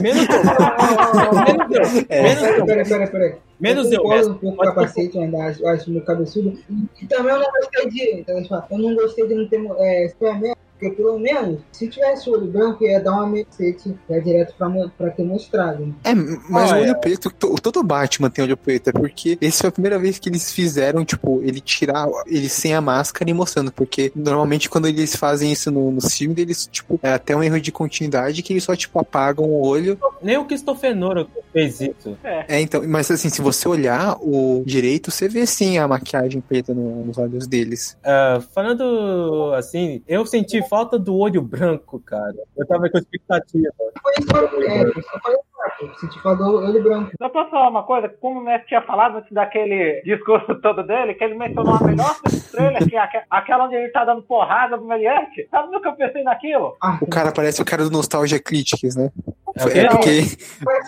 Menos eu. Menos eu. É. Menos Peraí, eu. peraí, peraí, peraí. Menos eu eu. um pouco capacete, eu ainda acho, acho meio cabeçudo. E, e também eu não gostei de. deixa eu falar, Eu não gostei de não ter é, Superman, porque pelo menos, se tivesse o olho branco, ia dar uma macete já direto pra, pra ter mostrado. É, mas Olha. o olho preto, to- todo Batman tem olho preto, é porque esse foi a primeira vez que eles fizeram, tipo, ele tirar ele sem a máscara e mostrando, porque normalmente quando eles fazem isso no, no filme, eles, tipo, é até um erro de continuidade que eles só, tipo, apagam o olho. Nem o Christopher Nolan fez isso. É, então, mas assim, se você olhar o direito, você vê sim a maquiagem preta no- nos olhos deles. Ah, falando assim, eu senti falta do olho branco, cara. Eu tava com expectativa. Foi isso que eu é, senti falta do olho branco. Só posso falar uma coisa? Como o Messi tinha falado antes daquele discurso todo dele, que ele mencionou a melhor estrela, que é aque- aquela onde ele tá dando porrada no Meliante. Sabe no que eu pensei naquilo? Ah, O cara parece o cara do Nostalgia Critics, né? É o? É porque.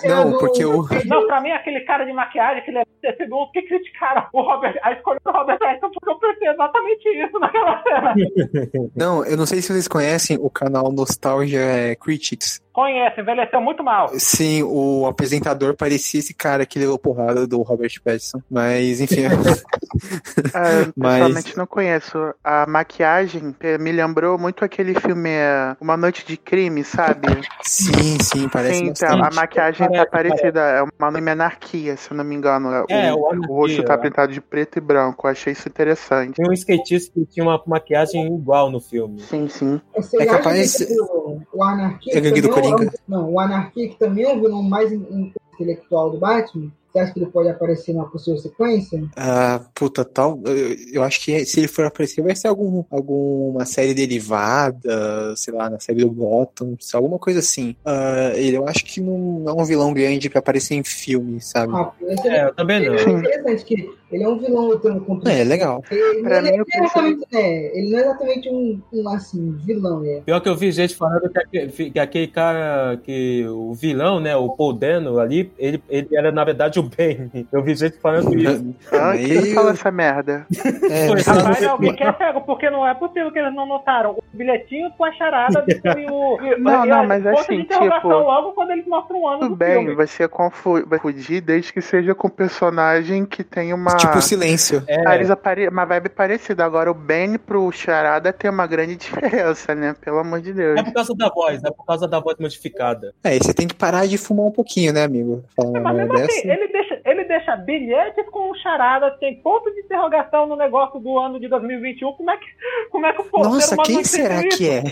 a Não, porque o. Não, pra mim, aquele cara de maquiagem, aquele segundo que criticaram o Robert, a escolha do Robert Pattinson, porque eu pensei exatamente isso naquela cena. Não, eu não sei se vocês conhecem o canal Nostalgia Critics. Conhece, envelheceu muito mal. Sim, o apresentador parecia esse cara que levou porrada do Robert Pattinson. Mas, enfim. Ah, Mas- Pessoalmente não conheço. A maquiagem me lembrou muito aquele filme Uma Noite de Crime, sabe? sim, sim, parece Sim, então, bastante. a maquiagem tá Parece, parecida. É uma nome anarquia, se eu não me engano. É, o, o Anarquia, o rosto tá é. pintado de preto e branco. Eu achei isso interessante. Tem um skatista que tinha uma maquiagem igual no filme. Sim, sim. Você É capaz- que o, o Anarquia É gangue do é Coringa? Não, o Anarquia que também é o vilão mais in- in- intelectual do Batman. Você acha que ele pode aparecer numa possível sequência? Ah, puta, tal. Eu, eu acho que se ele for aparecer, vai ser algum, alguma série derivada, sei lá, na série do sei, alguma coisa assim. Ah, ele, eu acho que não é um vilão grande pra aparecer em filme, sabe? Ah, esse É, eu também não. é interessante que ele é um vilão lutando contra É, legal. Ele, Pra ele mim, é exatamente, é, ele não é exatamente um, um assim, vilão, é. Pior que eu vi gente falando que aquele, que aquele cara, que o vilão, né, o Paul Dano ali, ele, ele era na verdade o Bane. Eu vi gente falando isso. Ah, Aí quem fala eu- essa merda? É, Foi, Rapaz, Não, alguém quer cego, porque não é possível que eles não notaram o bilhetinho com a charada e o. e- Não, não, mas assim, tipo- logo quando eles mostram o ano Tudo do bem, filme. vai ser confundir desde que seja com personagem que tem uma. tipo o silêncio. É, Ah, apare... uma vibe parecida. Agora o Ben pro Charada tem uma grande diferença, né? Pelo amor de Deus. é por causa da voz, é por causa da voz modificada. É, e você tem que parar de fumar um pouquinho, né, amigo? Falar uma Mas mesmo dessa. assim, ele deixa, ele deixa bilhetes com charada, tem ponto de interrogação no negócio do ano de 2021. Como é que, como é que o Nossa, quem será isso? que é?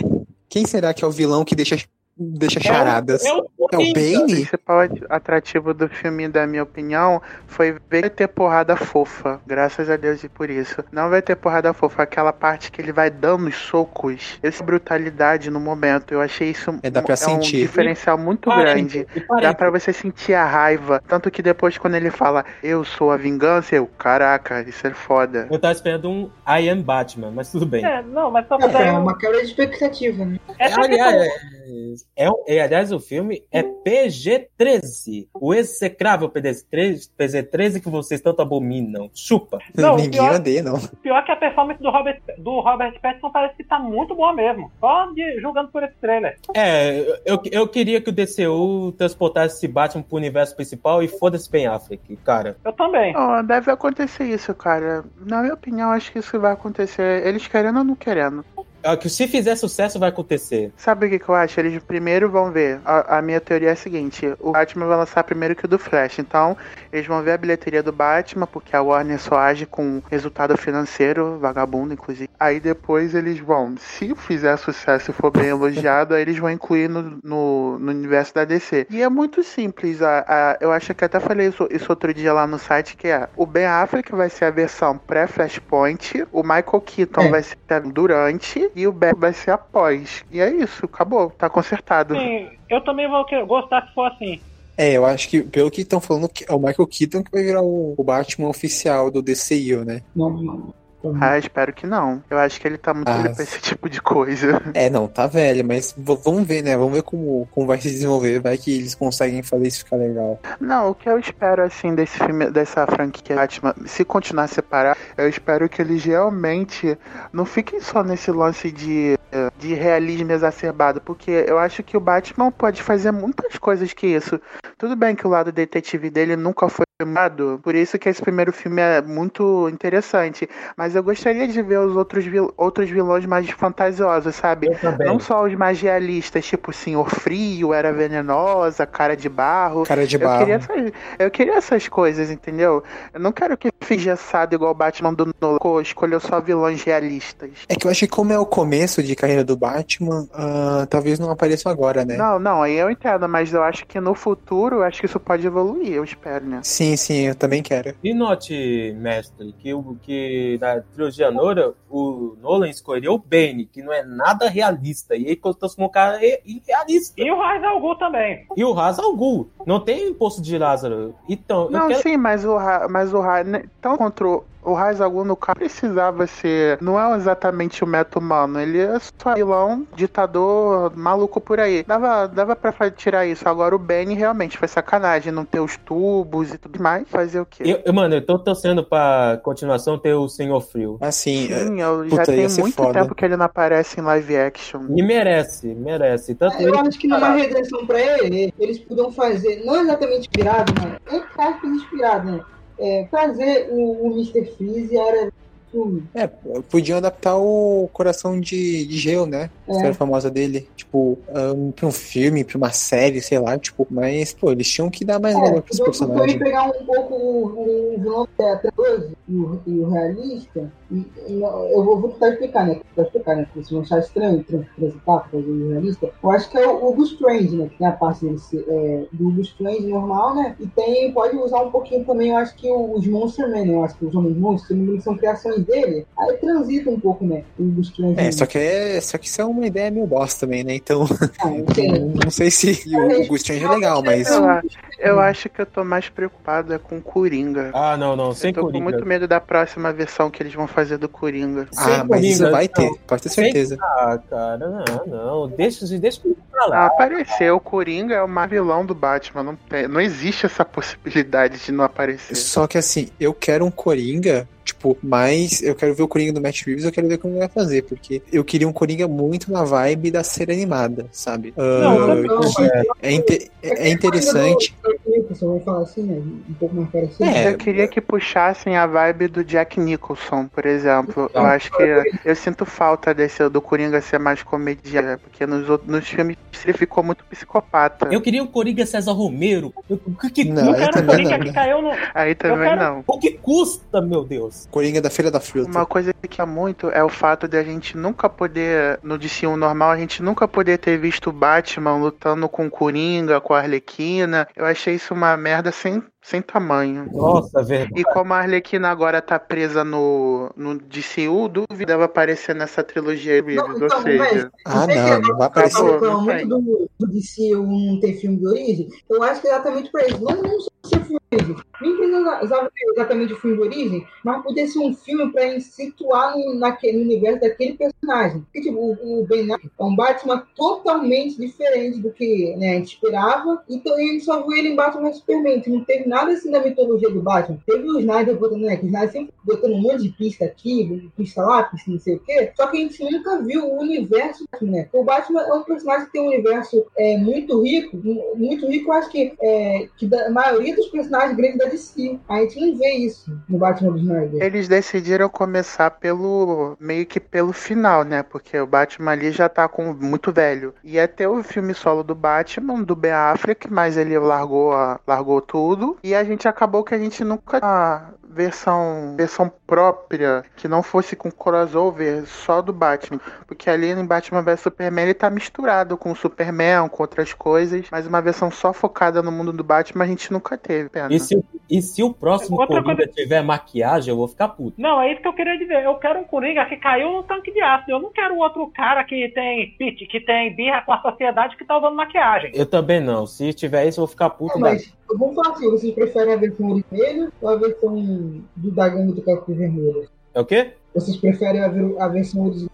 Quem será que é o vilão que deixa, deixa charadas? É o, É o O Bane? principal atrativo do filme, da minha opinião, foi ver ter porrada fofa. Graças a Deus e por isso. Não vai ter porrada fofa. Aquela parte que ele vai dando os socos. Essa brutalidade no momento. Eu achei isso É, dá pra um sentir. diferencial muito Parente, grande. e parente. Dá pra você sentir a raiva. Tanto que depois, quando ele fala, eu sou a vingança, eu, caraca, isso é foda. Eu tava esperando um I Am Batman, mas tudo bem. É, não, mas só pra É, dar é um- uma quebra de expectativa, né? essa aliás, questão- é, é, aliás, o filme é PG-13. O execrável PG-13 PG-13 que vocês tanto abominam. Chupa. Não, Ninguém pior- odeia, não. Pior que a performance do Robert, do Robert Pattinson parece que tá muito boa mesmo. Só de, julgando por esse trailer. É, eu, eu queria que o DCU transportasse esse Batman pro universo principal e foda-se Ben Affleck, cara. Eu também. Oh, deve acontecer isso, cara. Na minha opinião, acho que isso vai acontecer. Eles querendo ou não querendo. É que se fizer sucesso, vai acontecer. Sabe o que, que eu acho? Eles primeiro vão ver. A, a minha teoria é a seguinte: o Batman vai lançar primeiro que o do Flash. Então, eles vão ver a bilheteria do Batman, porque a Warner só age com resultado financeiro, vagabundo, inclusive. Aí depois eles vão, se fizer sucesso e for bem elogiado, aí eles vão incluir no, no, no universo da DC. E é muito simples. A, a- eu acho que até falei isso, isso outro dia lá no site, que é o Ben Affleck vai ser a versão pré-Flashpoint, o Michael Keaton É. vai ser a e o Ben vai ser após. E é isso, acabou, tá consertado. Sim, eu também vou que- gostar se for assim. É, eu acho que, pelo que estão falando, que é o Michael Keaton que vai virar o, o Batman oficial do DCU, né? Não, não. Ah, espero que não. Eu acho que ele tá muito Ah, velho pra esse tipo de coisa. É, não, tá velho, mas vamos ver, né? Vamos ver como, como vai se desenvolver. Vai que eles conseguem fazer isso ficar legal. Não, o que eu espero, assim, desse filme, dessa franquia Batman, se continuar separado, eu espero que eles realmente não fiquem só nesse lance de, de realismo exacerbado, porque eu acho que o Batman pode fazer muitas coisas que isso. Tudo bem que o lado detetive dele nunca foi filmado, por isso que esse primeiro filme é muito interessante, mas eu gostaria de ver os outros, vil- outros vilões mais fantasiosos, sabe? Não só os mais realistas, tipo Senhor Frio, Era Venenosa, Cara de Barro. Cara de Eu barro. queria, essas, eu queria essas coisas, entendeu? Eu não quero que fique engessado igual o Batman do Nolan, escolheu só vilões realistas. É que eu acho que como é o começo de carreira do Batman, ah, talvez não apareça agora, né? Não, não, aí eu entendo, mas eu acho que no futuro, acho que isso pode evoluir, eu espero, né? Sim, sim, eu também quero. E note, mestre, que, o, que na trilogia Nora, o Nolan escolheu o Bane, que não é nada realista. E ele transformou um cara i- irrealista. E o Raiz al Ghul também. E o Ra's al Ghul. Não tem imposto de Lázaro. Então, eu Não, quero... sim, mas o Ra- mas o Ra- né, contra o- Algum no caso precisava ser, não é exatamente o meta humano, ele é só vilão, ditador maluco por aí. Dava, dava para tirar isso. Agora o Benny realmente foi sacanagem, não ter os tubos e tudo mais. Fazer o quê? Eu, eu, mano, eu tô torcendo pra continuação ter o Senhor Frio. Assim, é, Sim, eu puta, já tem muito foda. tempo que ele não aparece em live action. E merece, merece. Tanto Eu ele acho que numa redenção pra ele, eles podiam fazer, não exatamente inspirado, né? Entre aspas, inspirado, né? É, fazer o, o Mr. Freeze era filme. é, podiam adaptar o Coração de, de Gelo, né? A É. história famosa dele. Tipo, um, pra um filme, pra uma série, sei lá, tipo, mas, pô, eles tinham que dar mais É, valor pros podiam personagens. podiam pegar um pouco o vilão da Tetra e o, e o realista. E, e eu vou, vou tentar explicar, né? Tentar explicar, né? Porque se não achar estranho trans- transitar pra fazer o realista. Eu acho que é o, o Gus Strange, né? Que tem a parte dele ser, é, do Gus Strange normal, né? E tem, pode usar um pouquinho também, eu acho que os Monster Man, né? Eu acho que os Homens Monstros, são criações dele. Aí transita um pouco, né? O Gus Strange. É, só que, é, só que isso é uma ideia meio bosta também, né? Então, Ah, não sei. não sei se o, o Gus Strange é legal, mas. Eu, acho que eu tô mais preocupado é com o Coringa. Ah, não, não, sem eu tô Coringa. com muito medo da próxima versão que eles vão fazer do Coringa. Sem Ah, mas isso Coringa, vai não. ter, pode ter Sem- certeza. Ah, cara, não, não. Deixa, deixa o pra Ah, lá. apareceu. O Coringa é o mais vilão do Batman. Não, não existe essa possibilidade de não aparecer. Só que assim, eu quero um Coringa, tipo, mas eu quero ver o Coringa do Matt Reeves, eu quero ver como ele vai fazer, porque eu queria um Coringa muito na vibe da série animada, sabe? Não, Ah, também, tipo, é, inte- é interessante. Falar assim, né? Um pouco mais parecido. É, Eu queria que puxassem a vibe do Jack Nicholson, por exemplo. Eu acho que eu sinto falta desse do Coringa ser mais comediante, porque nos, outros- nos filmes ele ficou muito psicopata. Eu queria o Coringa César Romero. Eu- O que, que- Não, Não eu quero um Coringa não, que né? caiu no. Aí também quero- não. o que custa, meu Deus? Coringa da Feira da Fruta. Uma coisa que é muito é o fato de a gente nunca poder, no DCU normal, a gente nunca poder ter visto o Batman lutando com o Coringa, com a Arlequina. Eu achei isso uma merda sem, sem tamanho. Nossa, verdade. E como a Arlequina agora tá presa no, no DCU, duvido dela aparecer nessa trilogia Reeves, Não, ou então, seja... Ah, não, não vai Você aparecer. Não muito tem. do, do DC não ter filme de origem. Eu acho que é exatamente pra isso. Não, não só ser filme de origem. Nem precisava ter exatamente o filme de origem, mas poder ser um filme pra situar no, naquele, no universo daquele personagem. Porque, tipo, o, o Ben Affleck é um Batman totalmente diferente do que né, a gente esperava. Então gente só viu ele em Batman Superman. Não teve nada assim da mitologia do Batman. Teve o Snyder botando, né? Que o Snyder sempre botando um monte de pista aqui, pista lá, pista não sei o quê. Só que a gente nunca viu o universo né? O Batman é um personagem que tem um universo é, muito rico, mu- muito rico, acho que, é, que da maioria dos personagens grandes da DC. A gente não vê isso no Batman do Snyder. Eles decidiram começar pelo. meio que pelo final, né? Porque o Batman ali já tá com muito velho. Ia ter o filme solo do Batman, do Ben Affleck, mas ele largou, a- largou tudo. E a gente acabou que a gente nunca. A versão, versão própria, que não fosse com crossover só do Batman. Porque ali em Batman vs Superman ele tá misturado com o Superman, com outras coisas. Mas uma versão só focada no mundo do Batman a gente nunca teve, pena. E se, e se o próximo Outra Coringa tiver maquiagem, eu vou ficar puto. Não, é isso que eu queria dizer. Eu quero um Coringa que caiu no tanque de ácido. Eu não quero outro cara que tem pit, que tem birra com a sociedade que tá usando maquiagem. Eu também não. Se tiver isso, eu vou ficar puto. Não, da- mas vamos falar assim, vocês preferem a versão vermelha ou a versão do Dragão do Capuz Vermelho? É o quê? Vocês preferem a, ver- a versão original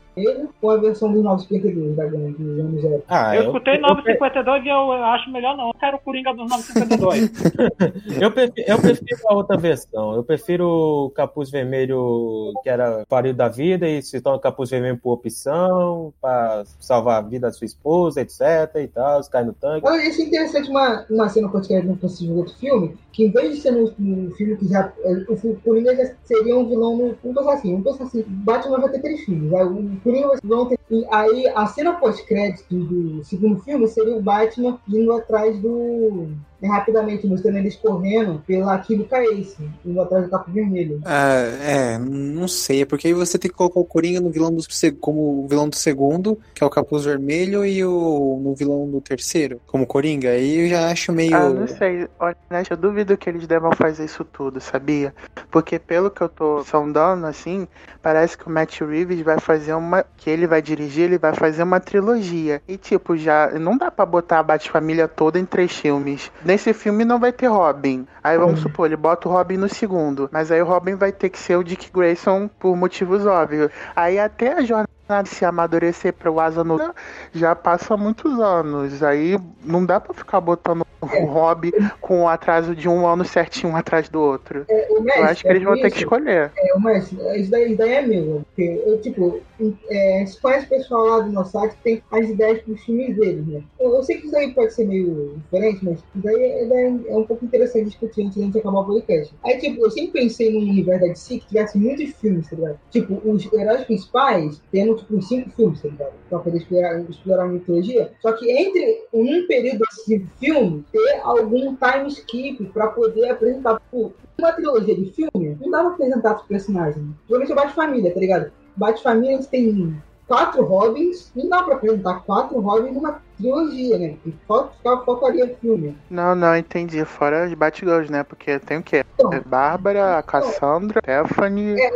ou a versão dos 952 da gangue, do ano zero? Ah, eu escutei 952 e eu acho melhor não. Eu quero o Coringa dos 952. Eu prefiro, eu prefiro a outra versão. Eu prefiro o capuz vermelho que era pariu da vida e se torna capuz vermelho por opção, pra salvar a vida da sua esposa, etc. e tal, cai no tanque. Olha, isso é interessante uma, uma cena que eu tinha no possível outro filme, que em vez de ser no, filme que já. é, O filme- Coringa já seria um vilão no. Pensar assim, vamos pensar assim, Batman vai ter três filmes. Aí o Coringa vai ser vilão ter, e aí a cena pós-crédito do segundo filme seria o Batman indo atrás do. Rapidamente, mostrando eles correndo pela Química Ace, indo atrás do capo vermelho. Ah, é, não sei, é porque aí você tem que colocar o Coringa no vilão do como o vilão do segundo, que é o Capuz Vermelho, e o no vilão do terceiro, como Coringa. Aí eu já acho meio. Ah, não sei. Honestamente, eu duvido que eles devam fazer isso tudo, sabia? Porque pelo que eu tô sondando, assim, parece que o Matt Reeves vai fazer uma. Que ele vai dirigir, ele vai fazer uma trilogia. E tipo, já. Não dá pra botar a Bat-Família toda em três filmes. Nesse filme não vai ter Robin. Aí vamos supor, ele bota o Robin no segundo. Mas aí o Robin vai ter que ser o Dick Grayson por motivos óbvios. Aí até a jornada se amadurecer pro Asa Noturna já passa muitos anos. Aí não dá pra ficar botando o Robin com o atraso de um ano certinho um atrás do outro. É, o Eu acho que eles é vão ter que isso- escolher. É, mas isso daí, isso daí é mesmo. Porque eu, tipo, é, conhece o pessoal lá do nosso site que tem as ideias pros filmes deles, né? Eu, eu sei que isso aí pode ser meio diferente, mas isso daí é, daí é um pouco interessante discutir antes da gente acabar o podcast. Aí, tipo, eu sempre pensei num universo da DC que tivesse muitos filmes, tá ligado? Tipo, os heróis principais tendo, tipo, uns cinco filmes, tá ligado? Pra poder explorar, explorar a mitologia. Só que entre um período desses cinco filmes, ter algum time skip pra poder apresentar, tipo, uma trilogia de filme, não dá pra apresentar os personagens. Geralmente é Bate-Família, tá ligado? Bate-Família tem quatro Robins, não dá pra apresentar quatro Robins numa trilogia, né? Porque falta, faltaria filme. Não, não, entendi. Fora as Batgirls, né? Porque tem o quê? Então, É Bárbara, a Cassandra, Stephanie. É,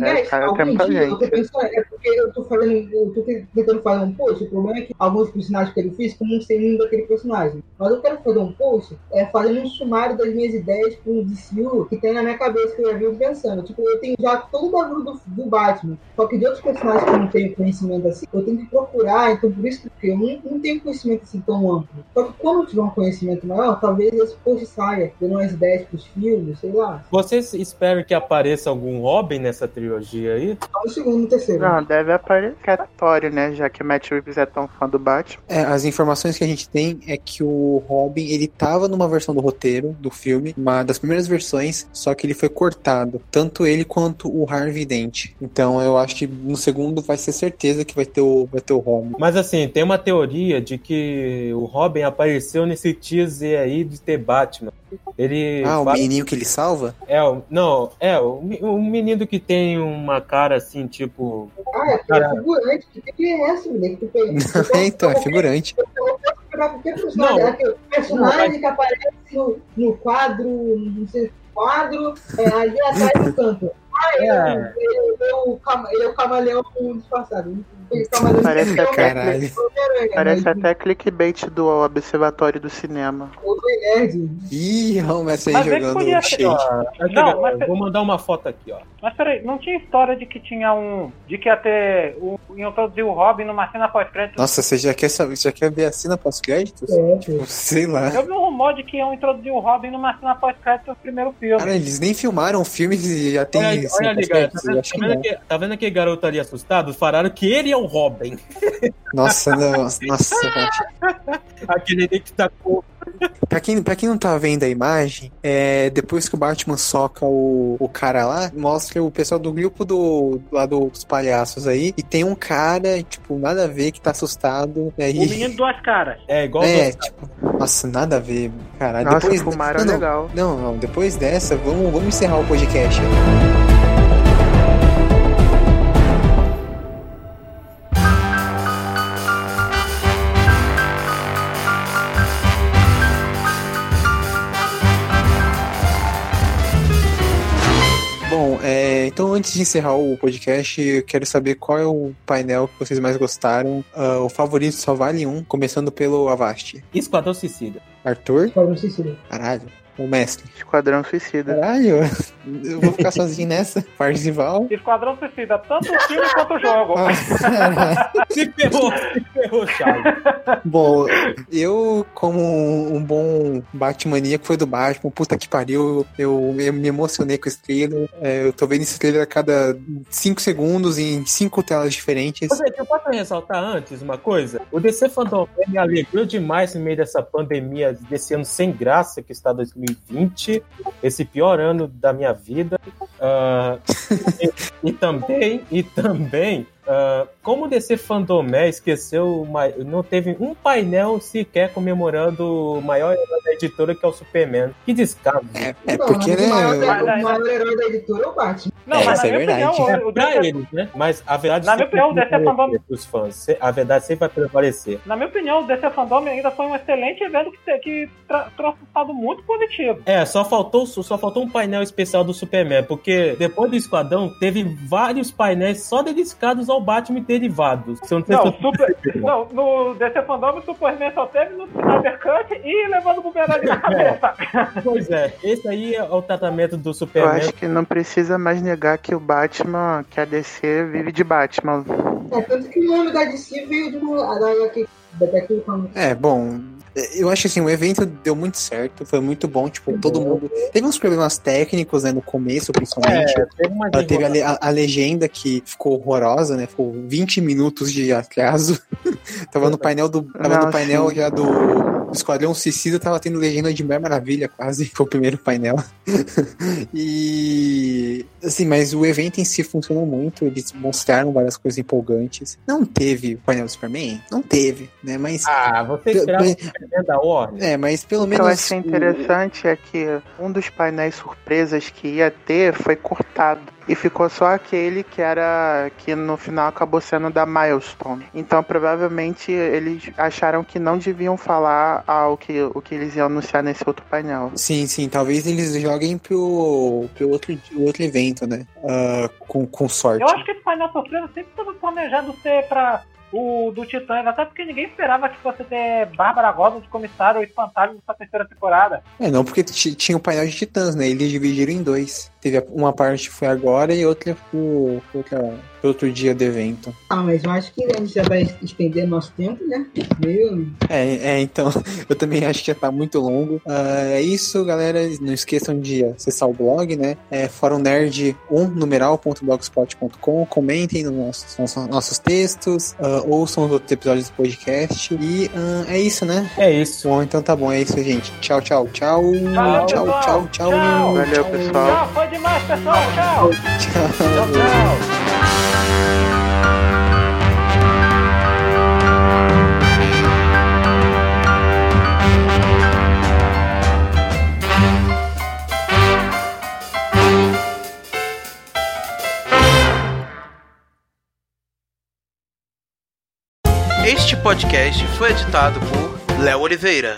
É, cara, tem muita dia, eu tô gente. pensando, é porque eu tô falando, eu tô te- tentando fazer um post, o problema é que alguns personagens que ele fez, como não sei nenhum daquele personagem. Mas eu quero fazer um post é, fazendo um sumário das minhas ideias com o DCU que tem na minha cabeça que eu já vivo pensando. Tipo, eu tenho já todo o bagulho do, do Batman, só que de outros personagens que eu não tenho conhecimento assim, eu tenho que procurar, então por isso que eu não, não tenho conhecimento assim tão amplo. Só que quando tiver um conhecimento maior, talvez esse post saia, dando umas ideias pros filmes, sei lá. Vocês esperam que apareça algum Robin nessa trilogia aí? Só no segundo e no terceiro. Não, deve aparecer aleatório, né? Já que o Matt Reeves é tão fã do Batman. É, as informações que a gente tem é que o Robin, ele tava numa versão do roteiro do filme, uma das primeiras versões, só que ele foi cortado, tanto ele quanto o Harvey Dent. Então eu acho que no segundo vai ser certeza que vai ter o, vai ter o Robin. Mas assim, tem uma teoria de que o Robin apareceu nesse teaser aí de ter Batman. Ele Ah, o fala- menininho que ele salva? é o não, é o, o menino que tem uma cara assim, tipo, Ah, é, Cara- é figurante. Que que é essa, moleque? Tu pega- é, então, é figurante. personagem. Não. Aquele personagem que aparece no, no quadro, não sei, quadro, é, ali atrás do canto. Ah, ele, É. ele, ele é o cama- ele é o camaleão disfarçado. É Parece. Homem-Aranha, Parece mas até clickbait do Observatório do Cinema. Ih, o Messi aí Mas jogando podia ser, shade. ó, aqui, Não, mas- eu vou mandar uma foto aqui, ó. Mas peraí, não tinha história de que tinha um. de que ia ter. Iam introduzir o Robin numa cena pós-crédito. Nossa, você já quer saber, já quer ver a cena pós-créditos? É, pô. Sei lá. Eu vi um rumor de que iam introduzir o Robin numa cena pós-crédito do primeiro filme. Cara, eles nem filmaram o filme e já tem Olha, olha ali, galera, tá vendo, tá que vendo tá vendo aquele garoto ali assustado? Falaram que ele é o Robin. Nossa, não, nossa. Aquele ali que tá com. Pra quem, pra quem não tá vendo a imagem, é, depois que o Batman soca o, o cara lá, mostra o pessoal do grupo do, lá dos palhaços aí, e tem um cara, tipo, nada a ver, que tá assustado. né, O e- menino duas caras. É igual É, tipo, nossa, nada a ver, caralho. Nossa, depois, fumaram não, não, legal. Não, não, depois dessa, vamos, vamos encerrar o podcast. Então antes de encerrar o podcast, eu quero saber qual é o painel que vocês mais gostaram. Ah, o favorito só vale um, começando pelo Avast. Esquadrão Suicida. Arthur? Esquadrão Suicida. Caralho. O mestre? Esquadrão Suicida. Caralho, eu vou ficar sozinho nessa? Parzival? Esquadrão Suicida, tanto o filme quanto o jogo. Ah. Se ferrou, se ferrou, Charles. Bom, eu, como um, bom Batmaníaco, foi do Batman, puta que pariu, eu, eu me emocionei com esse trailer. É, eu tô vendo esse trailer a cada 5 segundos em cinco telas diferentes. Eu posso ressaltar antes uma coisa? O DC Fandom me alegrou demais no meio dessa pandemia, desse ano sem graça que está 2020, esse pior ano da minha vida. Ah, e, e também, e também, ah, como o DC Fandomé esqueceu, não teve um painel sequer comemorando o maior herói da editora, que é o Superman. Que descaso. É, é Não, porque, mas o maior, né? o maior herói da editora é o Batman. Não, É, mas na é minha verdade. opinião, É o pra DC eles, né? Mas a verdade Na minha sempre opinião, o DC vai Fandom- prevalecer pros fãs. A verdade sempre vai prevalecer. Na minha opinião, o DC Fandom ainda foi um excelente evento que, que trouxe um saldo muito positivo. É, só faltou, só faltou um painel especial do Superman, porque depois do Esquadrão teve vários painéis só dedicados ao Batman e derivados. Eu não Super, não, no DC Fandom o Superman só teve no Snyder e levando o bumerangue na cabeça. Pois é, esse aí é o tratamento do Eu Superman. acho que não precisa mais negar que o Batman, que a DC vive de Batman. É, tanto que o nome da DC veio de uma. Da, da. É, bom, eu acho assim, o evento deu muito certo, foi muito bom, tipo, todo mundo. Teve uns problemas técnicos, né, no começo, principalmente. É, teve uma Ela teve a, a- a legenda que ficou horrorosa, né? Ficou 20 minutos de atraso. tava no painel do. Tava no painel já do Esquadrão Suicida, tava tendo legenda de Mulher Maravilha, quase. Foi o primeiro painel. e. Assim, mas o evento em si funcionou muito. Eles mostraram várias coisas empolgantes. Não teve o painel do Superman? Não teve, né? Mas. Ah, você esperava o Superman da Warner? É, mas pelo O que menos. eu achei interessante é que um dos painéis surpresas que ia ter foi cortado. E ficou só aquele que era. que no final acabou sendo da Milestone. Então provavelmente eles acharam que não deviam falar ao que, o que eles iam anunciar nesse outro painel. Sim, sim, talvez eles joguem pro, pro outro, outro evento, né? Ah, com, com sorte. Eu acho que esse painel surpresa sempre estava planejado ser pra o do Titãs, até porque ninguém esperava que fosse ter Bárbara Gordon de comissário ou Espantalho nessa terceira temporada. É, não, porque ti- tinha o painel de titãs, né? Eles dividiram em dois. Teve uma parte que foi agora e outra pro, pro, outro dia do evento. Ah, mas eu acho que a gente já vai estender nosso tempo, né? Meio. É, é, então, eu também acho que já tá muito longo. Ah, é isso, galera. Não esqueçam de acessar o blog, né? É foronerd1 numeral.blogspot.com. Comentem nos nossos, nossos, nossos textos, ah, ouçam os outros episódios do podcast. E ah, é isso, né? É isso. Bom, então tá bom, é isso, gente. Tchau, tchau, tchau. Tchau, tchau, pessoal. tchau, tchau. Tchau. Valeu, pessoal. Demais, pessoal. Tchau. Tchau. Tchau, tchau. Este podcast foi editado por Léo Oliveira.